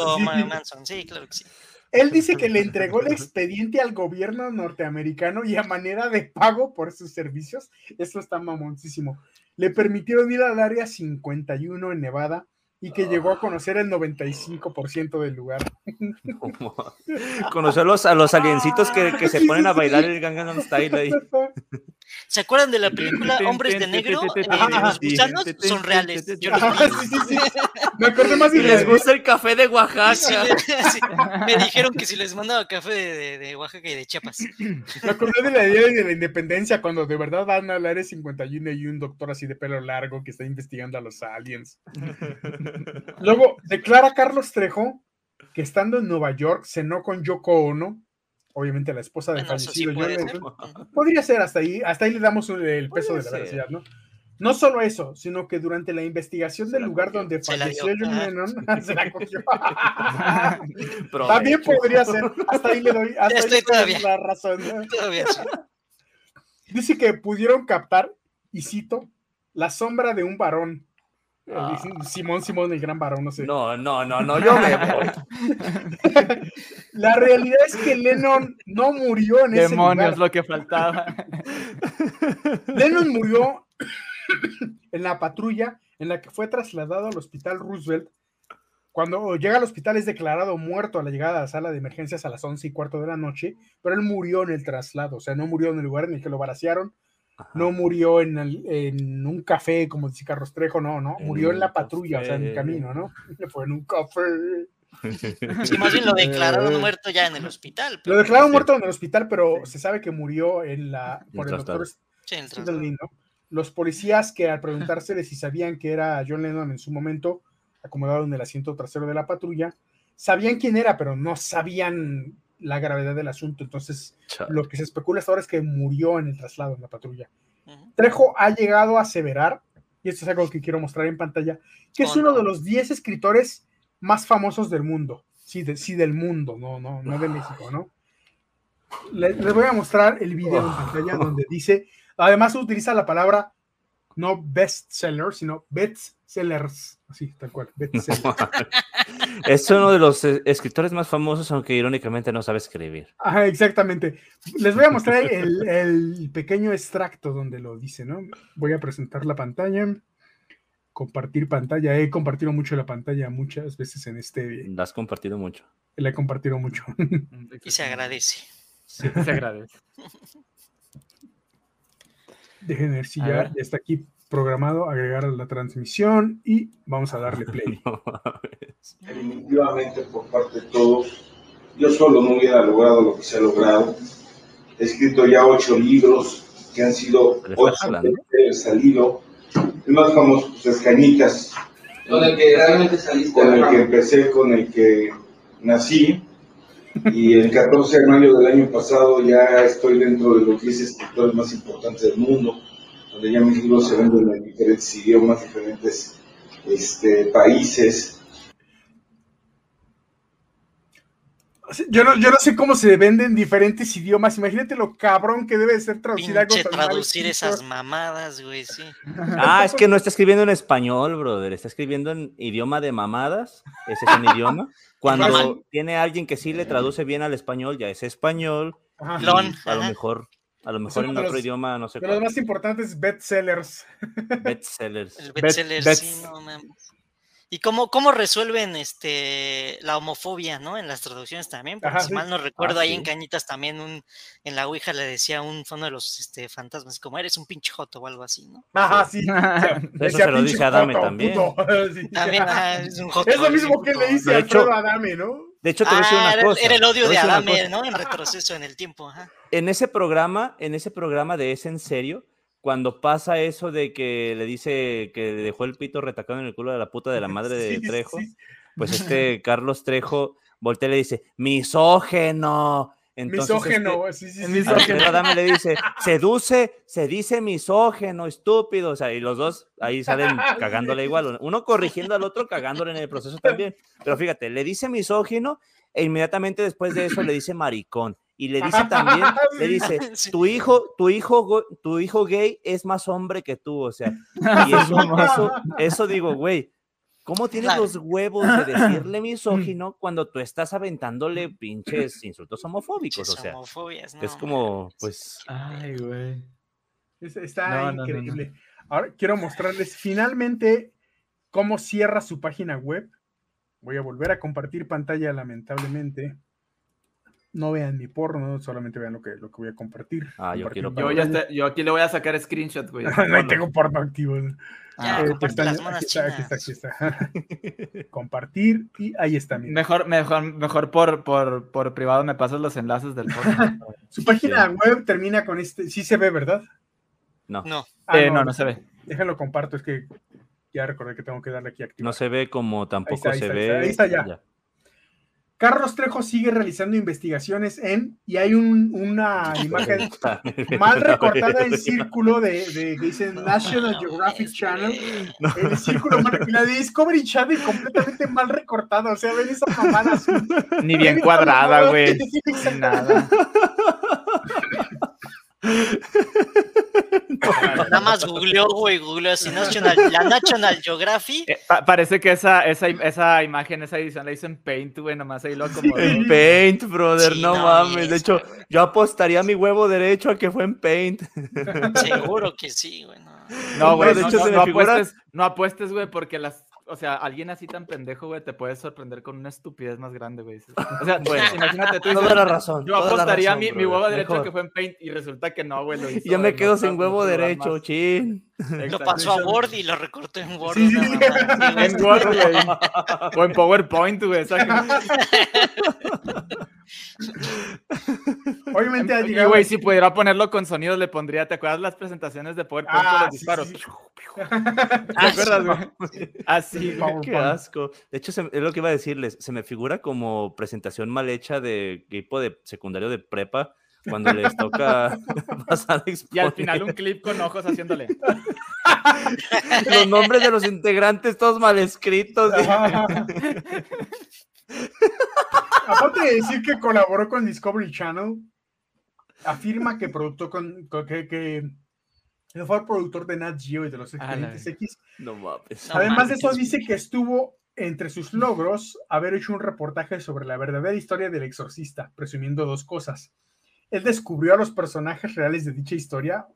S3: sí. claro que sí.
S1: Él dice que le entregó el expediente al gobierno norteamericano y a manera de pago por sus servicios, esto está mamoncísimo, le permitieron ir al área 51 en Nevada y que llegó a conocer el 95% del lugar.
S4: Conoció a los, a los aliencitos que, que se ponen a bailar el Gangnam Style ahí.
S3: ¿Se acuerdan de la película Hombres de Negro? los gusanos son reales.
S1: Me acuerdo más
S4: y les gusta el café de Oaxaca.
S3: Me dijeron que si les mandaba café de, Oaxaca y de Chiapas.
S1: Me acordé de la idea de la independencia cuando de verdad van a hablar de 51 y un doctor así de pelo largo que está investigando a los aliens. Luego, declara Carlos Trejo que estando en Nueva York cenó con Yoko Ono, obviamente la esposa del fallecido Podría ser hasta ahí, hasta ahí le damos el peso de la veracidad, ¿no? No solo eso, sino que durante la investigación del lugar donde falleció John Lennon, se la cogió. También podría ser. Hasta ahí le doy, hasta ahí la razón. Todavía Dice que pudieron captar, y cito, la sombra de un varón Ah. Simón Simón, el gran varón, no sé.
S4: No, no, no, no, yo me voy.
S1: La realidad es que Lennon no murió en ese lugar.
S2: Demonios, lo que faltaba.
S1: Lennon murió en la patrulla en la que fue trasladado al hospital Roosevelt. Cuando llega al hospital es declarado muerto a la llegada a la sala de emergencias a las once y cuarto de la noche, pero él murió en el traslado, o sea, no murió en el lugar en el que lo no murió en, en, un café, como dice Carlos Trejo, no, no, murió en la patrulla, o sea, en el camino, ¿no? Fue en un café.
S3: Sí, más bien lo declararon muerto ya en el hospital.
S1: Lo declararon muerto en el hospital, pero se sabe que murió en la, por el doctor sí, Los policías que al preguntársele si sabían que era John Lennon en su momento, acomodado en el asiento trasero de la patrulla, sabían quién era, pero no sabían la gravedad del asunto. Entonces, lo que se especula hasta ahora es que murió en el traslado en la patrulla. Trejo ha llegado a aseverar, y esto es algo que quiero mostrar en pantalla, que es uno de los 10 escritores más famosos del mundo. Sí, sí del mundo, no, no, no de México, ¿no? Les, voy a mostrar el video en pantalla donde dice, además utiliza la palabra no bestseller, sino bestsellers, así, tal cual,
S4: es uno de los eh, escritores más famosos, aunque irónicamente no sabe escribir.
S1: Ajá, exactamente. Les voy a mostrar el, pequeño extracto donde lo dice, ¿no? Voy a presentar la pantalla. Compartir pantalla. He compartido mucho la pantalla muchas veces en este.
S4: La has compartido mucho.
S1: La he compartido mucho.
S3: Y se agradece.
S2: se agradece.
S1: Dejen ver si ya, está aquí programado agregar la transmisión y vamos a darle play.
S5: Definitivamente por parte de todos, yo solo no hubiera logrado lo que se ha logrado. He escrito ya ocho libros que han sido ocho que salido. El más famoso pues, es Cañitas.
S6: Con el que realmente saliste.
S5: Con el que empecé, con el que nací. Y el 14 de mayo del año pasado ya estoy dentro de los 10 escritores más importantes del mundo, donde ya mis libros se venden en diferentes idiomas, diferentes este, países.
S1: Yo no, yo no sé cómo se venden diferentes idiomas. Imagínate lo cabrón que debe ser traducir algo.
S3: traducir esas mamadas, güey, sí.
S4: Ah, es que no está escribiendo en español, brother. Está escribiendo en idioma de mamadas. Ese es un idioma. Cuando tiene alguien que sí le traduce bien al español, ya es español. a lo mejor a lo mejor en otro idioma, no sé.
S1: Pero los más importantes, bestsellers.
S4: Bestsellers.
S3: Bestsellers, sí, no ¿Y cómo, cómo resuelven este la homofobia, ¿no? En las traducciones también, porque si mal no recuerdo, ah, ahí en Cañitas también un, en la Ouija le decía un uno de los este, fantasmas, como eres un pinche joto o algo así, ¿no?
S1: Ajá, sí.
S4: Eso se lo dice Adame también.
S3: También es un
S1: joto. Es lo mismo que le dice a Adame, ¿no?
S4: De hecho, te voy a decir una
S3: ah,
S4: cosa.
S3: Era el odio de Adame, ¿no? En retroceso en el tiempo. Ajá.
S4: En ese programa, en ese programa de Es en Serio, cuando pasa eso de que le dice que dejó el pito retacado en el culo de la puta de la madre de Trejo, pues este Carlos Trejo voltea y le dice, misógeno.
S1: Entonces, misógeno,
S4: este, sí, sí, sí. Misógeno. Adame le dice, seduce, se dice misógeno, estúpido. O sea, y los dos ahí salen cagándole igual. Uno corrigiendo al otro, cagándole en el proceso también. Pero fíjate, le dice misógino e inmediatamente después de eso le dice maricón. Y le dice también, le dice, tu hijo, tu hijo, tu hijo gay es más hombre que tú. O sea, y eso, eso digo, güey, ¿Cómo tienes los huevos de decirle misógino cuando tú estás aventándole pinches insultos homofóbicos? o sea, es como, pues.
S2: Ay, güey.
S1: Está increíble. Ahora quiero mostrarles finalmente cómo cierra su página web. Voy a volver a compartir pantalla, lamentablemente. No vean mi porno, solamente vean lo que, lo que voy a compartir.
S4: Ah, yo quiero.
S2: Yo, ya yo aquí le voy a sacar screenshot, güey.
S1: no tengo porno activo.
S3: Ah, eh, está,
S1: aquí, está, aquí, está, aquí está, Compartir y ahí está.
S2: Mejor, mejor, mejor por, por, por privado me pasas los enlaces del
S1: Su página web termina con este. Sí se ve, ¿verdad?
S4: No.
S3: No.
S2: Ah, eh, no, no, se ve.
S1: Déjenlo comparto, es que ya recordé que tengo que darle aquí activo.
S4: No se ve como tampoco se ve.
S1: Ahí está, ya. Carlos Trejo sigue realizando investigaciones en, y hay una imagen mal recortada en círculo de, de, que dice National Geographic Channel, el círculo mal, la de Discovery Channel completamente mal recortada, o sea, ven esa mamada
S2: Ni bien cuadrada, güey. Nada.
S3: Nada más googleó, güey, googleó así National, la National Geographic.
S2: Eh, parece que esa, esa, esa imagen, esa edición la hizo en Paint, güey, nomás ahí lo acomodó.
S4: En Paint, brother, no, mames. De hecho, yo apostaría mi huevo derecho a que fue en Paint.
S3: Seguro que sí, güey.
S2: No, güey, de hecho, no, no, apuestes, no apuestes, güey, porque las o sea, alguien así tan pendejo, güey, te puede sorprender con una estupidez más grande, güey. O sea, bueno, imagínate tú.
S4: Toda la razón.
S2: Yo apostaría mi, mi, huevo derecho que fue en Paint y resulta que no, güey.
S4: Y yo me quedo sin huevo derecho, chin.
S3: Lo pasó a Word y lo recortó en Word. Sí, sí,
S2: en Word, güey. O en PowerPoint, güey.
S1: Obviamente ha
S2: llegado. güey, si pudiera ponerlo con sonido, le pondría. ¿Te acuerdas las presentaciones de PowerPoint ah, con los disparos? ¿Te acuerdas, güey? Así,
S4: Qué asco. De hecho, es lo que iba a decirles. Se me figura como presentación mal hecha de equipo de secundario de prepa cuando les toca pasar
S2: Y al final un clip con ojos haciéndole.
S4: los nombres de los integrantes todos mal escritos.
S1: Aparte de decir que colaboró con Discovery Channel, afirma que productó con, que, que fue productor de Nat Geo y de los Expedientes X.
S4: No mames.
S1: Además de eso, dice que estuvo entre sus logros haber hecho un reportaje sobre la verdadera historia del exorcista, presumiendo dos cosas. Él descubrió a los personajes reales de dicha historia,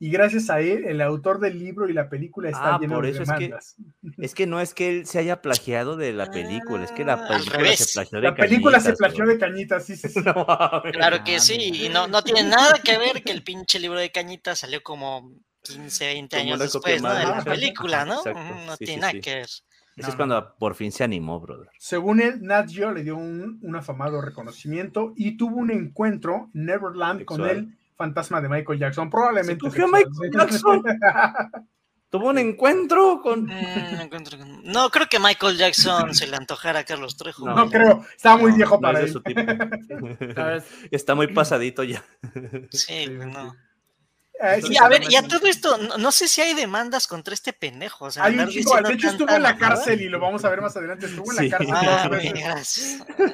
S1: y gracias a él, el autor del libro y la película está ah, lleno de demandas.
S4: Es que, es que no es que él se haya plagiado de la película, es que la película se plagió de
S1: La película se plagió de cañitas, sí, sí.
S3: claro que sí, y no, no tiene nada que ver que el pinche libro de cañitas salió como 15, 20 años después, ¿no? De la película, ¿no? No tiene nada que ver.
S4: Eso es cuando por fin se animó, brother.
S1: Según él, Nat Geo le dio un, un afamado reconocimiento y tuvo un encuentro Neverland con él fantasma de Michael Jackson. Probablemente.
S4: Michael Jackson. Tuvo un encuentro con.
S3: No, creo que Michael Jackson se le antojara a Carlos Trejo.
S1: No, creo. Está muy viejo para él.
S4: Está muy pasadito ya.
S3: Sí, no. Eh, y a ver, y a todo esto, no, sé si hay demandas contra este pendejo. O sea,
S1: hay un chico, de hecho estuvo en la cárcel y lo vamos a ver más adelante. Estuvo en la cárcel.
S2: Ah,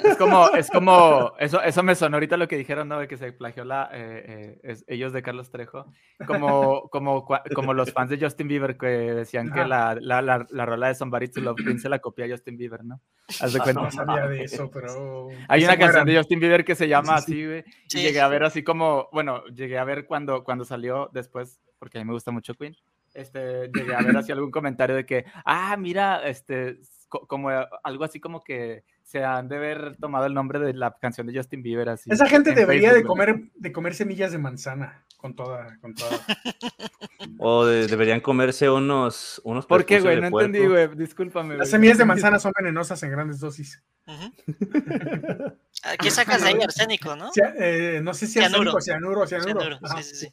S2: es como, es como, eso, eso me sonó ahorita lo que dijeron, ¿no? De que se plagió la, eh, eh, ellos de Carlos Trejo. Como, como, como los fans de Justin Bieber que decían que la, la, la, rola de Somebody to Love Queen se la copia a Justin Bieber, ¿no? Haz de cuenta.
S1: No sabía de eso, pero.
S2: Hay una canción de Justin Bieber que se llama así, güey. y llegué a ver así como, bueno, llegué a ver cuando, cuando salió después, porque a mí me gusta mucho Queen. Este, llegué a ver así algún comentario de que, ah, mira, este, como algo así como que se han de haber tomado el nombre de la canción de Justin Bieber así.
S1: Esa gente debería de comer, de comer semillas de manzana con toda, con toda.
S4: O deberían comerse unos, unos.
S2: ¿Por qué, güey? No entendí, güey. Discúlpame.
S1: Las semillas de manzana son venenosas en grandes dosis.
S3: ¿Qué sacas de ahí? Arsénico, ¿no?
S1: Eh, no sé si arsénico, cianuro, cianuro. cianuro.
S3: Sí, sí, sí.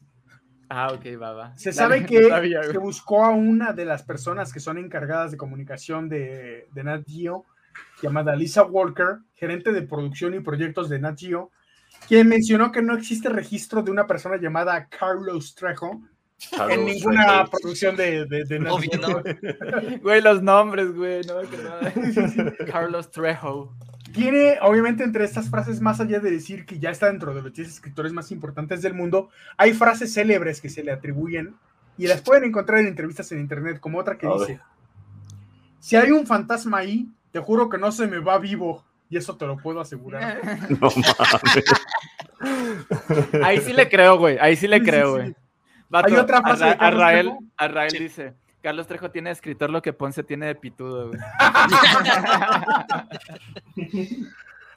S2: Ah, ok, va, va.
S1: Se sabe que se buscó a una de las personas que son encargadas de comunicación de, de Nat Geo, llamada Lisa Walker, gerente de producción y proyectos de Nat Geo, quien mencionó que no existe registro de una persona llamada Carlos Trejo en ninguna producción de, de, Nat Geo.
S2: Güey, los nombres, güey, no, Carlos Trejo
S1: tiene, obviamente, entre estas frases, más allá de decir que ya está dentro de los 10 escritores más importantes del mundo, hay frases célebres que se le atribuyen y las pueden encontrar en entrevistas en internet, como otra que dice: Si hay un fantasma ahí, te juro que no se me va vivo. Y eso te lo puedo asegurar. No
S2: mames. Ahí sí le creo, güey. Ahí sí le creo, güey. Hay otra frase. A, Rael, dice: Carlos Trejo tiene de escritor lo que Ponce tiene de pitudo, güey.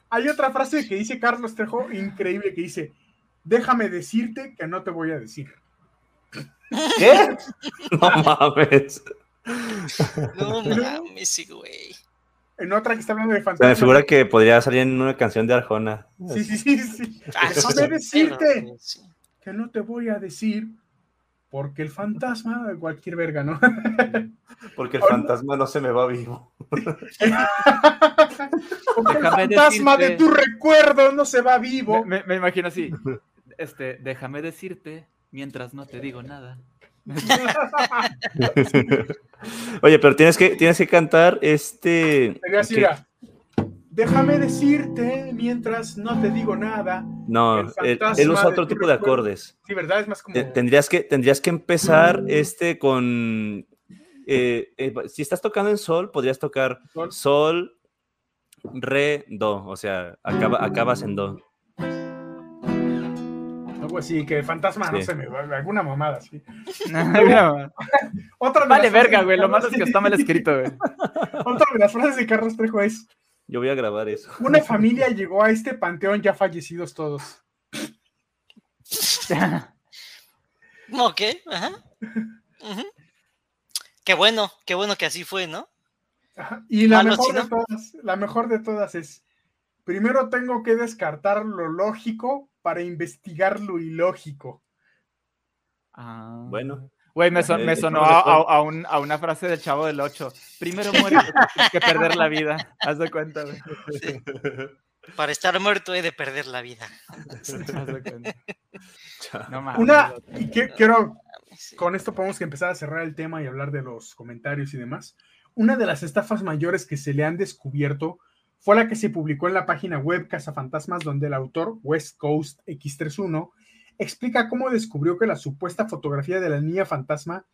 S1: Hay otra frase que dice Carlos Trejo, increíble, que dice: Déjame decirte que no te voy a decir.
S4: ¿Qué? No mames.
S3: No mames, güey.
S1: En otra que está hablando de fantasmas.
S4: Me figura que podría salir en una canción de Arjona.
S1: Sí, sí, sí. sí. Ah, Déjame decirte que no te voy a decir porque el fantasma, cualquier verga, ¿no?
S4: Porque el fantasma no se me va vivo.
S1: Porque el fantasma de tu recuerdo no se va vivo.
S2: Me, imagino así. Este, déjame decirte mientras no te digo nada.
S4: Oye, pero tienes que, tienes que cantar este.
S1: Déjame decirte mientras no te digo nada.
S4: No, él, usa otro tipo de acordes.
S1: Sí, ¿verdad? Es más como.
S4: Tendrías que, tendrías que empezar este con. Eh, eh, si estás tocando en sol, podrías tocar sol, re, do. O sea, acabas en do.
S1: Algo así, que fantasma, no sé, alguna mamada, sí.
S2: Otra vale, verga, güey. Lo malo es que está mal escrito, güey.
S1: Otra de las frases de Carlos Trejo es
S4: yo voy a grabar eso.
S1: Una familia llegó a este panteón ya fallecidos todos.
S3: ok, ajá. Qué bueno, qué bueno que así fue, ¿no?
S1: Y la mejor de todas, la mejor de todas es, primero tengo que descartar lo lógico para investigar lo ilógico.
S4: Ah. Bueno.
S2: Güey, me, sonó a, una frase del Chavo del 8. Primero muere que perder la vida. Haz de cuenta, güey.
S3: Para estar muerto he de perder la vida.
S1: Haz de cuenta. una, y quiero, con esto podemos empezar a cerrar el tema y hablar de los comentarios y demás. Una de las estafas mayores que se le han descubierto fue la que se publicó en la página web Casa Fantasmas, donde el autor, West Coast X31, explica cómo descubrió que la supuesta fotografía de la niña fantasma,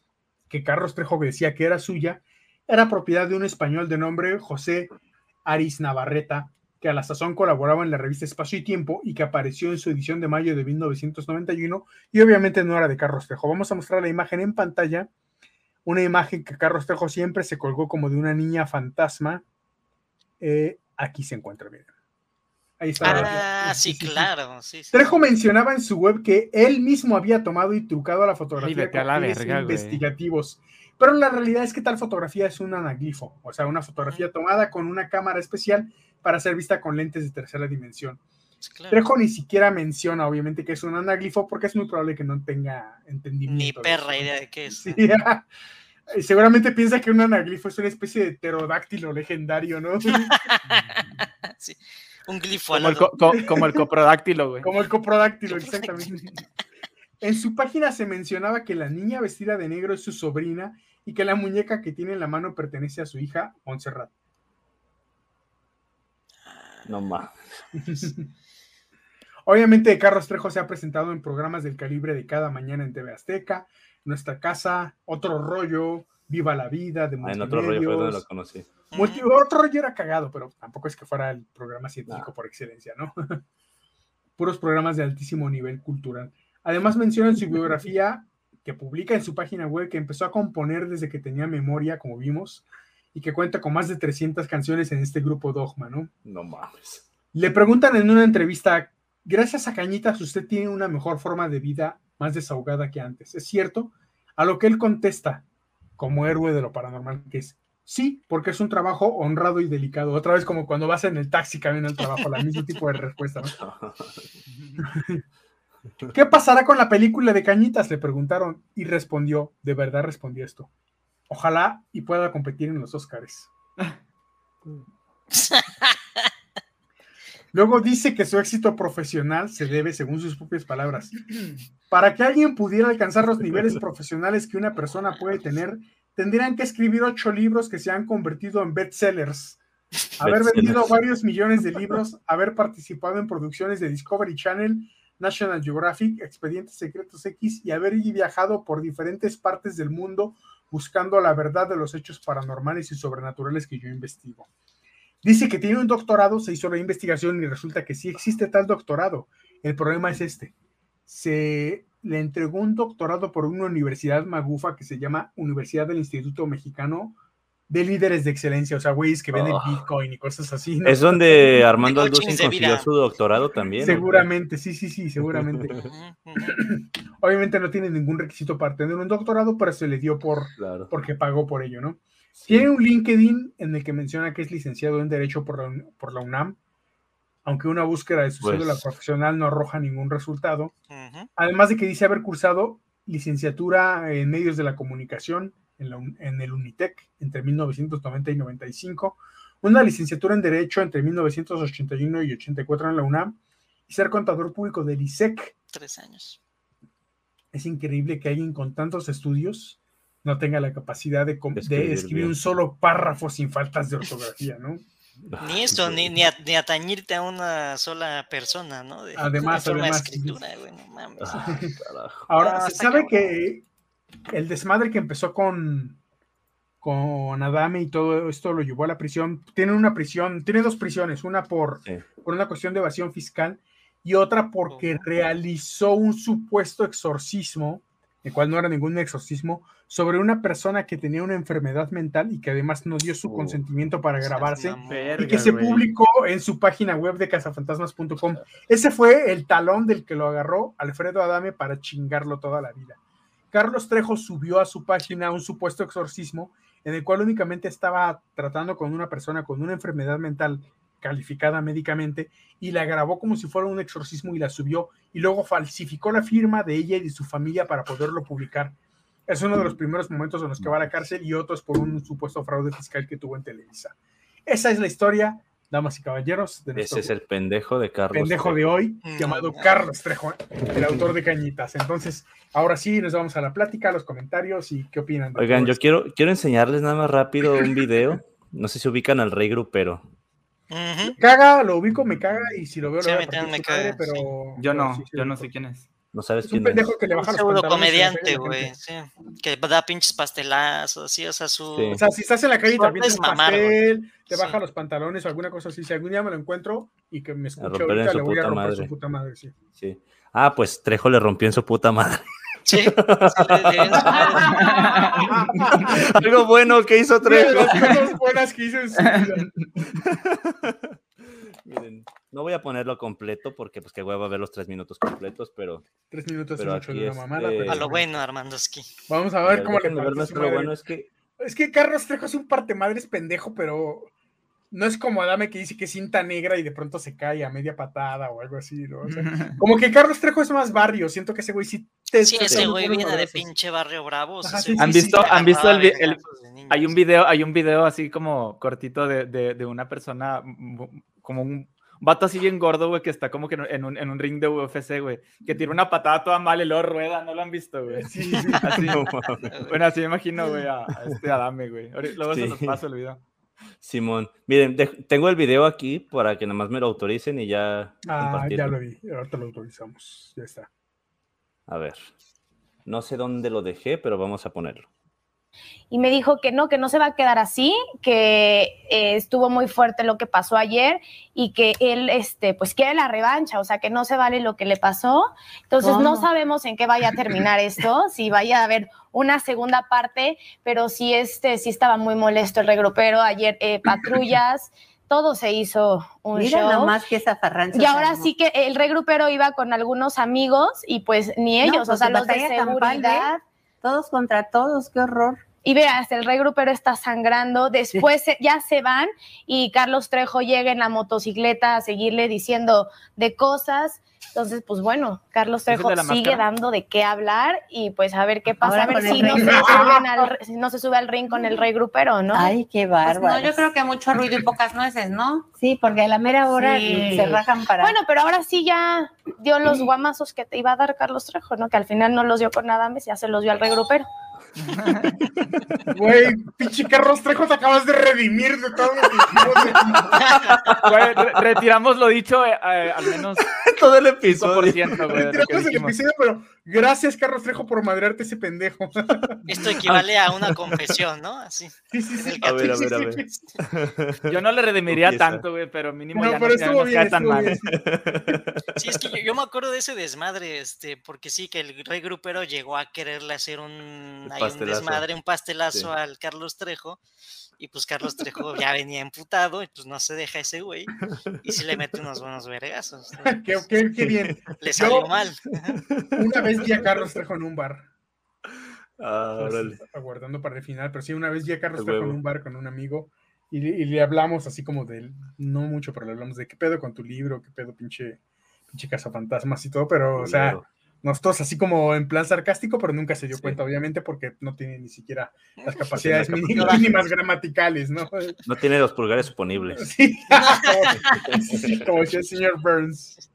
S1: que Carlos Trejo decía que era suya, era propiedad de un español de nombre José Aris Navarreta, que a la sazón colaboraba en la revista Espacio y Tiempo y que apareció en su edición de mayo de 1991 y obviamente no era de Carlos Trejo. Vamos a mostrar la imagen en pantalla, una imagen que Carlos Trejo siempre se colgó como de una niña fantasma. Eh, aquí se encuentra, bien.
S3: Ahí está. Ah, sí, claro.
S1: Trejo mencionaba en su web que él mismo había tomado y trucado la fotografía con la investigativos. Pero la realidad es que tal fotografía es un anaglifo, o sea, una fotografía tomada con una cámara especial para ser vista con lentes de tercera dimensión. Trejo ni siquiera menciona, obviamente, que es un anaglifo porque es muy probable que no tenga entendimiento.
S3: Ni perra idea de qué es.
S1: Seguramente piensa que un anaglifo es una especie de pterodáctilo legendario, ¿no?
S3: sí. Un glifo
S2: como, el, como el coprodáctilo, güey.
S1: Como el coprodáctilo, exactamente. En su página se mencionaba que la niña vestida de negro es su sobrina y que la muñeca que tiene en la mano pertenece a su hija, Montserrat.
S4: No más.
S1: Obviamente, Carlos Trejo se ha presentado en programas del calibre de cada mañana en TV Azteca, Nuestra Casa, Otro Rollo, Viva la Vida, de
S4: ah, En Otro Rollo fue donde lo conocí.
S1: otro Rollo era cagado, pero tampoco es que fuera el programa científico por excelencia, ¿no? Puros programas de altísimo nivel cultural. Además menciona en su biografía que publica en su página web que empezó a componer desde que tenía memoria, como vimos, y que cuenta con más de 300 canciones en este grupo Dogma, ¿no?
S4: No mames.
S1: Le preguntan en una entrevista, gracias a Cañitas usted tiene una mejor forma de vida, más desahogada que antes, ¿es cierto? A lo que él contesta, como héroe de lo paranormal, que es, sí, porque es un trabajo honrado y delicado. Otra vez como cuando vas en el taxi camino al trabajo, la mismo tipo de respuesta, ¿no? ¿Qué pasará con la película de Cañitas? Le preguntaron y respondió, de verdad respondió esto. Ojalá y pueda competir en los Oscars. Luego dice que su éxito profesional se debe, según sus propias palabras, para que alguien pudiera alcanzar los niveles profesionales que una persona puede tener, tendrían que escribir ocho libros que se han convertido en bestsellers, haber vendido varios millones de libros, haber participado en producciones de Discovery Channel National Geographic, Expedientes Secretos X y haber viajado por diferentes partes del mundo buscando la verdad de los hechos paranormales y sobrenaturales que yo investigo. Dice que tiene un doctorado, se hizo la investigación y resulta que sí existe tal doctorado. El problema es este. Se le entregó un doctorado por una universidad magufa que se llama Universidad del Instituto Mexicano de líderes de excelencia, o sea, güeyes que venden oh. Bitcoin y cosas así.
S4: Es donde Armando Alducin consiguió su doctorado también.
S1: Seguramente, sí, sí, sí, seguramente. Obviamente no tiene ningún requisito para tener un doctorado, pero se le dio por porque pagó por ello, ¿no? Tiene un LinkedIn en el que menciona que es licenciado en Derecho por la, por la UNAM, aunque una búsqueda de su pues cédula profesional no arroja ningún resultado. Además de que dice haber cursado licenciatura en medios de la comunicación, en, el UNITEC entre 1990 y 95, una licenciatura en Derecho entre 1981 y 84 en la UNAM y ser contador público del ISEC.
S3: Tres años.
S1: Es increíble que alguien con tantos estudios no tenga la capacidad de, escribir, un solo párrafo sin faltas de ortografía, ¿no?
S3: Ni esto, ni, ni, atañirte a una sola persona, ¿no?
S1: además, además. Ahora, se sabe que el desmadre que empezó con, con Adame y todo esto lo llevó a la prisión. Tiene una prisión, tiene dos prisiones, una por, por una cuestión de evasión fiscal y otra porque realizó un supuesto exorcismo, el cual no era ningún exorcismo, sobre una persona que tenía una enfermedad mental y que además no dio su consentimiento para grabarse y que se publicó en su página web de cazafantasmas.com. Ese fue el talón del que lo agarró Alfredo Adame para chingarlo toda la vida. Carlos Trejo subió a su página un supuesto exorcismo en el cual únicamente estaba tratando con una persona con una enfermedad mental calificada médicamente y la grabó como si fuera un exorcismo y la subió y luego falsificó la firma de ella y de su familia para poderlo publicar. Es uno de los primeros momentos en los que va a la cárcel y otros por un supuesto fraude fiscal que tuvo en Televisa. Esa es la historia damas y caballeros.
S4: De Ese es el pendejo de Carlos.
S1: Pendejo de hoy, mm. llamado Carlos Trejo, el autor de Cañitas. Entonces, ahora sí, nos vamos a la plática, a los comentarios y qué opinan.
S4: Oigan, yo quiero, quiero enseñarles nada más rápido un video. No sé si ubican al rey grupero.
S1: Caga, lo ubico, me caga y si lo veo, lo veo me caga, pero...
S2: Yo no, yo no sé quién es.
S4: No sabes
S1: es un pendejo que le baja
S3: los comediante, güey. Sí. Que da pinches pastelazos, sí, o sea, su.
S1: O sea, si estás en la calle y te un pastel, te baja los pantalones o alguna cosa así. Si algún día me lo encuentro y que me escuche ahorita, le voy a romper madre. su puta madre, sí.
S4: sí. Ah, pues Trejo le rompió en su puta madre. Sí. Algo bueno que hizo Trejo.
S1: Cosas buenas que hizo.
S4: Miren, no voy a ponerlo completo porque pues que voy a ver los tres minutos completos, pero...
S1: Tres minutos pero mucho de una mamada. Este
S3: a lo bueno, Armandoski.
S1: Vamos a ver cómo le
S4: parece lo bueno es que...
S1: Es que Carlos Trejo es un parte madre, es pendejo, pero no es como Adame que dice que es cinta negra y de pronto se cae a media patada o algo así, ¿no? O sea, como que Carlos Trejo es más barrio, siento que ese güey sí
S3: te Sí, ese güey viene de pinche barrio bravo.
S2: ¿Han visto, ¿han visto el, hay un video, hay un video así como cortito de, de, de una persona como un vato así bien gordo, güey, que está como que en un, en un ring de UFC, güey, que tira una patada toda mal y luego rueda, ¿no lo han visto, güey? Sí, sí. Así, bueno, así me imagino, güey, a, este Adame, güey. Luego se los paso el video.
S4: Simón, miren, tengo el video aquí para que nada más me lo autoricen y ya.
S1: Ah, ya lo vi, ahorita lo autorizamos, ya está.
S4: A ver, no sé dónde lo dejé, pero vamos a ponerlo
S7: y me dijo que no, que no se va a quedar así, que eh, estuvo muy fuerte lo que pasó ayer y que él, este, pues quiere la revancha, o sea, que no se vale lo que le pasó. Entonces no sabemos en qué vaya a terminar esto, si vaya a haber una segunda parte, pero sí, este, sí estaba muy molesto el regrupero ayer, eh, patrullas. todo se hizo un
S8: Mira
S7: show.
S8: nomás que esa
S7: Y ahora sí que el regrupero iba con algunos amigos y pues ni ellos, o pues sea, los de seguridad.
S8: Todos contra todos, qué horror
S7: y veas, el rey grupero está sangrando, después ya se van y Carlos Trejo llega en la motocicleta a seguirle diciendo de cosas. Entonces, pues bueno, Carlos Trejo sigue dando de qué hablar y pues a ver qué pasa, a ver si no, se sube al ring con el rey grupero, ¿no?
S8: Ay, qué pues bárbaro.
S9: no, yo creo que mucho ruido y pocas nueces, ¿no?
S8: Sí, porque a la mera hora se rajan para...
S7: Bueno, pero ahora sí ya dio los guamazos que te iba a dar Carlos Trejo, ¿no? Que al final no los dio con nada más, ya se los dio al rey grupero.
S1: Güey, pinche Carlos Trejo, te acabas de redimir de todo lo que
S2: retiramos lo dicho eh, eh, al menos
S4: todo el episodio.
S1: retiramos el episodio, pero gracias, Carlos Trejo, por madrearte ese pendejo.
S3: Esto equivale a una confesión, ¿no? Así.
S1: Sí, sí, sí.
S4: A ver, a ver, a ver.
S2: Yo no le redimiría tanto, güey, pero mínimo ya no, no cae tan mal.
S3: Sí, es que yo, me acuerdo de ese desmadre, este, porque sí, que el rey grupero llegó a quererle hacer un un desmadre, un pastelazo al Carlos Trejo. Y pues Carlos Trejo ya venía emputado y pues no se deja ese güey. Y sí le mete unos buenos vergazos.
S1: qué, bien.
S3: Le salió mal.
S1: Una vez vi a Carlos Trejo en un bar.
S4: Ah,
S1: aguardando para el final, pero sí, una vez vi a Carlos Trejo en un bar con un amigo y, le hablamos así como de él, no mucho, pero le hablamos de qué pedo con tu libro, qué pedo pinche, pinche cazafantasmas y todo, pero, o sea, nosotros así como en plan sarcástico, pero nunca se dio cuenta, obviamente, porque no tiene ni siquiera las capacidades mínimas gramaticales, ¿no?
S4: No tiene los pulgares suponibles.
S1: Sí, como decía el señor Burns.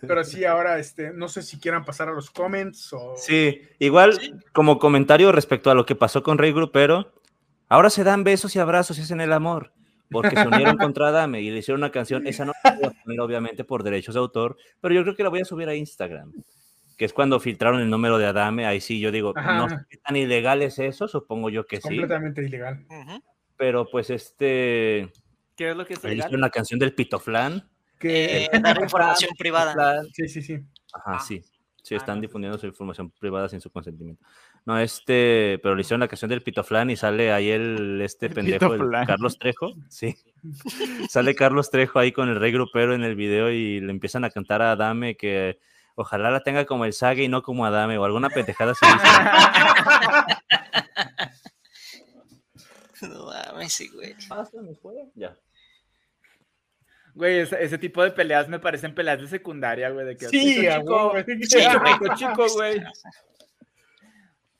S1: Pero sí, ahora este, no sé si quieran pasar a los comments o.
S4: Sí, igual como comentario respecto a lo que pasó con Rey Grupero, ahora se dan besos y abrazos y hacen el amor porque se unieron contra Adame y le hicieron una canción. Esa no la voy a poner, obviamente, por derechos de autor, pero yo creo que la voy a subir a Instagram, que es cuando filtraron el número de Adame. Ahí sí, yo digo, no sé qué tan ilegal es eso, supongo yo que sí.
S1: Completamente ilegal.
S4: Pero pues este.
S2: ¿Qué es lo que es
S4: ilegal? una canción del Pitoflan.
S3: Que eh, dar información privada.
S1: Sí, sí, sí.
S4: Ajá, ah. sí. Sí, ah, están difundiendo su información privada sin su consentimiento. No, este, pero le hicieron la canción del Pitoflan y sale ahí el, este pendejo, Carlos Trejo. Sí. sale Carlos Trejo ahí con el rey grupero en el video y le empiezan a cantar a Adame que ojalá la tenga como el Sage y no como Adame o alguna pendejada así.
S3: no mames, güey.
S4: Ya.
S2: Güey, ese, tipo de peleas me parecen peleas de secundaria, güey. De que
S1: sí, chico,
S2: güey. Chico, chico, güey.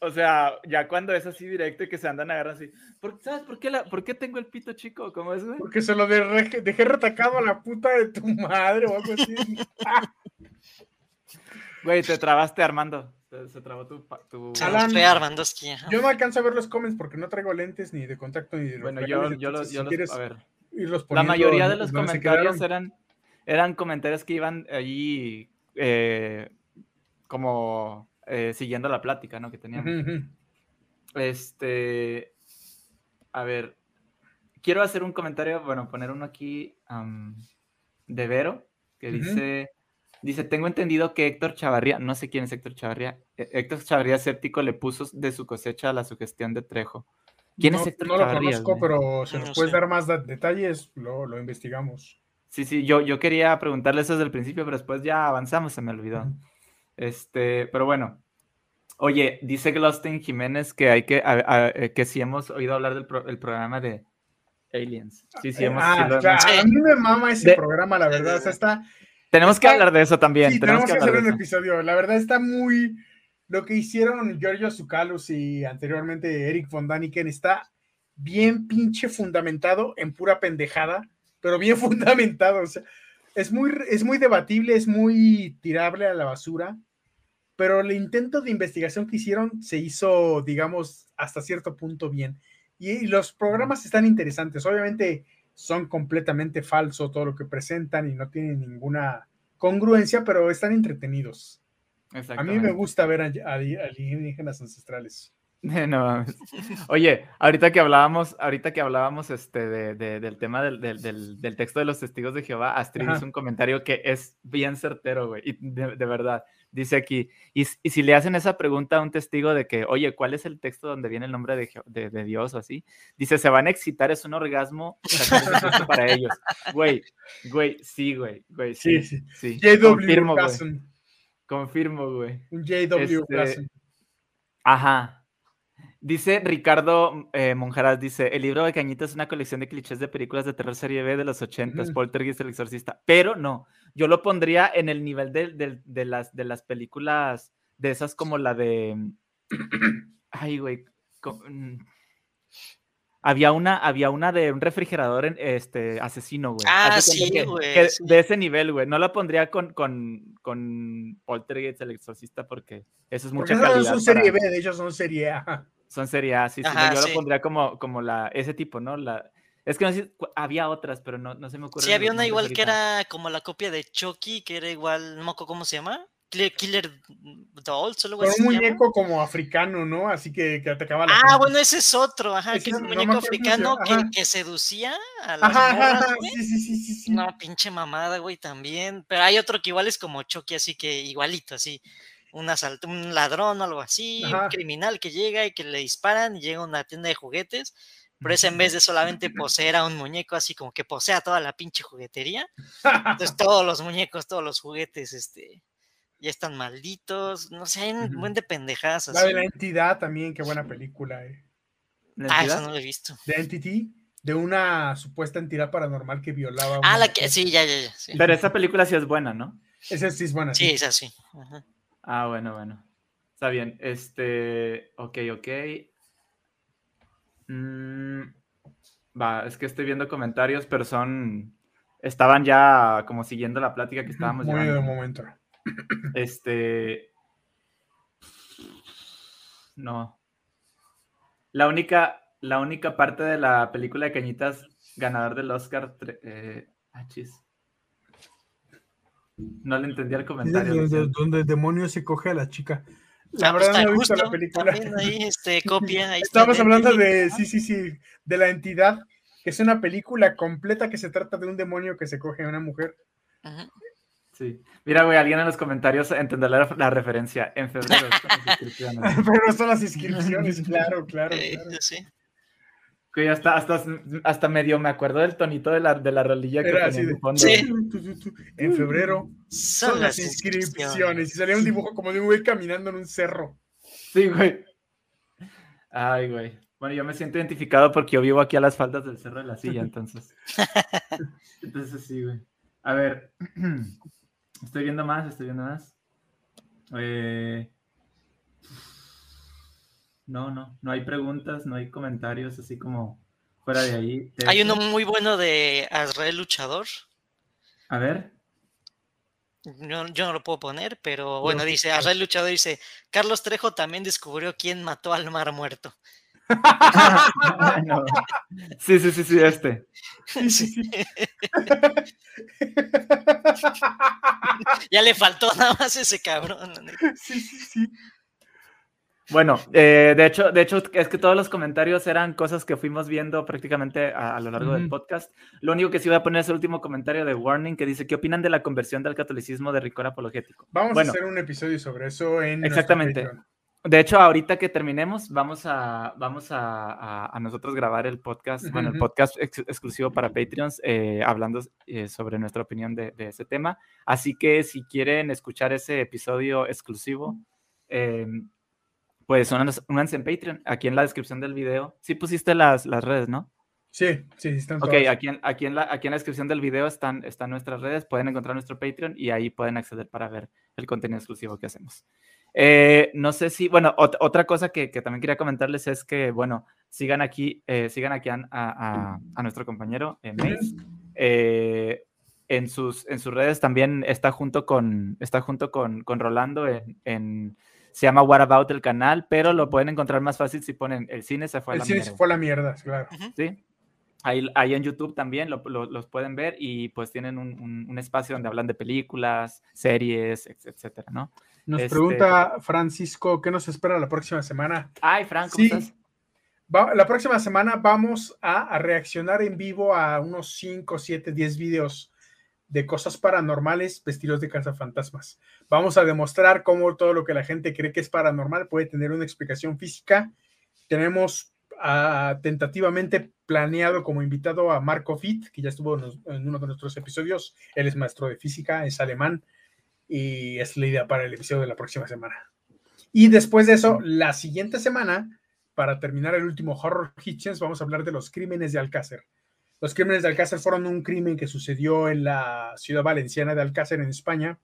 S2: O sea, ya cuando es así directo y que se andan agarrando así. ¿Sabes por qué, la, por qué tengo el pito chico? ¿Cómo es, güey?
S1: Porque se lo dejé retacado a la puta de tu madre o algo así.
S2: güey, te trabaste, Armando. Se, trabó tu. tu...
S3: Alan,
S1: yo no alcanzo a ver los comments porque no traigo lentes ni de contacto ni de.
S2: Bueno, yo, yo, los, yo los. A ver la mayoría de los comentarios eran, eran comentarios que iban allí eh, como eh, siguiendo la plática, ¿no? Que teníamos. Este, a ver, quiero hacer un comentario, bueno, poner uno aquí de Vero, que dice, dice, tengo entendido que Héctor Chavarría, no sé quién es Héctor Chavarría, Héctor Chavarría Séptico le puso de su cosecha la sugestión de Trejo. ¿Quién
S1: no,
S2: es Héctor
S1: No lo conozco, pero si nos puedes dar más detalles, lo, lo, investigamos.
S2: Sí, sí, yo, yo quería preguntarle eso desde el principio, pero después ya avanzamos, se me olvidó. Este, pero bueno. Oye, dice Glostin Jiménez que hay que, eh, que sí hemos oído hablar del programa de Aliens. Sí, sí, hemos
S1: ah, A mí me mama ese programa, la verdad. O sea, está.
S2: Tenemos que hablar de eso también.
S1: Sí, tenemos, que, hacer un episodio. La verdad está muy lo que hicieron Giorgio Zucalus y anteriormente Eric von Daniken está bien pinche fundamentado en pura pendejada pero bien fundamentado. O sea, es muy, es muy debatible, es muy tirable a la basura, pero el intento de investigación que hicieron se hizo, digamos, hasta cierto punto bien. Y, los programas están interesantes. Obviamente son completamente falsos todo lo que presentan y no tienen ninguna congruencia, pero están entretenidos. A mí me gusta ver a, a alienígenas ancestrales.
S2: No, Oye, ahorita que hablábamos, ahorita que hablábamos este, de, del tema del, del, texto de los testigos de Jehová, Astrid hizo un comentario que es bien certero, güey, y de, verdad. Dice aquí, y, y, si le hacen esa pregunta a un testigo de que, oye, ¿cuál es el texto donde viene el nombre de, de Dios o así? Dice, se van a excitar, es un orgasmo para ellos. Güey, güey, sí, güey, güey, sí, sí. sí. JW Confirmo, güey. Confirmo, güey.
S1: Un JW este,
S2: Ajá, Dice Ricardo eh, Monjaras, dice, el libro de Cañita es una colección de clichés de películas de terror serie B de los 80, s Poltergeist, El Exorcista, pero no, yo lo pondría en el nivel de, las, de las películas, de esas como la de... Ay, güey. Mm, había una, había una de un refrigerador en, este, asesino, güey.
S3: Ah, sí, güey.
S2: De ese nivel, güey. No la pondría con, con, con Poltergeist, El Exorcista, porque eso es mucha calidad. No
S1: son serie B, de hecho son serie A.
S2: Son serie A, sí, sí. yo lo pondría como, como la, ese tipo, ¿no? La, es que no sé, había otras, pero no, no se me ocurre.
S3: Sí, había una igual que era como la copia de Chucky, que era igual, no me acuerdo cómo se llama. Killer Dolls o algo
S1: así. un muñeco como africano, ¿no? Así que, que atacaba
S3: la Ah, bueno, ese es otro, ajá, que es un muñeco africano que, que, seducía a las ajá, Sí, sí, sí, sí, No, pinche mamada, güey, también. Pero hay otro que igual es como Chucky, así que igualito, así un, asalto, un ladrón o algo así, un criminal que llega y que le disparan y llega a una tienda de juguetes, pero es en vez de solamente poseer a un muñeco, así como que posea toda la pinche juguetería. Entonces todos los muñecos, todos los juguetes, este, ya están malditos, no sé, hay un buen de pendejadas.
S1: La de la entidad también, qué buena película. Eh.
S3: Ah, eso no lo he visto.
S1: The Entity, de una supuesta entidad paranormal que violaba.
S3: ah, la que, sí, ya, ya, ya.
S2: Pero esa película sí es buena, ¿no?
S1: Esa sí es buena.
S3: Sí, sí esa sí.
S2: Ah, bueno, bueno. Está bien. Este, ok, ok. Mm, va, es que estoy viendo comentarios, pero son, estaban ya como siguiendo la plática que estábamos
S1: Muy de momento.
S2: Este, no. La única, la única parte de la película de Cañitas ganador del Oscar, eh, ah, chis. No le entendía el comentario.
S1: Donde el demonio se coge a la chica.
S3: La ah, pues verdad no he visto la película. Ahí, este, copia,
S1: Estamos hablando de, sí, sí, sí, de la entidad, que es una película completa que se trata de un demonio que se coge a una mujer.
S2: Sí. Mira, güey, alguien en los comentarios entenderá la, referencia. En febrero son las
S1: inscripciones. Pero son las inscripciones, claro, claro. claro. Sí
S2: hasta, hasta, hasta medio me acuerdo del tonito de la, de la rolilla que tenía
S1: en fondo. Sí. En febrero son, las inscripciones. Y salía un dibujo como de un güey caminando en un cerro.
S2: Sí, güey. Ay, güey. Bueno, yo me siento identificado porque yo vivo aquí a las faldas del cerro de la silla, entonces. entonces sí, güey. A ver. Estoy viendo más, estoy viendo más. Eh. No, no, no hay preguntas, no hay comentarios, así como fuera de ahí.
S3: Hay uno muy bueno de Azrael Luchador.
S2: A ver.
S3: yo no lo puedo poner, pero bueno, dice, Azrael Luchador dice, Carlos Trejo también descubrió quién mató al mar muerto.
S2: Sí, sí, sí, sí, este.
S3: ya le faltó nada más ese cabrón.
S1: Sí, sí, sí.
S2: Bueno, eh, de hecho, de hecho, es que todos los comentarios eran cosas que fuimos viendo prácticamente a, lo largo del podcast. Lo único que sí voy a poner es el último comentario de Warning que dice: ¿Qué opinan de la conversión del catolicismo de Ricor apologético?
S1: Vamos a hacer un episodio sobre eso en.
S2: Exactamente. De hecho, ahorita que terminemos, vamos a, vamos a, a, nosotros grabar el podcast, bueno, el podcast exclusivo para Patreons, eh, hablando eh, sobre nuestra opinión de, de, ese tema. Así que si quieren escuchar ese episodio exclusivo, eh, pues únanse en Patreon, aquí en la descripción del video. Sí pusiste las, las redes, ¿no?
S1: Sí, sí, están
S2: Ok, aquí en, aquí, en la, aquí en la descripción del video están, están nuestras redes, pueden encontrar nuestro Patreon y ahí pueden acceder para ver el contenido exclusivo que hacemos. Eh, no sé si, bueno, otra cosa que, que, también quería comentarles es que, bueno, sigan aquí, eh, sigan aquí a, a, a, nuestro compañero eh, Mace. Eh, en, sus, en sus redes también está junto con, está junto con, con Rolando en, se llama What About el canal, pero lo pueden encontrar más fácil si ponen el cine se fue a la
S1: mierda. El cine se fue a la mierda, claro.
S2: Sí. Ahí, ahí, en YouTube también lo, los pueden ver y pues tienen un, un, espacio donde hablan de películas, series, etcétera, ¿no?
S1: Nos este pregunta Francisco, ¿qué nos espera la próxima semana?
S2: Ay, Franco, sí.
S1: la próxima semana vamos a, a, reaccionar en vivo a unos 5, 7, 10 videos de cosas paranormales vestidos de cazafantasmas. Vamos a demostrar cómo todo lo que la gente cree que es paranormal puede tener una explicación física. Tenemos uh, tentativamente planeado como invitado a Marco Fitt, que ya estuvo en uno de nuestros episodios. Él es maestro de física, es alemán y es la idea para el episodio de la próxima semana. Y después de eso, la siguiente semana, para terminar el último Horror Hitchens, vamos a hablar de los crímenes de Alcácer. Los crímenes de Alcácer fueron un crimen que sucedió en la ciudad valenciana de Alcácer, en España,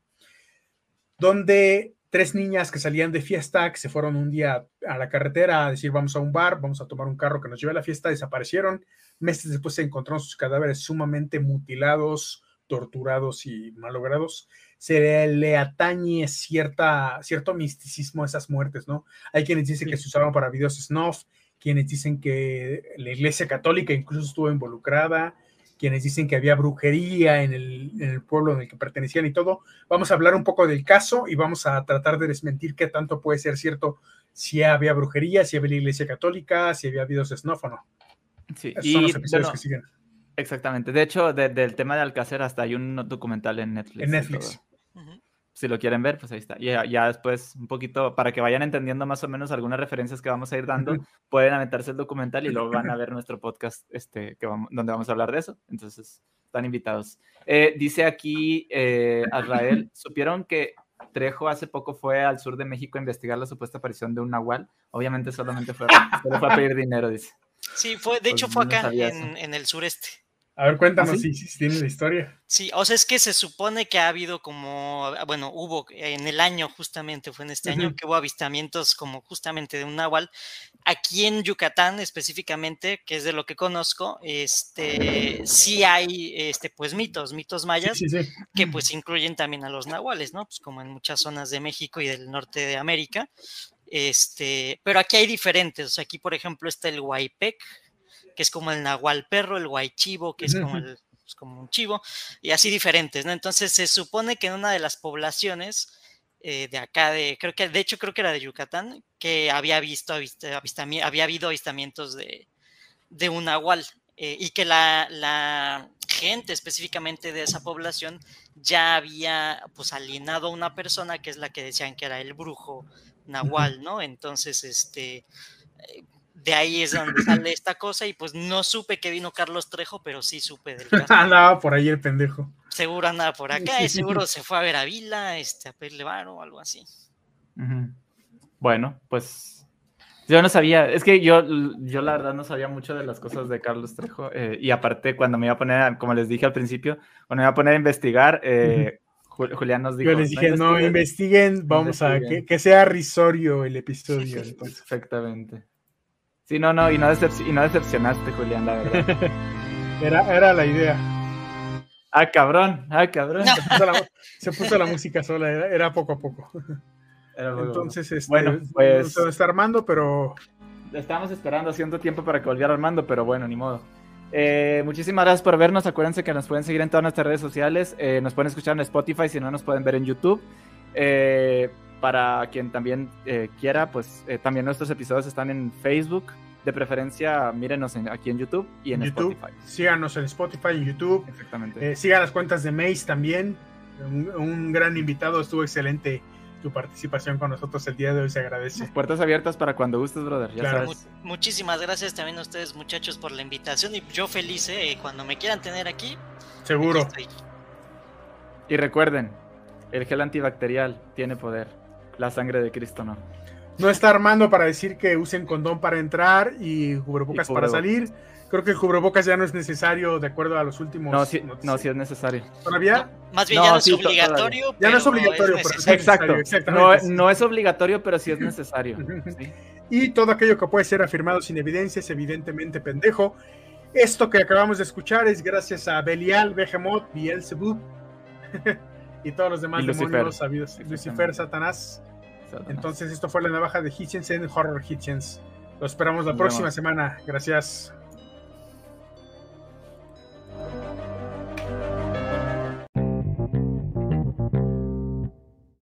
S1: donde tres niñas que salían de fiesta, que se fueron un día a la carretera a decir vamos a un bar, vamos a tomar un carro que nos lleve a la fiesta, desaparecieron. Meses después se encontraron sus cadáveres sumamente mutilados, torturados y malogrados. Se le atañe cierta, cierto misticismo a esas muertes, ¿no? Hay quienes dicen que se usaban para videos snuff, quienes dicen que la Iglesia Católica incluso estuvo involucrada, quienes dicen que había brujería en el, pueblo en el que pertenecían y todo. Vamos a hablar un poco del caso y vamos a tratar de desmentir qué tanto puede ser cierto si había brujería, si había la Iglesia Católica, si había habido snuff o no.
S2: Sí, y, son los episodios que siguen. Exactamente. De hecho, del tema de Alcácer hasta hay un documental en Netflix.
S1: En Netflix
S2: si lo quieren ver, pues ahí está. Y ya, después, un poquito, para que vayan entendiendo más o menos algunas referencias que vamos a ir dando, pueden aventarse el documental y luego van a ver nuestro podcast este, que vamos, donde vamos a hablar de eso. Entonces, están invitados. Eh, dice aquí eh, Azrael, ¿supieron que Trejo hace poco fue al sur de México a investigar la supuesta aparición de un nahual? Obviamente solamente fue, fue a pedir dinero, dice.
S3: Sí, fue, de hecho fue acá, en, en el sureste.
S1: A ver, cuéntanos ¿Ah, si, si tiene la historia.
S3: Sí, o sea, es que se supone que ha habido como, bueno, hubo en el año justamente, fue en este año, que hubo avistamientos como justamente de un nahual. Aquí en Yucatán específicamente, que es de lo que conozco, este, sí hay, este, pues mitos, mitos mayas, que pues incluyen también a los nahuales, ¿no? Pues como en muchas zonas de México y del norte de América. Este, pero aquí hay diferentes, o sea, aquí por ejemplo está el Huaypec, que es como el nahual perro, el guaychivo, que es como, el, pues, como un chivo, y así diferentes, ¿no? Entonces se supone que en una de las poblaciones eh, de acá, de, creo que, de hecho creo que era de Yucatán, que había visto, había habido avistamientos de, de un nahual, eh, y que la, la, gente específicamente de esa población ya había pues alienado a una persona que es la que decían que era el brujo nahual, ¿no? Entonces, este, eh, de ahí es donde sale esta cosa y pues no supe que vino Carlos Trejo, pero sí supe del
S1: caso. andaba por ahí el pendejo.
S3: Seguro andaba por acá y seguro se fue a ver a Vila, este, a pedirle o algo así.
S2: Bueno, pues yo no sabía, es que yo, yo la verdad no sabía mucho de las cosas de Carlos Trejo eh, y aparte cuando me iba a poner, como les dije al principio, cuando me iba a poner a investigar, eh, Julián nos dijo.
S1: Yo les dije, no, investiguen, vamos a que, que, sea risorio el episodio.
S2: Exactamente. Sí, no, no, y no, y no decepcionaste, Julián, la verdad.
S1: era, era la idea.
S2: Ah, cabrón, ah, cabrón.
S1: Se, puso la, música sola, era, poco a poco. Entonces, este,
S2: bueno, pues.
S1: Se está armando, pero.
S2: Estábamos esperando haciendo tiempo para que volviera Armando, pero bueno, ni modo. Eh, muchísimas gracias por vernos. Acuérdense que nos pueden seguir en todas nuestras redes sociales. Eh, nos pueden escuchar en Spotify, si no nos pueden ver en YouTube. Eh, para quien también eh, quiera, pues eh, también nuestros episodios están en Facebook. De preferencia, mírenos aquí en YouTube y en Spotify.
S1: Síganos en Spotify y YouTube.
S2: Exactamente.
S1: Eh, sigan las cuentas de Mace también. Un, gran invitado, estuvo excelente tu participación con nosotros el día de hoy, se agradece.
S2: puertas abiertas para cuando gustes, brother.
S3: muchísimas gracias también a ustedes, muchachos, por la invitación y yo feliz, cuando me quieran tener aquí.
S1: Seguro.
S2: y recuerden, el gel antibacterial tiene poder. La sangre de Cristo no.
S1: No está armando para decir que usen condón para entrar y cubrebocas para salir. Creo que el cubrebocas ya no es necesario de acuerdo a los últimos.
S2: No, sí, no, sí es necesario.
S1: ¿Todavía?
S3: más bien ya no es obligatorio.
S1: Ya no es obligatorio, pero es
S2: Exacto. No, no, es obligatorio, pero sí es necesario.
S1: Y todo aquello que puede ser afirmado sin evidencia es evidentemente pendejo. Esto que acabamos de escuchar es gracias a Belial, Behemoth, Beelzebub y todos los demás demonios sabidos. Lucifer, Satanás. Entonces, esto fue la navaja de Hitchens en Horror Hitchens. Lo esperamos la próxima semana. Gracias.